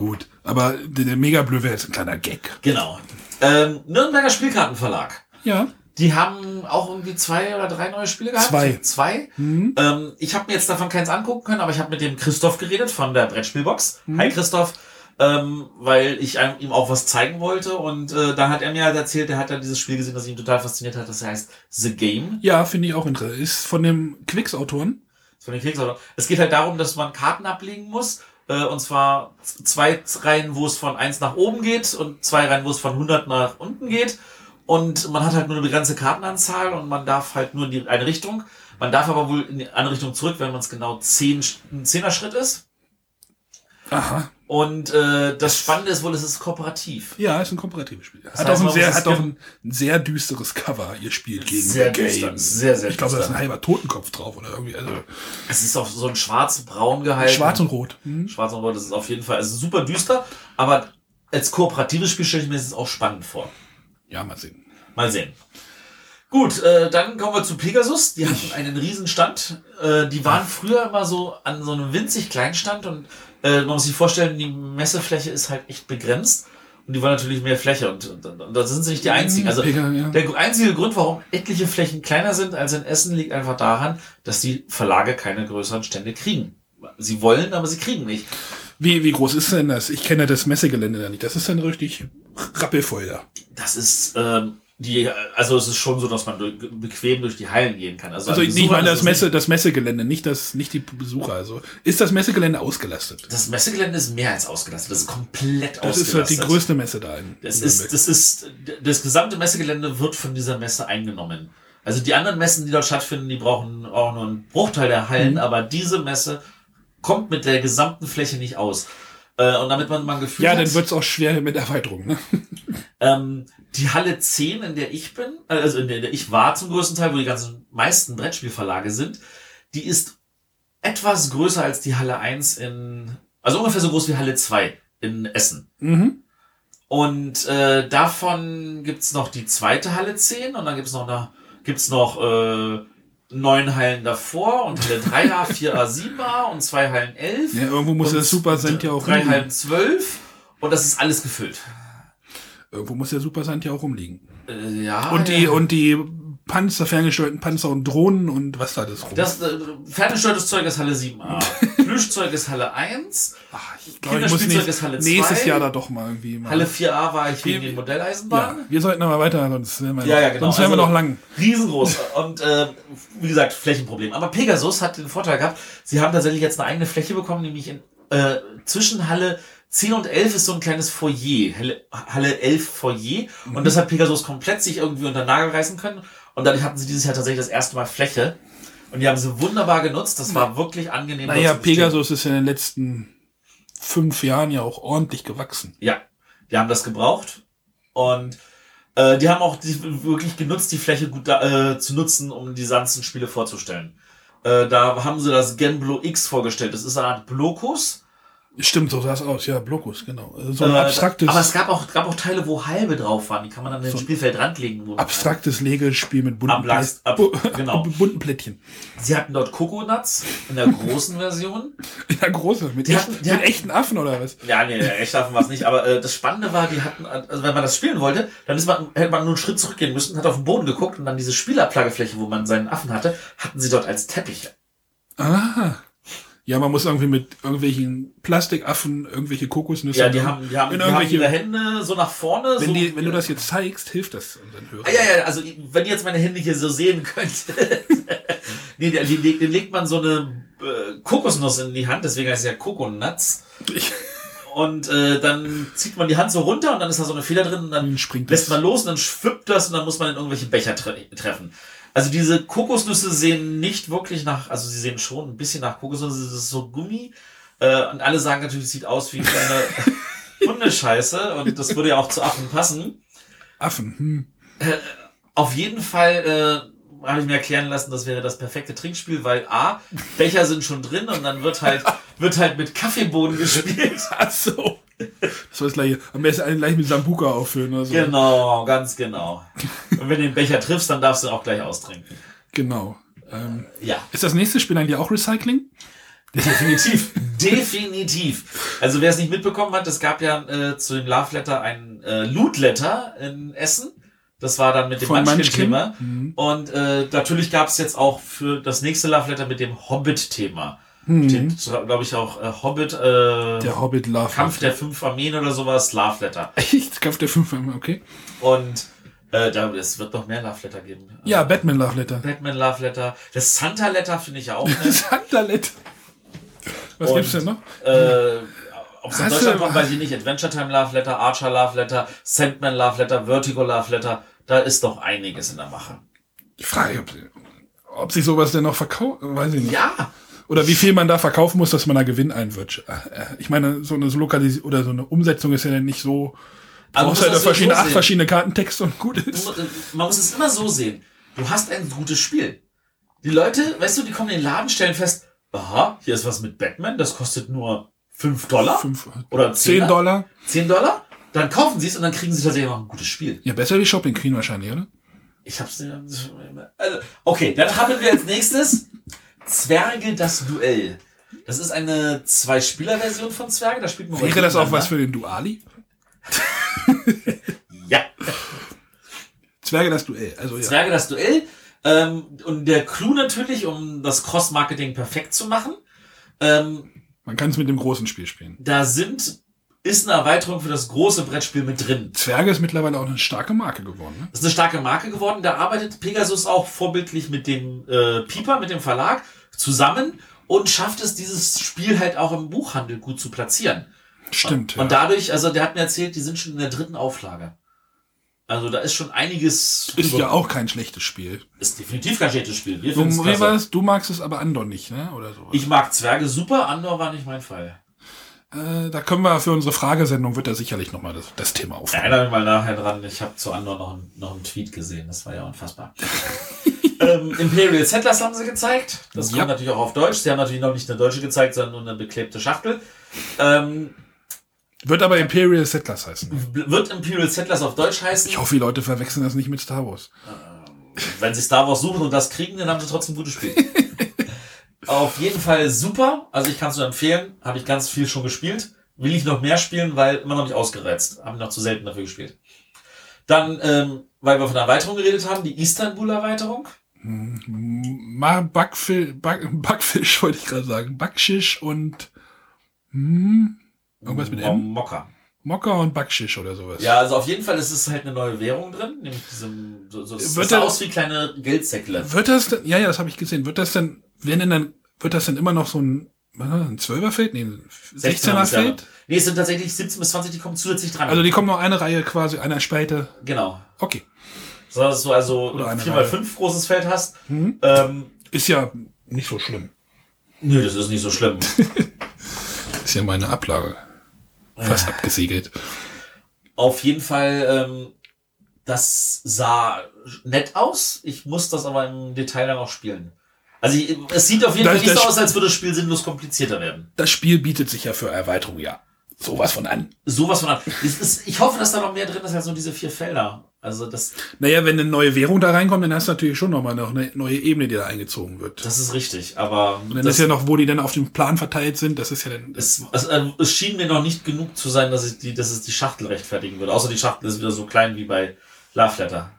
Speaker 1: Gut. Aber der, Mega Bleu wäre jetzt ein kleiner Gag.
Speaker 2: Genau. Ähm, Nürnberger Spielkartenverlag.
Speaker 1: Ja.
Speaker 2: Die haben auch irgendwie zwei oder drei neue Spiele gehabt.
Speaker 1: Zwei.
Speaker 2: Zwei. Ähm, ich habe mir jetzt davon keins angucken können, aber ich habe mit dem Christoph geredet von der Brettspielbox. Hi Christoph. Ähm, weil ich einem, ihm auch was zeigen wollte und äh, da hat er mir halt erzählt, er hat ja dieses Spiel gesehen, das ihn total fasziniert hat. Das heißt The Game.
Speaker 1: Ja, finde ich auch interessant. Ist von dem Quicks-Autoren.
Speaker 2: Von den Kriegsautoren. Es geht halt darum, dass man Karten ablegen muss. Äh, und zwar zwei Reihen, wo es von 1 nach oben geht und zwei Reihen, wo es von 100 nach unten geht. Und man hat halt nur eine begrenzte Kartenanzahl und man darf halt nur in die eine Richtung. Man darf aber wohl in die andere Richtung zurück, wenn man es genau 10, ein Zehner-Schritt ist.
Speaker 1: Aha.
Speaker 2: Und äh, das Spannende ist wohl, es ist kooperativ.
Speaker 1: Ja, ist ein kooperatives Spiel. Hat
Speaker 2: heißt,
Speaker 1: auch ein sehr, hat
Speaker 2: es
Speaker 1: auch ein sehr düsteres Cover. Ihr spielt gegen
Speaker 2: Sehr
Speaker 1: The
Speaker 2: düster.
Speaker 1: Game.
Speaker 2: Sehr, sehr
Speaker 1: Ich glaube, da ist ein halber Totenkopf drauf oder irgendwie. Also
Speaker 2: Es ist auf so ein schwarz-braun gehalten.
Speaker 1: schwarz und rot. Hm?
Speaker 2: Schwarz und Rot, das ist auf jeden Fall also super düster, aber als kooperatives Spiel stelle ich mir das auch spannend vor.
Speaker 1: Ja, mal sehen.
Speaker 2: Mal sehen. Gut, äh, dann kommen wir zu Pegasus. Die hatten einen Riesenstand. Äh, die waren früher immer so an so einem winzig kleinen Stand und äh, man muss sich vorstellen, die Messefläche ist halt echt begrenzt und die wollen natürlich mehr Fläche und, und, und da sind sie nicht die einzigen. Also
Speaker 1: Pega, ja.
Speaker 2: der einzige Grund, warum etliche Flächen kleiner sind als in Essen, liegt einfach daran, dass die Verlage keine größeren Stände kriegen. Sie wollen, aber sie kriegen nicht.
Speaker 1: Wie, wie groß ist denn das? Ich kenne das Messegelände da nicht. Das ist dann richtig rappelvoll da.
Speaker 2: Das ist ähm, die, also es ist schon so, dass man durch, bequem durch die Hallen gehen kann. Also,
Speaker 1: Also ich meine das
Speaker 2: es
Speaker 1: Messe, das Messegelände, nicht das, nicht die Besucher. Also ist das Messegelände ausgelastet?
Speaker 2: Das Messegelände ist mehr als ausgelastet. Das ist komplett
Speaker 1: Das ist halt
Speaker 2: ausgelastet.
Speaker 1: die größte Messe da in
Speaker 2: Das ist, das ist, das gesamte Messegelände wird von dieser Messe eingenommen. Also die anderen Messen, die dort stattfinden, die brauchen auch nur einen Bruchteil der
Speaker 1: Mhm.
Speaker 2: Hallen, aber diese Messe kommt mit der gesamten Fläche nicht aus. Äh, Und damit man mal ein Gefühl
Speaker 1: ja,
Speaker 2: hat,
Speaker 1: dann wird's auch schwer mit Erweiterung. Ne?
Speaker 2: ähm, die Halle 10, in der ich bin, äh, also in der, in der ich war zum größten Teil, wo die ganzen meisten Brettspielverlage sind, die ist etwas größer als die Halle 1 in, also ungefähr so groß wie Halle 2 in Essen.
Speaker 1: Mhm.
Speaker 2: Und äh, davon gibt's noch die zweite Halle 10 und dann gibt's noch eine, gibt's noch äh, neun Hallen davor und Halle 3a, 4a, 7a und zwei Hallen 11.
Speaker 1: Ja, irgendwo muss der Super Sand ja auch
Speaker 2: drei
Speaker 1: rumliegen.
Speaker 2: Hallen 12 und das ist alles gefüllt.
Speaker 1: Irgendwo muss der Super Sand ja auch rumliegen.
Speaker 2: Äh, ja.
Speaker 1: Und die,
Speaker 2: ja.
Speaker 1: und die Panzer, ferngesteuerten Panzer und Drohnen und was da alles rum.
Speaker 2: Das äh, ferngesteuertes Zeug ist Halle 7a. Plüschzeug ist Halle 1.
Speaker 1: Ach, ich glaube, ich muss nächstes
Speaker 2: 2.
Speaker 1: Jahr da doch mal irgendwie mal.
Speaker 2: Halle 4a war ich wegen den
Speaker 1: ja,
Speaker 2: Modelleisenbahnen.
Speaker 1: wir sollten aber weiter, sonst wären wir,
Speaker 2: Ja, ja, genau.
Speaker 1: sonst wären wir
Speaker 2: Also-
Speaker 1: noch lang.
Speaker 2: Riesengroß. Und äh, wie gesagt, Flächenproblem. Aber Pegasus hat den Vorteil gehabt, sie haben tatsächlich jetzt eine eigene Fläche bekommen, nämlich in äh, zwischen Halle 10 und 11 ist so ein kleines Foyer, Halle, Halle 11 Foyer.
Speaker 1: Mhm.
Speaker 2: Und das hat Pegasus komplett sich irgendwie unter den Nagel reißen können. Und dadurch hatten sie dieses Jahr tatsächlich das erste Mal Fläche. Und die haben sie wunderbar genutzt. Das war wirklich angenehm.
Speaker 1: Naja. Pegasus ist in den letzten fünf Jahren ja auch ordentlich gewachsen.
Speaker 2: Ja, die haben das gebraucht. Und äh, die haben auch die, wirklich genutzt, die Fläche gut da, äh, zu nutzen, um die Sanzen-Spiele vorzustellen. Äh, da haben sie das Genblo X vorgestellt. Das ist eine Art Blokus.
Speaker 1: Stimmt, so sah es aus. Ja, Blokus, genau. Also so ein
Speaker 2: Äh,
Speaker 1: abstraktes,
Speaker 2: Aber es gab auch, gab auch Teile, wo halbe drauf waren. Die kann man dann in den Spielfeld ranlegen. wo-
Speaker 1: abstraktes Legespiel mit bunten,
Speaker 2: Ablass- ab- genau.
Speaker 1: bunten Plättchen.
Speaker 2: Sie hatten dort Coconuts in der großen Version.
Speaker 1: Ja, große. Mit,
Speaker 2: Die
Speaker 1: echt,
Speaker 2: hatten- die
Speaker 1: mit
Speaker 2: hatten-
Speaker 1: echten Affen oder was?
Speaker 2: Ja, nee, echt davon war es nicht. Aber äh, das Spannende war, die hatten, also wenn man das spielen wollte, dann ist man, hätte man nur einen Schritt zurückgehen müssen, hat auf den Boden geguckt und dann diese Spielablagefläche, wo man seinen Affen hatte, hatten sie dort als Teppich.
Speaker 1: Ah. Ja, man muss irgendwie mit irgendwelchen Plastikaffen irgendwelche Kokosnüsse.
Speaker 2: Ja, die haben, die haben,
Speaker 1: in
Speaker 2: die haben
Speaker 1: irgendwelche,
Speaker 2: ihre Hände so nach vorne.
Speaker 1: wenn,
Speaker 2: so,
Speaker 1: die, wenn du das jetzt zeigst, hilft das unseren Hörern.
Speaker 2: Ah, ja, ja, also wenn ihr jetzt meine Hände hier so sehen könnt. nee, die, die, die legt man so eine äh, Kokosnuss in die Hand, deswegen heißt es ja Coconuts.
Speaker 1: Ich,
Speaker 2: Und äh, dann zieht man die Hand so runter und dann ist da so eine Feder drin und dann
Speaker 1: Dann springt
Speaker 2: lässt man los und dann schwippt das und dann muss man in irgendwelche Becher tre treffen. Also diese Kokosnüsse sehen nicht wirklich nach, also sie sehen schon ein bisschen nach Kokosnüsse, das ist so Gummi. Äh, und alle sagen natürlich, es sieht aus wie kleine Hundescheiße und das würde ja auch zu Affen passen.
Speaker 1: Affen. Hm.
Speaker 2: Auf jeden Fall äh, habe ich mir erklären lassen, das wäre das perfekte Trinkspiel, weil A, Becher sind schon drin und dann wird halt, wird halt mit Kaffeebohnen gespielt.
Speaker 1: Ach so. Das war das gleiche. Am besten einen gleich mit Sambuka auffüllen oder so.
Speaker 2: Genau, ganz genau. Und wenn du den Becher triffst, dann darfst du auch gleich austrinken.
Speaker 1: Genau. Ähm,
Speaker 2: Ja,
Speaker 1: ist das nächste Spiel eigentlich auch Recycling?
Speaker 2: definitiv. definitiv. Also wer es nicht mitbekommen hat, es gab ja äh, zu dem Love Letter ein äh, Loot Letter in Essen. Das war dann mit dem Munchkin-Thema.
Speaker 1: Munchkin.
Speaker 2: Und äh, natürlich gab es jetzt auch für das nächste Love Letter mit dem Hobbit-Thema. Steht, glaube ich, auch äh, Hobbit, äh,
Speaker 1: Der Hobbit Love.
Speaker 2: Kampf der fünf Armeen oder sowas, Love Letter.
Speaker 1: Echt? Kampf der fünf, okay.
Speaker 2: Und äh, da, es wird noch mehr Love Letter geben.
Speaker 1: Ja, Batman Love Letter.
Speaker 2: Batman Love Letter. Das Santa Letter finde ich auch nett.
Speaker 1: Sandalet. Was
Speaker 2: Und-
Speaker 1: gibt's denn noch?
Speaker 2: äh, ob es in Deutschland kommt, weiß ich nicht. Adventure Time Love Letter, Archer Love Letter, Sandman Love Letter, Vertigo Love Letter. Da ist doch einiges in der Mache.
Speaker 1: Ich frage, ob, ob sich sowas denn noch verkauft, weiß ich nicht.
Speaker 2: Ja,
Speaker 1: Oder wie viel man da verkaufen muss, dass man da Gewinn einwirtscht. Äh, Ich meine, so eine Lokalis oder so eine Umsetzung ist ja dann nicht so.
Speaker 2: Aber
Speaker 1: brauchst
Speaker 2: du
Speaker 1: halt verschiedene,
Speaker 2: so
Speaker 1: acht
Speaker 2: sehen.
Speaker 1: verschiedene Kartentexte und gut
Speaker 2: Du
Speaker 1: ist.
Speaker 2: äh, man muss es immer so sehen. Du hast ein gutes Spiel. Die Leute, weißt du, die kommen in den Laden, stellen fest, aha, hier ist was mit Batman, das kostet nur 5 Dollar
Speaker 1: Fünf,
Speaker 2: oder
Speaker 1: 10
Speaker 2: 10
Speaker 1: Dollar.
Speaker 2: 10 Dollar. Dann kaufen sie es und dann kriegen sie tatsächlich noch ein gutes Spiel.
Speaker 1: Ja, besser wie Shopping Queen wahrscheinlich, oder?
Speaker 2: Ich hab's nicht. Also, okay, dann haben wir als nächstes Zwerge das Duell. Das ist eine Zwei-Spieler-Version von Zwerge. Da spielt man
Speaker 1: Wäre das auch was für den Duali?
Speaker 2: Ja,
Speaker 1: Zwerge das Duell. Also ja.
Speaker 2: Zwerge das Duell. Ähm, und der Clou natürlich, um das Cross-Marketing perfekt zu machen, ähm,
Speaker 1: Man kann es mit dem großen Spiel spielen.
Speaker 2: da sind, ist eine Erweiterung für das große Brettspiel mit drin.
Speaker 1: Zwerge ist mittlerweile auch eine starke Marke geworden. Ne?
Speaker 2: Das ist eine starke Marke geworden. Da arbeitet Pegasus auch vorbildlich mit dem äh, Piper, mit dem Verlag, zusammen und schafft es, dieses Spiel halt auch im Buchhandel gut zu platzieren.
Speaker 1: Stimmt.
Speaker 2: Und
Speaker 1: ja.
Speaker 2: dadurch, also der hat mir erzählt, die sind schon in der dritten Auflage. Also da ist schon einiges.
Speaker 1: Ist ja auch kein schlechtes Spiel.
Speaker 2: Ist definitiv kein schlechtes Spiel. Wir
Speaker 1: Du, wie
Speaker 2: klasse.
Speaker 1: war es? Du magst es aber Andor nicht, ne? Oder so.
Speaker 2: Ich mag Zwerge super, Andor war nicht mein Fall.
Speaker 1: Äh, da können wir für unsere Fragesendung wird da sicherlich nochmal das, das Thema aufnehmen.
Speaker 2: Erinnere mich mal nachher dran, ich habe zu Andor noch, einen- noch einen Tweet gesehen, das war ja unfassbar. ähm, Imperial Settlers haben sie gezeigt. Das
Speaker 1: Ja.
Speaker 2: kommt natürlich auch auf Deutsch. Sie haben natürlich noch nicht eine deutsche gezeigt, sondern nur eine beklebte Schachtel. Ähm,
Speaker 1: Wird aber Imperial Settlers heißen.
Speaker 2: wird Imperial Settlers auf Deutsch heißen?
Speaker 1: Ich hoffe, die Leute verwechseln das nicht mit Star Wars.
Speaker 2: wenn sie Star Wars suchen und das kriegen, dann haben sie trotzdem ein gutes Spiel. Auf jeden Fall super. Also ich kann es nur empfehlen. Habe ich ganz viel schon gespielt. Will ich noch mehr spielen, weil immer noch nicht ausgereizt. Habe noch zu selten dafür gespielt. Dann, ähm, weil wir von der Erweiterung geredet haben, die Istanbul-Erweiterung.
Speaker 1: Mal Backfisch, Back, Backfisch wollte ich gerade sagen. Backschisch und hm, irgendwas mit M.
Speaker 2: Mokka.
Speaker 1: Mokka und Backschisch oder sowas.
Speaker 2: Ja, also auf jeden Fall ist es halt eine neue Währung drin, nämlich diesem, so, so, es
Speaker 1: Wird
Speaker 2: sah
Speaker 1: er-
Speaker 2: aus wie kleine Geldsäckle.
Speaker 1: Wird das denn, ja, ja, das habe ich gesehen. Wird das denn, wenn denn dann, wird das denn immer noch so ein, ein 12er Feld? Nee, ein 16er
Speaker 2: bis Jahre.
Speaker 1: Feld?
Speaker 2: Nee, es sind tatsächlich 17 bis 20, die kommen zusätzlich dran.
Speaker 1: Also die kommen noch eine Reihe quasi, einer Spalte.
Speaker 2: genau.
Speaker 1: Okay.
Speaker 2: So, dass du also
Speaker 1: Oder eine
Speaker 2: 4x5 großes Feld hast.
Speaker 1: Mhm.
Speaker 2: Ähm,
Speaker 1: Ist ja nicht so schlimm.
Speaker 2: nö, das ist nicht so schlimm.
Speaker 1: Ist ja meine Ablage. Fast abgesiegelt.
Speaker 2: Auf jeden Fall, ähm, das sah nett aus. Ich muss das aber im Detail dann auch spielen. Also es sieht auf jeden
Speaker 1: Das-
Speaker 2: Fall nicht so aus, als würde das Spiel sinnlos komplizierter werden.
Speaker 1: Das Spiel bietet sich ja für Erweiterung, ja. Sowas von an.
Speaker 2: Sowas von an. Ist, ich hoffe, dass da noch mehr drin ist als nur diese vier Felder. Also das,
Speaker 1: Naja, wenn eine neue Währung da reinkommt, dann hast du natürlich schon nochmal noch eine neue Ebene, die da eingezogen wird.
Speaker 2: das ist richtig. Aber
Speaker 1: Und dann
Speaker 2: das,
Speaker 1: ist ja noch, wo die dann auf dem Plan verteilt sind, das ist ja dann.
Speaker 2: es, es, äh, es schien mir noch nicht genug zu sein, dass, ich die, dass es die Schachtel rechtfertigen würde. Außer die Schachtel ist wieder so klein wie bei Love Letter.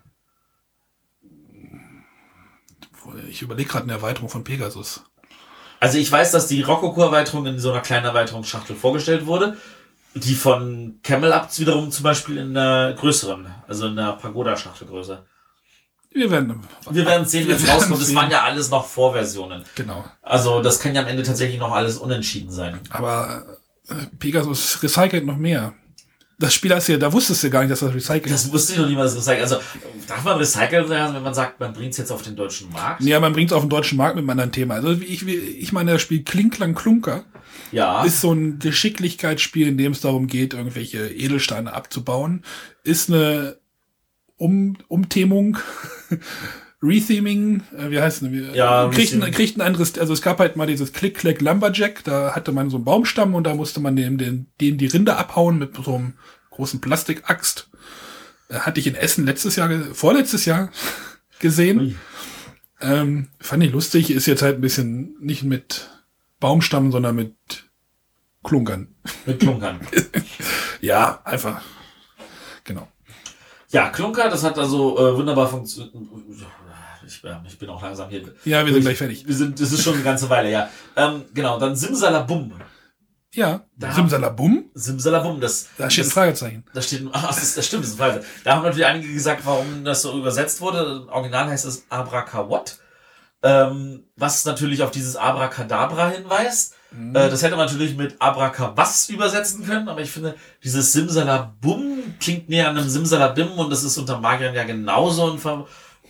Speaker 1: Ich überlege gerade eine Erweiterung von Pegasus.
Speaker 2: Also ich weiß, dass die Rokoko-Erweiterung in so einer kleinen Erweiterungsschachtel vorgestellt wurde. Die von Camel Up wiederum zum Beispiel in einer größeren, also in einer Pagoda-Schachtelgröße.
Speaker 1: Wir werden.
Speaker 2: Wir werden sehen, wenn es rauskommt.
Speaker 1: Sehen.
Speaker 2: waren ja alles noch Vorversionen.
Speaker 1: Genau.
Speaker 2: Also das kann ja am Ende tatsächlich noch alles unentschieden sein.
Speaker 1: Aber äh, Pegasus recycelt noch mehr. Das Spiel hast du ja, da wusstest du gar nicht, dass das recycelt ist.
Speaker 2: Das wusste ich noch niemals recyceln. Also darf man recyceln sagen, wenn man sagt, man bringt es jetzt auf den deutschen Markt?
Speaker 1: Ja, man bringt es auf den deutschen Markt mit einem anderen Thema. Also ich, ich meine, das Spiel Klinklang Klunker
Speaker 2: Ja.
Speaker 1: ist so ein Geschicklichkeitsspiel, in dem es darum geht, irgendwelche Edelsteine abzubauen. Ist eine um Umthemung, Retheming, äh, wie heißt es? denn?
Speaker 2: Ja,
Speaker 1: kriegt ein,
Speaker 2: Retheming.
Speaker 1: kriegt ein anderes, also es gab halt mal dieses Click-Clack Lumberjack, da hatte man so einen Baumstamm und da musste man dem, dem, dem die Rinde abhauen mit so einem großen Plastikaxt. Äh, Hatte ich in Essen letztes Jahr, vorletztes Jahr gesehen.
Speaker 2: Ui.
Speaker 1: Ähm, fand ich lustig, ist jetzt halt ein bisschen nicht mit Baumstamm, sondern mit Klunkern.
Speaker 2: Mit Klunkern.
Speaker 1: Ja, einfach. Genau.
Speaker 2: Ja, Klunker, das hat also äh, wunderbar funktioniert. Ich, ja, ich bin auch langsam hier.
Speaker 1: Ja, wir sind gleich fertig.
Speaker 2: Wir sind, das ist schon eine ganze Weile, ja. Ähm, genau, dann Simsalabum.
Speaker 1: Ja,
Speaker 2: Da-
Speaker 1: Simsalabum,
Speaker 2: Simsalabum, das.
Speaker 1: da steht ein
Speaker 2: das,
Speaker 1: Fragezeichen.
Speaker 2: Da steht, ach, das, ist, das stimmt, das ist eine Frage. Da haben natürlich einige gesagt, warum das so übersetzt wurde. Im Original heißt es Abracawat. Ähm, was natürlich auf dieses Abracadabra hinweist.
Speaker 1: Mhm.
Speaker 2: Äh, das hätte man natürlich mit Abracabas übersetzen können, aber ich finde, dieses Simsalabum klingt näher an einem Simsalabim und das ist unter Magiern ja genauso ein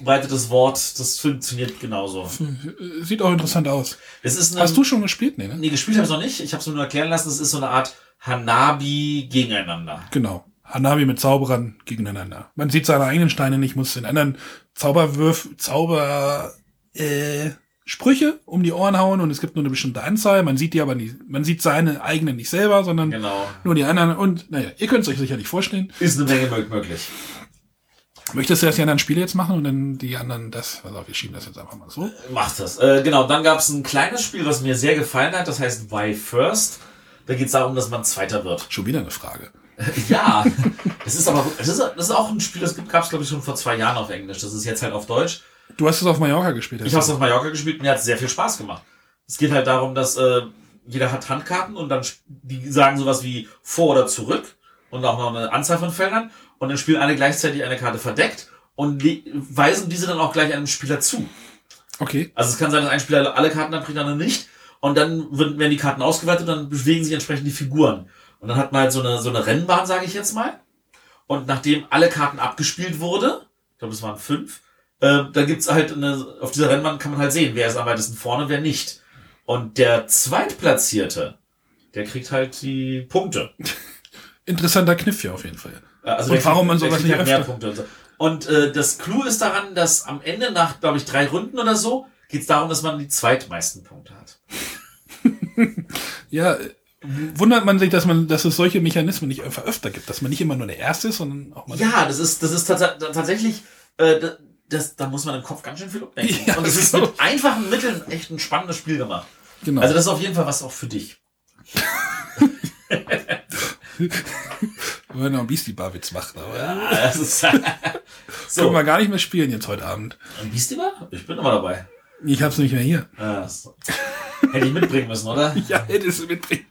Speaker 2: verbreitetes Wort. Das funktioniert genauso.
Speaker 1: Äh, Sieht auch interessant aus.
Speaker 2: Es ist eine,
Speaker 1: Hast du schon gespielt? Nee, ne?
Speaker 2: Nee, gespielt habe ich noch nicht. Ich habe es mir nur erklären lassen, es ist so eine Art Hanabi gegeneinander.
Speaker 1: Genau. Hanabi mit Zauberern gegeneinander. Man sieht seine eigenen Steine nicht, muss den anderen Zauberwürf, Zauber, äh, Sprüche um die Ohren hauen und es gibt nur eine bestimmte Anzahl. Man sieht die aber nicht, man sieht seine eigenen nicht selber, sondern
Speaker 2: Genau.
Speaker 1: nur die anderen und, naja, ihr könnt es euch sicherlich vorstellen.
Speaker 2: Ist eine Menge mög- möglich.
Speaker 1: Möchtest du das die anderen Spiele jetzt machen und dann die anderen das? Pass auf, wir schieben das jetzt einfach mal so.
Speaker 2: Macht das. Äh, genau, dann gab es ein kleines Spiel, was mir sehr gefallen hat. Das heißt Why First. Da geht es darum, dass man Zweiter wird.
Speaker 1: Schon wieder eine Frage.
Speaker 2: ja, das ist aber das ist, das ist auch ein Spiel, das gab es, glaube ich, schon vor zwei Jahren auf Englisch. Das ist jetzt halt auf Deutsch.
Speaker 1: Du hast es auf Mallorca gespielt.
Speaker 2: Ich habe es auf Mallorca gespielt und mir hat es sehr viel Spaß gemacht. Es geht halt darum, dass äh, jeder hat Handkarten und dann die sagen sowas wie vor oder zurück und auch noch eine Anzahl von Feldern und dann spielen alle gleichzeitig eine Karte verdeckt und weisen diese dann auch gleich einem Spieler zu.
Speaker 1: Okay.
Speaker 2: Also es kann sein, dass ein Spieler alle Karten abkriegt, andere nicht. Und dann werden die Karten ausgewertet und dann bewegen sich entsprechend die Figuren. Und dann hat man halt so eine, so eine Rennbahn, sage ich jetzt mal. Und nachdem alle Karten abgespielt wurde, ich glaube, es waren fünf, äh, da gibt's halt eine, auf dieser Rennbahn kann man halt sehen, wer ist am weitesten vorne, wer nicht. Und der Zweitplatzierte, der kriegt halt die Punkte.
Speaker 1: Interessanter Kniff hier auf jeden Fall.
Speaker 2: Äh, Also
Speaker 1: Und warum man sowas nicht
Speaker 2: halt mehr Punkte und so. Und äh, das Clou ist daran, dass am Ende nach, glaube ich, drei Runden oder so, geht es darum, dass man die zweitmeisten Punkte hat.
Speaker 1: Ja, wundert man sich, dass man, dass es solche Mechanismen nicht einfach öfter gibt, dass man nicht immer nur der Erste ist, sondern auch mal.
Speaker 2: Ja, das ist, das ist tats tatsächlich, äh, da- das, da muss man im Kopf ganz schön viel umdenken.
Speaker 1: Ja,
Speaker 2: und es ist
Speaker 1: so.
Speaker 2: mit einfachen Mitteln echt ein spannendes Spiel gemacht.
Speaker 1: Genau.
Speaker 2: Also das ist auf jeden Fall was auch für dich.
Speaker 1: Wenn noch ein Beastie Bar Witz macht, aber
Speaker 2: Ja, das ist
Speaker 1: können
Speaker 2: so.
Speaker 1: wir gar nicht mehr spielen jetzt heute Abend.
Speaker 2: Ein Beastie Bar? Ich bin immer dabei.
Speaker 1: Ich hab's nicht mehr hier.
Speaker 2: Ja, so. Hätte ich mitbringen müssen, oder?
Speaker 1: Ja, hättest du mitbringen.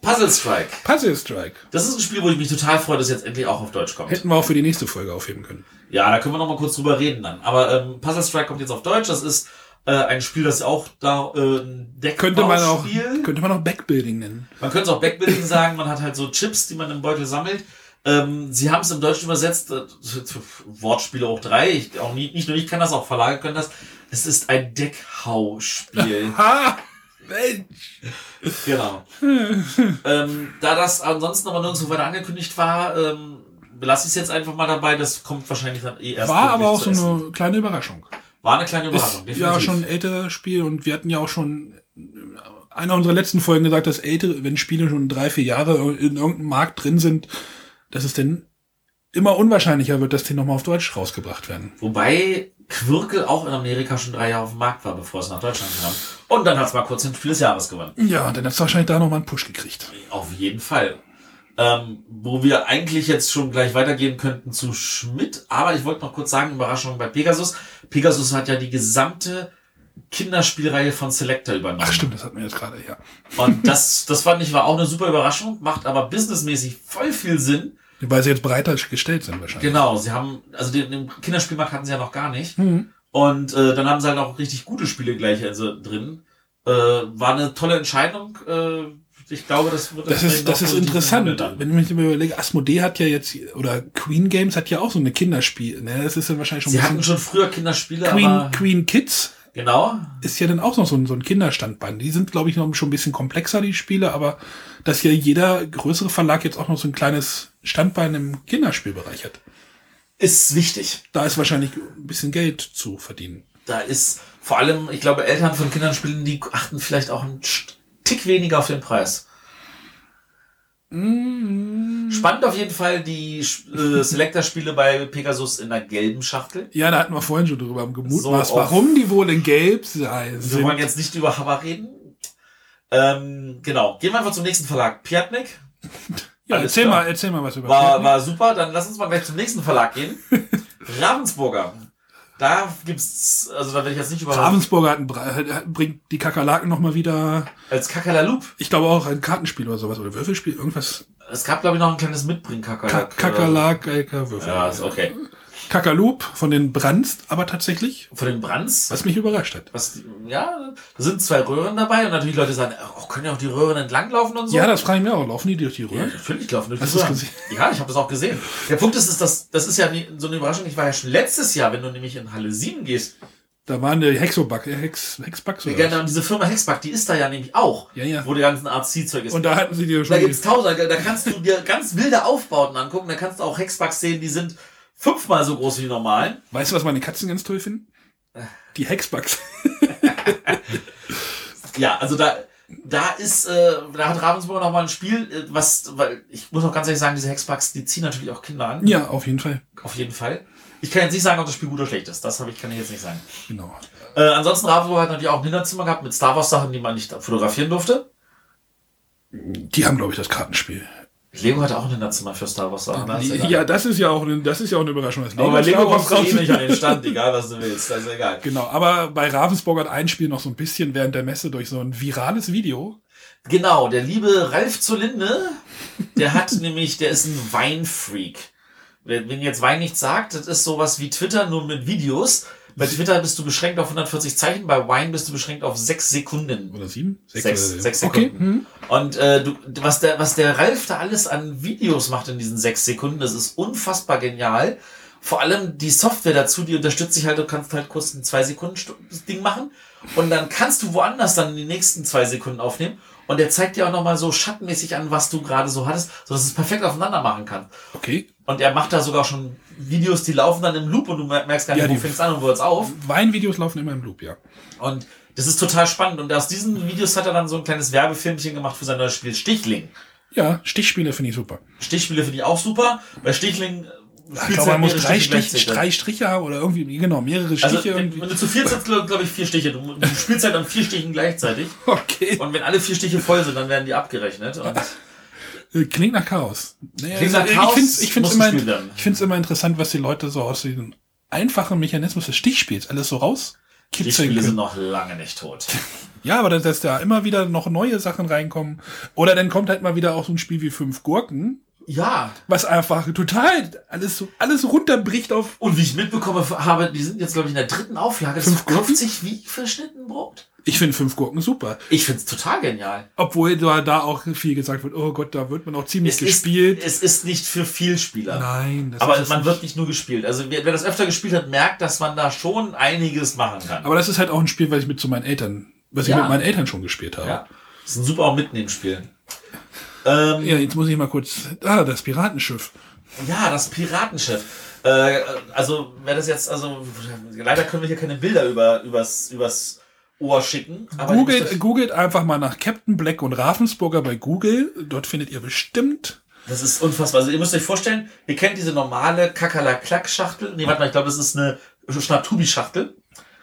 Speaker 2: Puzzle Strike.
Speaker 1: Puzzle Strike.
Speaker 2: Das ist ein Spiel, wo ich mich total freue, dass jetzt endlich auch auf Deutsch kommt.
Speaker 1: Hätten wir auch für die nächste Folge aufheben können.
Speaker 2: Ja, da können wir noch mal kurz drüber reden dann. Aber ähm, Puzzle Strike kommt jetzt auf Deutsch. Das ist äh, ein Spiel, das auch da äh, ein
Speaker 1: Könnte man auch, könnte man auch Backbuilding nennen.
Speaker 2: Man könnte es auch Backbuilding sagen. Man hat halt so Chips, die man im Beutel sammelt. Ähm, sie haben es im Deutschen übersetzt. Äh, Wortspiele hoch drei. Ich, auch nie, nicht nur ich kann das, auch Verlage können das. Es ist ein Deckhau-Spiel.
Speaker 1: Ha! Mensch!
Speaker 2: Genau. ähm, da das ansonsten aber nirgendwo weiter angekündigt war, ähm, belasse ich es jetzt einfach mal dabei. Das kommt wahrscheinlich dann eh erst.
Speaker 1: War aber auch so
Speaker 2: essen.
Speaker 1: eine kleine Überraschung.
Speaker 2: War eine kleine Überraschung.
Speaker 1: Ist ja schon ein älteres Spiel und wir hatten ja auch schon in einer unserer letzten Folgen gesagt, dass ältere, wenn Spiele schon drei, vier Jahre in irgendeinem Markt drin sind, dass es denn immer unwahrscheinlicher wird, dass die nochmal auf Deutsch rausgebracht werden.
Speaker 2: Wobei Quirkel auch in Amerika schon drei Jahre auf dem Markt war, bevor es nach Deutschland kam. Und dann hat es mal kurz den Spiel des Jahres gewonnen.
Speaker 1: Ja, dann hat's wahrscheinlich da nochmal einen Push gekriegt.
Speaker 2: Auf jeden Fall. Ähm, wo wir eigentlich jetzt schon gleich weitergehen könnten zu Schmidt. Aber ich wollte noch kurz sagen, Überraschung bei Pegasus. Pegasus hat ja die gesamte Kinderspielreihe von Selector übernommen.
Speaker 1: Ach stimmt, das hatten wir jetzt gerade, ja.
Speaker 2: Und das, das fand ich war auch eine super Überraschung, macht aber businessmäßig voll viel Sinn.
Speaker 1: Weil sie jetzt breiter gestellt sind wahrscheinlich.
Speaker 2: Genau, sie haben, also den, den Kinderspielmarkt hatten sie ja noch gar nicht.
Speaker 1: Mhm.
Speaker 2: Und äh, dann haben sie halt auch richtig gute Spiele gleich also drin. Äh, war eine tolle Entscheidung. Äh, ich glaube, das wird
Speaker 1: Das ist, das ist interessant. Wenn ich mich immer überlege, Asmodee hat ja jetzt, oder Queen Games hat ja auch so eine Kinderspiel. Ne? Das ist dann wahrscheinlich schon
Speaker 2: Sie
Speaker 1: ein
Speaker 2: hatten schon früher Kinderspiele,
Speaker 1: Queen,
Speaker 2: aber
Speaker 1: Queen Kids
Speaker 2: genau.
Speaker 1: ist ja dann auch noch so ein, so ein Kinderstandbein. Die sind, glaube ich, noch schon ein bisschen komplexer, die Spiele, aber dass ja jeder größere Verlag jetzt auch noch so ein kleines Standbein im Kinderspielbereich hat.
Speaker 2: Ist wichtig.
Speaker 1: Da ist wahrscheinlich ein bisschen Geld zu verdienen.
Speaker 2: Da ist vor allem, ich glaube, Eltern von Kindern spielen, die achten vielleicht auch einen Tick weniger auf den Preis. Spannend auf jeden Fall die äh, Selector-Spiele bei Pegasus in der gelben Schachtel.
Speaker 1: Ja, da hatten wir vorhin schon drüber gemutmaßt,
Speaker 2: So auf-
Speaker 1: warum die wohl in Gelb sei-
Speaker 2: Wir
Speaker 1: sind.
Speaker 2: wollen jetzt nicht über Hammer reden. Ähm, genau. Gehen wir einfach zum nächsten Verlag. Piatnik.
Speaker 1: Ja,
Speaker 2: Alles
Speaker 1: erzähl
Speaker 2: klar.
Speaker 1: mal, erzähl mal was über
Speaker 2: War,
Speaker 1: Piatnik.
Speaker 2: war super. Dann lass uns mal gleich zum nächsten Verlag gehen. Ravensburger. Da gibt's, also da werde ich jetzt nicht über
Speaker 1: Ravensburger hat einen, bringt die Kakerlaken noch mal wieder,
Speaker 2: als Kakerlalup.
Speaker 1: ich glaube auch ein Kartenspiel oder sowas, oder Würfelspiel, irgendwas.
Speaker 2: Es gab, glaube ich, noch ein kleines mitbring
Speaker 1: Ka
Speaker 2: Kakerlak.
Speaker 1: Kakerlak, äh, Würfel.
Speaker 2: Ja, ist okay.
Speaker 1: Kakaloop von den Brandst, aber tatsächlich,
Speaker 2: Von den Brands.
Speaker 1: was mich überrascht hat.
Speaker 2: Was, ja, da sind zwei Röhren dabei und natürlich Leute sagen, oh, können ja auch die Röhren entlanglaufen und so.
Speaker 1: Ja, das frage ich mir auch. Laufen die durch die
Speaker 2: Ja,
Speaker 1: Röhren?
Speaker 2: natürlich laufen durch
Speaker 1: Hast
Speaker 2: die Röhren.
Speaker 1: gesehen?
Speaker 2: Ja, ich habe das auch gesehen. Der Punkt ist, ist dass, das ist ja so eine Überraschung. Ich war ja schon letztes Jahr, wenn du nämlich in Halle 7 gehst,
Speaker 1: Da waren die Hexobuck, äh, Hex, Hexbugs oder
Speaker 2: gerne
Speaker 1: was?
Speaker 2: und diese Firma Hexbug, die ist da ja nämlich auch,
Speaker 1: Ja, ja.
Speaker 2: wo die ganzen Art C-Zeug ist.
Speaker 1: Und da hatten sie die
Speaker 2: da
Speaker 1: schon.
Speaker 2: gibt's tausend, da kannst du dir ganz wilde Aufbauten angucken, da kannst du auch Hexbugs sehen, die sind fünfmal so groß wie die normalen.
Speaker 1: Weißt du, was meine Katzen ganz toll finden? Die Hexbugs.
Speaker 2: Ja, also da, da ist, äh, da hat Ravensburg noch mal ein Spiel, äh, was, weil ich muss auch ganz ehrlich sagen, diese Hexbugs, die ziehen natürlich auch Kinder an.
Speaker 1: ja, auf jeden Fall.
Speaker 2: Auf jeden Fall. Ich kann jetzt nicht sagen, ob das Spiel gut oder schlecht ist. Das habe ich, kann ich jetzt nicht sagen.
Speaker 1: Genau.
Speaker 2: Äh, ansonsten Ravensburg hat natürlich auch ein Hinterzimmer gehabt mit Star Wars Sachen, die man nicht fotografieren durfte.
Speaker 1: Die haben, glaube ich, das Kartenspiel.
Speaker 2: Lego hatte auch ein Hinterzimmer für Star Wars Sachen. Ist.
Speaker 1: Ja, das ist ja auch, eine- das ist ja auch eine Überraschung. Das
Speaker 2: Aber Lego du eh nicht an den Stand, egal was du willst. Also egal.
Speaker 1: Genau, aber bei Ravensburg hat ein Spiel noch so ein bisschen während der Messe durch so ein virales Video.
Speaker 2: Genau, der liebe Ralf Zulinde, der hat nämlich, der ist ein Weinfreak. Wenn wenn jetzt Wein nichts sagt, das ist sowas wie Twitter, nur mit Videos. Bei Twitter bist du beschränkt auf 140 Zeichen, bei Wine bist du beschränkt auf 6 Sekunden.
Speaker 1: Oder sieben?
Speaker 2: Sechs,
Speaker 1: oder-
Speaker 2: sechs
Speaker 1: Okay.
Speaker 2: Sekunden.
Speaker 1: hm.
Speaker 2: Und äh, du, was, der, was der Ralf da alles an Videos macht in diesen sechs Sekunden, das ist unfassbar genial. Vor allem die Software dazu, die unterstützt sich halt, du kannst halt kurz ein zwei Sekunden Stu- Ding machen und dann kannst du woanders dann die nächsten zwei Sekunden aufnehmen und der zeigt dir auch nochmal so schattenmäßig an, was du gerade so hattest, sodass es perfekt aufeinander machen kann.
Speaker 1: Okay.
Speaker 2: Und er macht da sogar schon Videos, die laufen dann im Loop und du mer- merkst gar nicht,
Speaker 1: Ja,
Speaker 2: wo fängt's an und wo hört's auf.
Speaker 1: Weinvideos laufen immer im Loop, ja.
Speaker 2: Und das ist total spannend. Und aus diesen Videos hat er dann so ein kleines Werbefilmchen gemacht für sein neues Spiel Stichling.
Speaker 1: Ja, Stichspiele finde ich super.
Speaker 2: Stichspiele finde ich auch super. Bei Stichling
Speaker 1: ich glaube, man muss drei, Stich, drei Striche haben oder irgendwie, genau, mehrere
Speaker 2: Also,
Speaker 1: Stiche
Speaker 2: wenn,
Speaker 1: irgendwie.
Speaker 2: wenn du zu viert sind, glaube glaub ich, vier Stiche. Du, du spielst halt an vier Stichen gleichzeitig.
Speaker 1: Okay.
Speaker 2: Und wenn alle vier Stiche voll sind, dann werden die abgerechnet. Und
Speaker 1: Äh, Klingt nach Chaos. Naja,
Speaker 2: Klingt nach
Speaker 1: ich
Speaker 2: Chaos,
Speaker 1: find's, ich find's
Speaker 2: muss
Speaker 1: immer, ich find's immer interessant, was die Leute so aus diesem einfachen Mechanismus des Stichspiels alles so raus
Speaker 2: die Spiele sind noch lange nicht tot.
Speaker 1: Ja, aber dass, da immer wieder noch neue Sachen reinkommen. Oder dann kommt halt mal wieder auch so ein Spiel wie Fünf Gurken,
Speaker 2: Ja.
Speaker 1: was einfach total alles so, alles runterbricht auf
Speaker 2: Und wie ich mitbekomme habe, die sind jetzt, glaube ich, in der dritten Auflage. Das
Speaker 1: Fünf Gurken?
Speaker 2: sich wie verschnitten Brot.
Speaker 1: Ich finde Fünf Gurken super.
Speaker 2: Ich find's total genial.
Speaker 1: Obwohl da, da auch viel gesagt wird, oh Gott, da wird man auch ziemlich
Speaker 2: Es
Speaker 1: gespielt.
Speaker 2: Ist, es ist nicht für Vielspieler.
Speaker 1: Nein, das
Speaker 2: Aber
Speaker 1: es
Speaker 2: man
Speaker 1: nicht.
Speaker 2: wird nicht nur gespielt. Also wer, wer das öfter gespielt hat, merkt, dass man da schon einiges machen kann.
Speaker 1: Aber das ist halt auch ein Spiel, was ich mit zu meinen Eltern, was
Speaker 2: Ja.
Speaker 1: ich mit meinen Eltern schon gespielt habe.
Speaker 2: ja. Das ist ein super auch mitnehmen Spiel. Ähm,
Speaker 1: Ja, jetzt muss ich mal kurz. Ah, das Piratenschiff.
Speaker 2: Ja, das Piratenschiff. Äh, also, wer das jetzt, also, leider können wir hier keine Bilder über, übers, übers Ohr schicken.
Speaker 1: Googelt, googelt einfach mal nach Captain Black und Ravensburger bei Google. Dort findet ihr bestimmt.
Speaker 2: das ist unfassbar. Also, ihr müsst euch vorstellen, ihr kennt diese normale Kakerlak-Klack-Schachtel. Nee, warte mal, ich glaube, das ist eine Schnapptubi-Schachtel.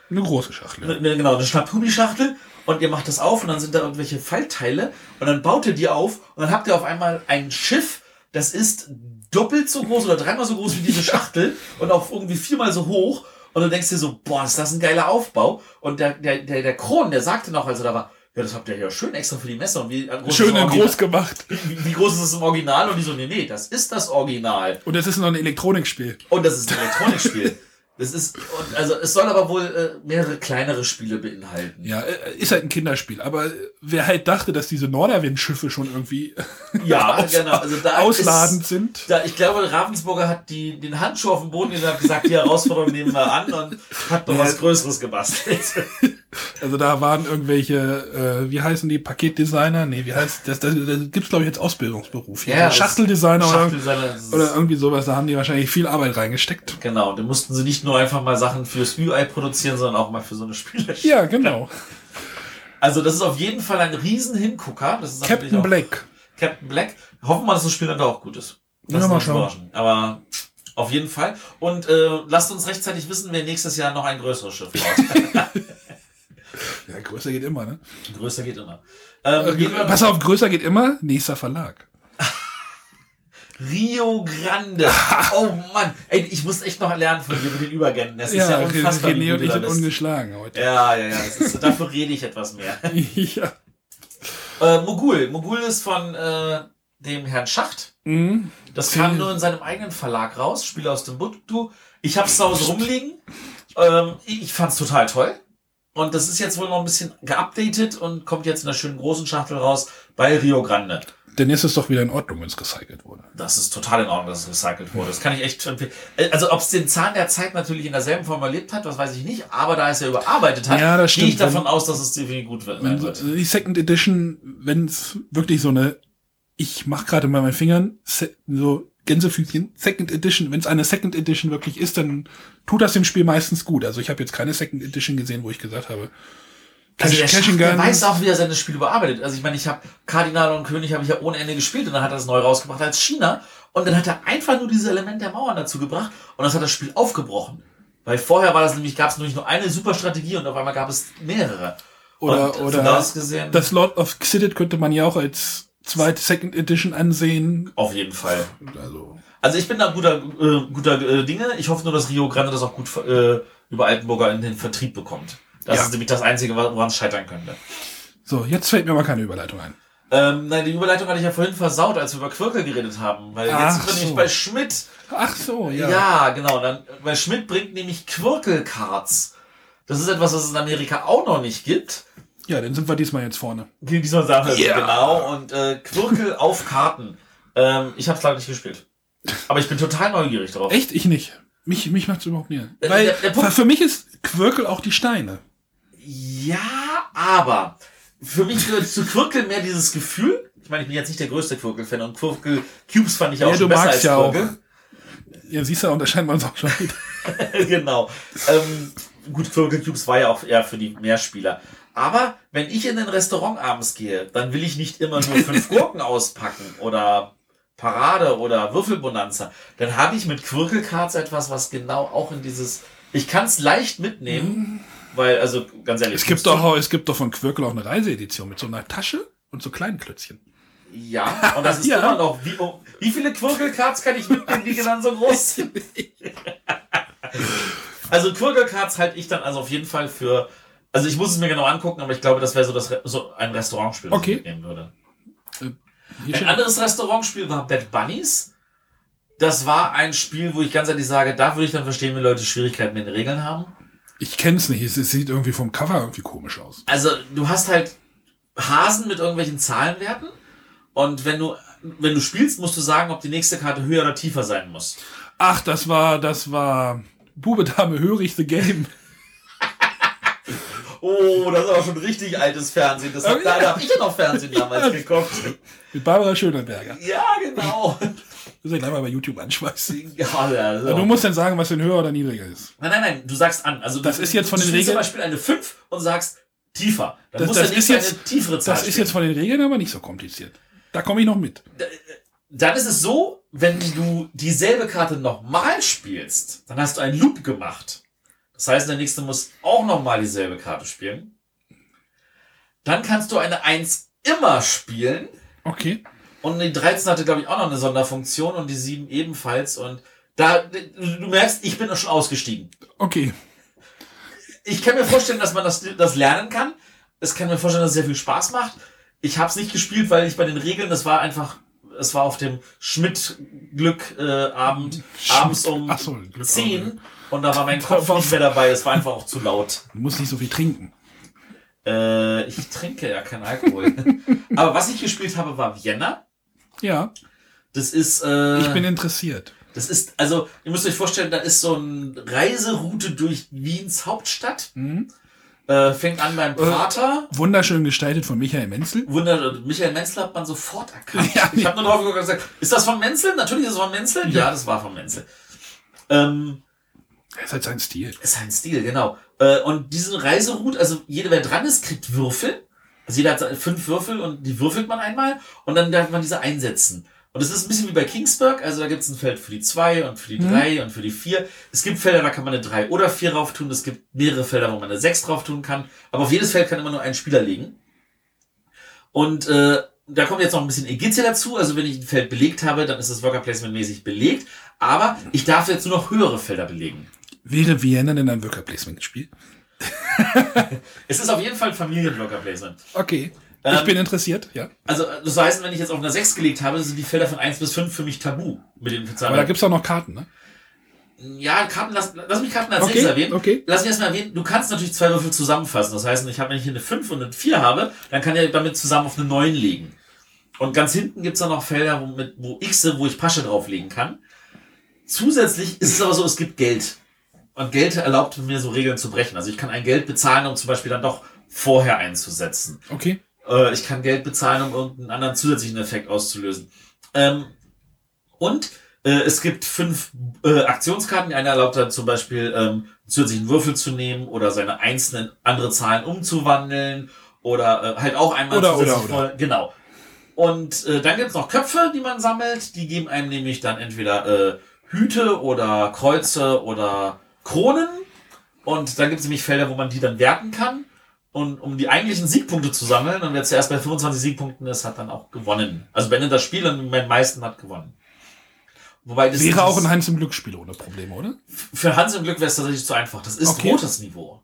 Speaker 1: Eine große Schachtel.
Speaker 2: Ne, Genau, eine Schnapphubi-Schachtel und ihr macht das auf und dann sind da irgendwelche Faltteile und dann baut ihr die auf und dann habt ihr auf einmal ein Schiff, das ist doppelt so groß oder dreimal so groß wie diese Schachtel und auch irgendwie viermal so hoch und du denkst dir so, boah, ist das ein geiler Aufbau und der, der, der, der Kron, der sagte noch, als er da war, ja, das habt ihr ja schön extra für die Messe und wie groß ist
Speaker 1: Schön
Speaker 2: das Original?
Speaker 1: groß gemacht.
Speaker 2: Wie, wie groß ist es im Original? Und die so, nee, nee, das ist das Original.
Speaker 1: Und es ist noch ein Elektronikspiel.
Speaker 2: Und das ist ein Elektronikspiel. Das ist, also es soll aber wohl äh, mehrere kleinere Spiele beinhalten.
Speaker 1: Ja, äh, ist halt ein Kinderspiel. Aber äh, wer halt dachte, dass diese Norderwind-Schiffe schon irgendwie
Speaker 2: Ja,
Speaker 1: aus,
Speaker 2: genau. Also da
Speaker 1: ausladend
Speaker 2: ist,
Speaker 1: sind.
Speaker 2: Da, ich glaube, Ravensburger hat die, den Handschuh auf den Boden gelegt und hat gesagt, die Herausforderung nehmen wir an und hat noch
Speaker 1: Ja.
Speaker 2: was Größeres gebastelt.
Speaker 1: Also da waren irgendwelche, äh, wie heißen die, Paketdesigner? Nee, wie heißt das? Das, das gibt's glaube ich jetzt Ausbildungsberuf.
Speaker 2: Das-
Speaker 1: Schachteldesigner oder,
Speaker 2: Schachteldesigner, das ist-
Speaker 1: oder irgendwie sowas. Da haben die wahrscheinlich viel Arbeit reingesteckt.
Speaker 2: Genau, da mussten sie nicht nur einfach mal Sachen fürs UI produzieren, sondern auch mal für so eine Spiele.
Speaker 1: Ja, genau.
Speaker 2: Also das ist auf jeden Fall ein riesen Hingucker. Das ist
Speaker 1: Captain
Speaker 2: auch
Speaker 1: Black.
Speaker 2: Captain Black. Hoffen wir, dass das Spiel dann auch gut ist.
Speaker 1: Ja,
Speaker 2: Lass
Speaker 1: mal schauen.
Speaker 2: Aber auf jeden Fall. Und äh, lasst uns rechtzeitig wissen, wer nächstes Jahr noch ein größeres Schiff baut.
Speaker 1: Ja, größer geht immer, ne?
Speaker 2: Größer geht immer. Ähm, wir
Speaker 1: Pass auf, größer geht immer, nächster Verlag.
Speaker 2: Rio Grande. Oh Mann. Ey, ich muss echt noch lernen von dir mit den Übergängen. Das ist ja, unfassbar.
Speaker 1: René und ich sind ungeschlagen heute.
Speaker 2: Ja, ja, ja. Ist, dafür rede ich etwas mehr.
Speaker 1: ja.
Speaker 2: Äh, Mogul. Mogul ist von äh, dem Herrn Schacht.
Speaker 1: Mhm.
Speaker 2: Das kam nur in seinem eigenen Verlag raus. Spiele aus dem Timbuktu. Ich hab's zu Hause rumliegen. Ähm, ich ich fand's total toll. Und das ist jetzt wohl noch ein bisschen geupdatet und kommt jetzt in einer schönen großen Schachtel raus bei Rio Grande.
Speaker 1: Dann ist es doch wieder in Ordnung, wenn es recycelt wurde.
Speaker 2: Das ist total in Ordnung, dass es recycelt wurde. Das kann ich echt empfehlen. Also ob es den Zahn der Zeit natürlich in derselben Form erlebt hat, das weiß ich nicht. Aber da es ja überarbeitet hat,
Speaker 1: Ja,
Speaker 2: gehe ich davon aus, dass es definitiv gut wird.
Speaker 1: Wenn die Second Edition, wenn es wirklich so eine, ich mach gerade mal meinen Fingern, so Gänsefüßchen, Second Edition, wenn es eine Second Edition wirklich ist, dann tut das dem Spiel meistens gut. Also ich habe jetzt keine Second Edition gesehen, wo ich gesagt habe,
Speaker 2: Also der,
Speaker 1: Cash-
Speaker 2: der weiß auch, wie er seine Spiele überarbeitet. Also ich meine, ich habe Kardinal und König habe ich ja ohne Ende gespielt und dann hat er das neu rausgebracht als China und dann hat er einfach nur dieses Element der Mauern dazu gebracht und das hat das Spiel aufgebrochen. Weil vorher war das nämlich, gab es nämlich nur eine super Strategie und auf einmal gab es mehrere.
Speaker 1: Oder,
Speaker 2: und
Speaker 1: oder
Speaker 2: von da aus gesehen,
Speaker 1: das Lord of Xidit könnte man ja auch als zweite Second Edition ansehen.
Speaker 2: auf jeden Fall.
Speaker 1: Also,
Speaker 2: Also ich bin da guter, äh, guter äh, Dinge. Ich hoffe nur, dass Rio Grande das auch gut äh, über Altenburger in den Vertrieb bekommt. Das
Speaker 1: Ja.
Speaker 2: ist nämlich das Einzige, woran es scheitern könnte.
Speaker 1: so, jetzt fällt mir aber keine Überleitung ein.
Speaker 2: Ähm, nein, die Überleitung hatte ich ja vorhin versaut, als wir über Quirkel geredet haben. Weil
Speaker 1: Ach
Speaker 2: jetzt nämlich
Speaker 1: so.
Speaker 2: bei Schmidt.
Speaker 1: Ach so,
Speaker 2: Ja,
Speaker 1: ja.
Speaker 2: genau. Dann, weil Schmidt bringt nämlich Quirkel-Cards. Das ist etwas, was es in Amerika auch noch nicht gibt.
Speaker 1: Ja, dann sind wir diesmal jetzt vorne.
Speaker 2: Diesmal sagen wir es
Speaker 1: Ja.
Speaker 2: genau. Und äh, Quirkel auf Karten. Ähm, ich habe es leider nicht gespielt. Aber ich bin total neugierig drauf.
Speaker 1: Echt? Ich nicht. Mich, mich macht's überhaupt nicht.
Speaker 2: Äh,
Speaker 1: Weil
Speaker 2: der- der Punkt-
Speaker 1: für mich ist Quirkel auch die Steine.
Speaker 2: Ja, aber für mich gehört zu Quirkel mehr dieses Gefühl. Ich meine, ich bin jetzt nicht der größte Quirkel-Fan und Quirkel Cubes fand ich auch
Speaker 1: Ja,
Speaker 2: schon besser als
Speaker 1: ja auch.
Speaker 2: Quirkel.
Speaker 1: Ja, siehst du, unterscheiden wir uns auch schon wieder.
Speaker 2: genau. Ähm, gut, Quirkel Cubes war ja auch eher für die Mehrspieler. Aber wenn ich in ein Restaurant abends gehe, dann will ich nicht immer nur fünf Gurken auspacken oder Parade oder Würfelbonanza, dann habe ich mit Quirkelcards etwas, was genau auch in dieses. Ich kann es leicht mitnehmen, weil, also ganz ehrlich.
Speaker 1: Es gibt doch, es gibt doch von Quirkel auch eine Reiseedition mit so einer Tasche und so kleinen Klötzchen.
Speaker 2: Ja, und das ist ja. immer noch. Wie, wie viele Quirkelcards kann ich mitnehmen, die dann so groß sind? also Quirkelcards halte ich dann also auf jeden Fall für. Also ich muss es mir genau angucken, aber ich glaube, das wäre so, das, so ein Restaurantspiel,
Speaker 1: das okay.
Speaker 2: ich mitnehmen würde. Äh, ein anderes Restaurantspiel war Bad Bunnies. Das war ein Spiel, wo ich ganz ehrlich sage, da würde ich dann verstehen, wenn Leute Schwierigkeiten mit den Regeln haben.
Speaker 1: Ich kenn's nicht. Es sieht irgendwie vom Cover irgendwie komisch aus.
Speaker 2: Also du hast halt Hasen mit irgendwelchen Zahlenwerten und wenn du, wenn du spielst, musst du sagen, ob die nächste Karte höher oder tiefer sein muss.
Speaker 1: Ach, das war, das war Bube, Dame, Hörig, The Game.
Speaker 2: oh, das ist aber schon richtig altes Fernsehen. Das hat, oh, ja. Da habe ich ja noch Fernsehen damals geguckt.
Speaker 1: Mit Barbara Schöneberger.
Speaker 2: Ja, genau.
Speaker 1: Das ist gleich mal bei YouTube anschmeißen.
Speaker 2: Ja, also.
Speaker 1: Du musst dann sagen, was denn höher oder niedriger ist.
Speaker 2: Nein, nein, nein, du sagst an. Also
Speaker 1: das
Speaker 2: du,
Speaker 1: ist jetzt von den Regeln.
Speaker 2: zum Beispiel eine 5 und sagst tiefer.
Speaker 1: Dann das, muss das ist jetzt, eine tiefere Zahl Das ist jetzt von den Regeln aber nicht so kompliziert. Da komme ich noch mit.
Speaker 2: Dann ist es so, wenn du dieselbe Karte nochmal spielst, dann hast du einen Loop gemacht. Das heißt, der nächste muss auch nochmal dieselbe Karte spielen. Dann kannst du eine 1 immer spielen.
Speaker 1: Okay.
Speaker 2: Und die 13 hatte, glaube ich, auch noch eine Sonderfunktion und die 7 ebenfalls. Und da, du merkst, ich bin schon ausgestiegen.
Speaker 1: Okay.
Speaker 2: Ich kann mir vorstellen, dass man das, das lernen kann. Es kann mir vorstellen, dass es sehr viel Spaß macht. Ich habe es nicht gespielt, weil ich bei den Regeln, das war einfach, es war auf dem Schmidt-Glück-Abend, äh, abends um
Speaker 1: so,
Speaker 2: 10 und da war mein Kopf nicht mehr dabei, es war einfach auch zu laut.
Speaker 1: Du musst nicht so viel trinken.
Speaker 2: Äh, ich trinke ja keinen Alkohol. Aber was ich gespielt habe, war Vienna.
Speaker 1: Ja.
Speaker 2: Das ist. Äh,
Speaker 1: ich bin interessiert.
Speaker 2: Das ist, also, ihr müsst euch vorstellen, da ist so eine Reiseroute durch Wiens Hauptstadt. Mhm. Äh, fängt an beim Prater.
Speaker 1: Äh, wunderschön gestaltet von Michael Menzel.
Speaker 2: Wunder, Michael Menzel hat man sofort erkannt. Ja, ich habe nur drauf geguckt und gesagt, ist das von Menzel? Natürlich ist es von Menzel. Ja, ja das war von Menzel. Ähm,
Speaker 1: ist halt sein Stil.
Speaker 2: Ist sein Stil, genau. Äh, und diese Reiseroute, also jeder, wer dran ist, kriegt Würfel. Also jeder hat fünf Würfel und die würfelt man einmal und dann darf man diese einsetzen. Und es ist ein bisschen wie bei Kingsburg, also da gibt es ein Feld für die zwei und für die mhm. drei und für die vier. Es gibt Felder, da kann man eine drei oder vier drauf tun. Es gibt mehrere Felder, wo man eine sechs drauf tun kann. Aber auf jedes Feld kann immer nur ein Spieler legen. Und äh, da kommt jetzt noch ein bisschen Egizia dazu. Also wenn ich ein Feld belegt habe, dann ist das Worker Placement mäßig belegt. Aber ich darf jetzt nur noch höhere Felder belegen.
Speaker 1: Wäre Vienna denn ein Worker Placement Spiel?
Speaker 2: es ist auf jeden Fall ein Familien-Worker Placement.
Speaker 1: Okay. Ich ähm, bin interessiert, ja.
Speaker 2: Also, das heißt, wenn ich jetzt auf einer 6 gelegt habe, sind die Felder von 1 bis 5 für mich tabu mit
Speaker 1: Zahlen. Aber da gibt's auch noch Karten, ne?
Speaker 2: Ja, Karten, lass, lass mich Karten als
Speaker 1: okay,
Speaker 2: erwähnen.
Speaker 1: Okay.
Speaker 2: Lass mich erstmal erwähnen, du kannst natürlich zwei Würfel zusammenfassen. Das heißt, ich habe, wenn ich hier eine 5 und eine 4 habe, dann kann ich damit zusammen auf eine 9 legen. Und ganz hinten gibt's dann noch Felder, wo, mit, wo X, wo ich Pasche drauflegen kann. Zusätzlich ist es aber so, es gibt Geld. Und Geld erlaubt mir so Regeln zu brechen. Also ich kann ein Geld bezahlen, um zum Beispiel dann doch vorher einzusetzen.
Speaker 1: Okay.
Speaker 2: Äh, ich kann Geld bezahlen, um irgendeinen anderen zusätzlichen Effekt auszulösen. Ähm, und äh, es gibt fünf äh, Aktionskarten. Die eine erlaubt dann zum Beispiel ähm, zusätzlichen Würfel zu nehmen oder seine einzelnen andere Zahlen umzuwandeln oder äh, halt auch einmal
Speaker 1: oder, zusätzlich oder, oder.
Speaker 2: Voll, genau. Und äh, dann gibt's noch Köpfe, die man sammelt. Die geben einem nämlich dann entweder äh, Hüte oder Kreuze oder Kronen. Und dann gibt's nämlich Felder, wo man die dann werten kann. Und um die eigentlichen Siegpunkte zu sammeln, und wer zuerst bei 25 Siegpunkten ist, hat dann auch gewonnen. Also wenn er das Spiel dann mit den meisten hat gewonnen.
Speaker 1: Wobei das wäre auch ein Hans im Glück-Spiel ohne Probleme, oder?
Speaker 2: Für Hans im Glück wäre es tatsächlich zu einfach. Das ist okay. rotes Niveau.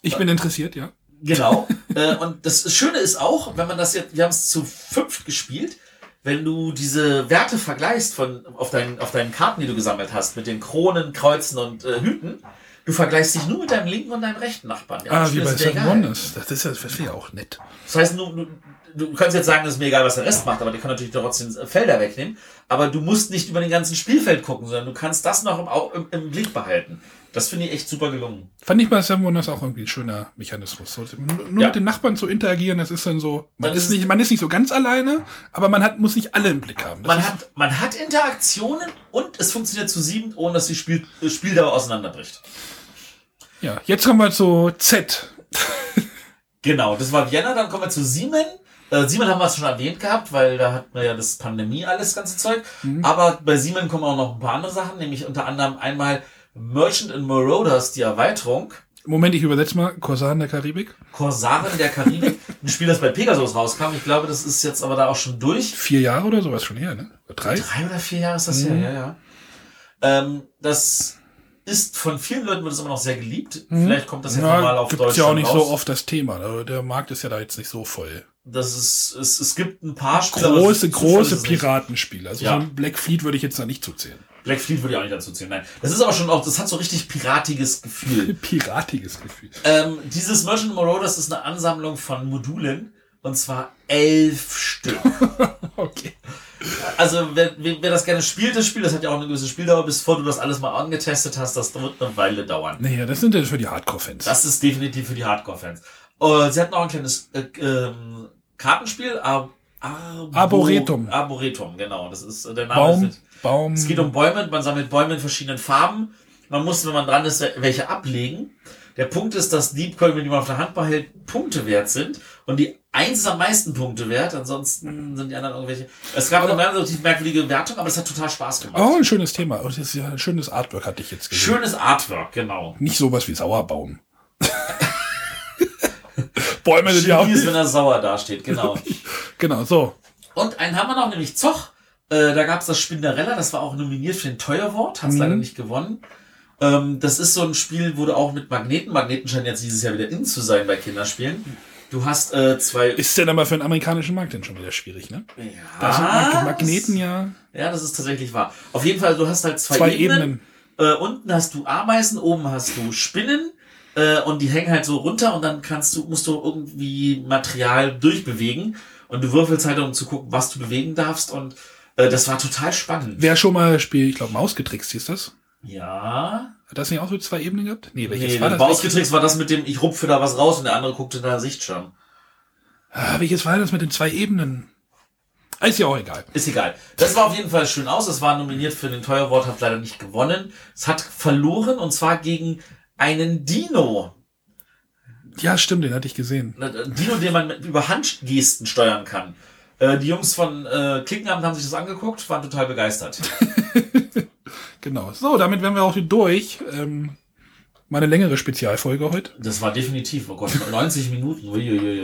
Speaker 1: Ich bin interessiert, ja.
Speaker 2: Genau. äh, und das Schöne ist auch, wenn man das jetzt, wir haben es zu fünft gespielt, wenn du diese Werte vergleichst von auf deinen auf deinen Karten, die du gesammelt hast, mit den Kronen, Kreuzen und äh, Hüten, Du vergleichst dich nur mit deinem linken und deinem rechten Nachbarn.
Speaker 1: Ja, ah, wie bei Seven Wonders. Das ist ja, das wäre auch nett.
Speaker 2: Das heißt, du, du, du kannst jetzt sagen, es ist mir egal, was der Rest macht, aber die können natürlich trotzdem Felder wegnehmen. Aber du musst nicht über den ganzen Spielfeld gucken, sondern du kannst das noch im, im, im Blick behalten. Das finde ich echt super gelungen.
Speaker 1: Fand ich bei Seven Wonders auch irgendwie ein schöner Mechanismus. So, nur ja. mit den Nachbarn zu interagieren, das ist dann so, man ist, ist nicht, man ist nicht so ganz alleine, aber man hat, muss nicht alle im Blick haben.
Speaker 2: Das man hat, man hat Interaktionen und es funktioniert zu sieben, ohne dass die Spiel, Spieldauer auseinanderbricht.
Speaker 1: Ja, jetzt kommen wir zu Z.
Speaker 2: genau, das war Vienna, dann kommen wir zu Siemen. Äh, Siemens haben wir es schon erwähnt gehabt, weil da hatten wir ja das Pandemie alles ganze Zeug.
Speaker 1: Mhm.
Speaker 2: Aber bei Siemens kommen auch noch ein paar andere Sachen, nämlich unter anderem einmal Merchant and Marauders, die Erweiterung.
Speaker 1: Moment, ich übersetze mal. Korsaren der Karibik.
Speaker 2: Korsaren der Karibik, ein Spiel, das bei Pegasus rauskam. Ich glaube, das ist jetzt aber da auch schon durch.
Speaker 1: Vier Jahre oder sowas schon her, ne? Drei?
Speaker 2: Drei oder vier Jahre ist das her, ja, ja. Ähm, das ist von vielen Leuten wird es immer noch sehr geliebt. Vielleicht kommt das jetzt nochmal auf
Speaker 1: gibt's
Speaker 2: Deutschland
Speaker 1: ja auch nicht
Speaker 2: raus.
Speaker 1: so oft das Thema. Also Der Markt ist ja da jetzt nicht so voll.
Speaker 2: Das ist, es, es gibt ein paar Spiele.
Speaker 1: Große,
Speaker 2: ist
Speaker 1: große. Piratenspiele. Also
Speaker 2: Ja.
Speaker 1: so ein Black Fleet würde ich jetzt da nicht zuzählen.
Speaker 2: Black Fleet würde ich auch nicht dazu zählen, nein. Das ist aber schon auch, das hat so richtig piratiges Gefühl.
Speaker 1: Piratiges Gefühl.
Speaker 2: ähm, dieses Merchant Marauders ist eine Ansammlung von Modulen. Und zwar elf Stück.
Speaker 1: Okay.
Speaker 2: Also, wer, wer, das gerne spielt, das Spiel, das hat ja auch eine gewisse Spieldauer, bevor du das alles mal angetestet hast, das wird eine Weile dauern.
Speaker 1: Naja, das sind ja für die Hardcore-Fans.
Speaker 2: Das ist definitiv für die Hardcore-Fans. Äh, sie hatten auch ein kleines äh, ähm, Kartenspiel, Ar Arbo
Speaker 1: Arboretum.
Speaker 2: Arboretum, genau. Das ist äh, der Name.
Speaker 1: Baum,
Speaker 2: Ist,
Speaker 1: Baum.
Speaker 2: es geht um Bäume, man sammelt Bäume in verschiedenen Farben. Man muss, wenn man dran ist, welche ablegen. Der Punkt ist, dass die Bäume, die man auf der Hand behält, Punkte wert sind. Und die eins ist am meisten Punkte wert, ansonsten sind die anderen irgendwelche. Es gab eine relativ merkwürdige Wertung, aber es hat total Spaß gemacht.
Speaker 1: Oh, ein schönes Thema. Und das ist ja ein schönes Artwork, hatte ich jetzt gesehen.
Speaker 2: Schönes Artwork, genau.
Speaker 1: Nicht sowas wie Sauerbaum. Bäume sind ja auch.
Speaker 2: Ist, wenn er sauer dasteht, genau.
Speaker 1: Genau, so.
Speaker 2: Und einen haben wir noch, nämlich Zoch. Äh, da gab es das Spinderella, das war auch nominiert für den Teuerwort, hat es leider nicht gewonnen. Ähm, das ist so ein Spiel, wo du auch mit Magneten, Magneten scheinen jetzt dieses Jahr wieder in zu sein bei Kinderspielen. Du hast äh, zwei.
Speaker 1: Ist denn aber für den amerikanischen Markt denn schon wieder schwierig, ne?
Speaker 2: ja,
Speaker 1: Da sind Mag Magneten ja
Speaker 2: Ja, das ist tatsächlich wahr. Auf jeden Fall, du hast halt zwei,
Speaker 1: zwei
Speaker 2: Ebenen.
Speaker 1: Ebenen.
Speaker 2: Äh, unten hast du Ameisen, oben hast du Spinnen äh, und die hängen halt so runter und dann kannst du, musst du irgendwie Material durchbewegen und du würfelst halt, um zu gucken, was du bewegen darfst und äh, das war total spannend.
Speaker 1: Wer schon mal spielt, ich glaube, Mausgetrickst hieß das.
Speaker 2: Ja.
Speaker 1: Hat das nicht auch so zwei Ebenen gehabt? Nee, welches
Speaker 2: Nee,
Speaker 1: war
Speaker 2: das
Speaker 1: das?
Speaker 2: Ausgetrickst war das mit dem, ich rupfe da was raus und der andere guckt in der Sichtschirm.
Speaker 1: Ah, welches war das mit den zwei Ebenen? Ist ja auch egal.
Speaker 2: Ist egal. Das war auf jeden Fall schön aus. Es war nominiert für den Teuerwort, hat leider nicht gewonnen. Es hat verloren und zwar gegen einen Dino.
Speaker 1: Ja, stimmt, den hatte ich gesehen.
Speaker 2: Ein Dino, den man mit, über Handgesten steuern kann. Äh, die Jungs von äh, Klickenabend haben sich das angeguckt, waren total begeistert.
Speaker 1: Genau. So, damit wären wir auch durch. Ähm, meine längere Spezialfolge heute.
Speaker 2: Das war definitiv, oh Gott, 90 Minuten. Uiuiui.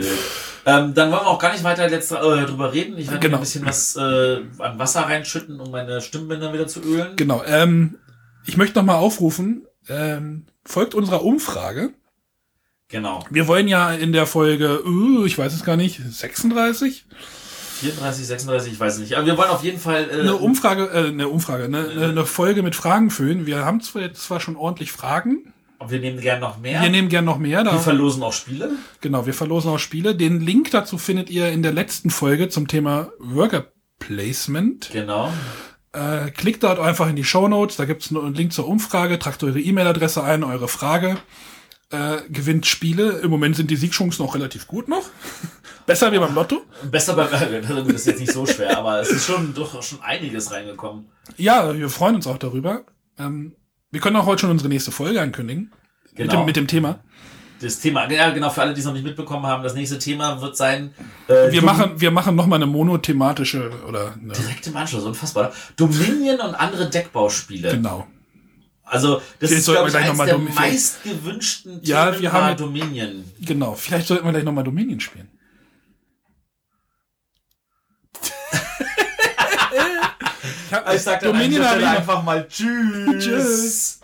Speaker 2: Ähm, dann wollen wir auch gar nicht weiter jetzt äh, drüber reden. Ich werde
Speaker 1: Genau.
Speaker 2: ein bisschen was äh, an Wasser reinschütten, um meine Stimmbänder wieder zu ölen.
Speaker 1: Genau. Ähm, ich möchte noch mal aufrufen, ähm, folgt unserer Umfrage.
Speaker 2: Genau.
Speaker 1: Wir wollen ja in der Folge, uh, ich weiß es gar nicht, 36?
Speaker 2: 34, 36, ich weiß nicht. Aber wir wollen auf jeden Fall. Äh,
Speaker 1: Eine Umfrage, äh, eine Umfrage, eine, eine Folge mit Fragen füllen. Wir haben zwar jetzt zwar schon ordentlich Fragen.
Speaker 2: wir nehmen gern noch mehr.
Speaker 1: Wir nehmen gern noch mehr.
Speaker 2: wir
Speaker 1: Da,
Speaker 2: verlosen auch Spiele.
Speaker 1: genau, wir verlosen auch Spiele. Den Link dazu findet ihr in der letzten Folge zum Thema Worker Placement.
Speaker 2: Genau.
Speaker 1: Äh, klickt dort einfach in die Show Notes, da gibt's einen Link zur Umfrage, tragt eure E-Mail-Adresse ein, eure Frage, äh, gewinnt Spiele. Im Moment sind die Siegchancen noch relativ gut noch. Besser wie beim Lotto.
Speaker 2: Besser beim das ist jetzt nicht so schwer, aber es ist schon doch schon einiges reingekommen.
Speaker 1: Ja, wir freuen uns auch darüber. Ähm, wir können auch heute schon unsere nächste Folge ankündigen. Mit,
Speaker 2: Genau.
Speaker 1: dem, mit dem Thema.
Speaker 2: Das Thema, ja genau, für alle, die es noch nicht mitbekommen haben, das nächste Thema wird sein. Äh,
Speaker 1: Wir machen, wir machen noch mal eine monothematische oder eine,
Speaker 2: direkt im Anschluss, unfassbar. Dominion und andere Deckbauspiele.
Speaker 1: genau.
Speaker 2: Also, das
Speaker 1: Vielleicht
Speaker 2: ist, glaube
Speaker 1: wir
Speaker 2: ich, eines der meistgewünschten
Speaker 1: Ja,
Speaker 2: Themen
Speaker 1: wir haben mit-
Speaker 2: Dominion.
Speaker 1: Genau. Vielleicht sollten wir gleich noch mal Dominion spielen. Ich hab,
Speaker 2: Ich sag dann
Speaker 1: Dominion noch-
Speaker 2: einfach mal Tschüss.
Speaker 1: Tschüss.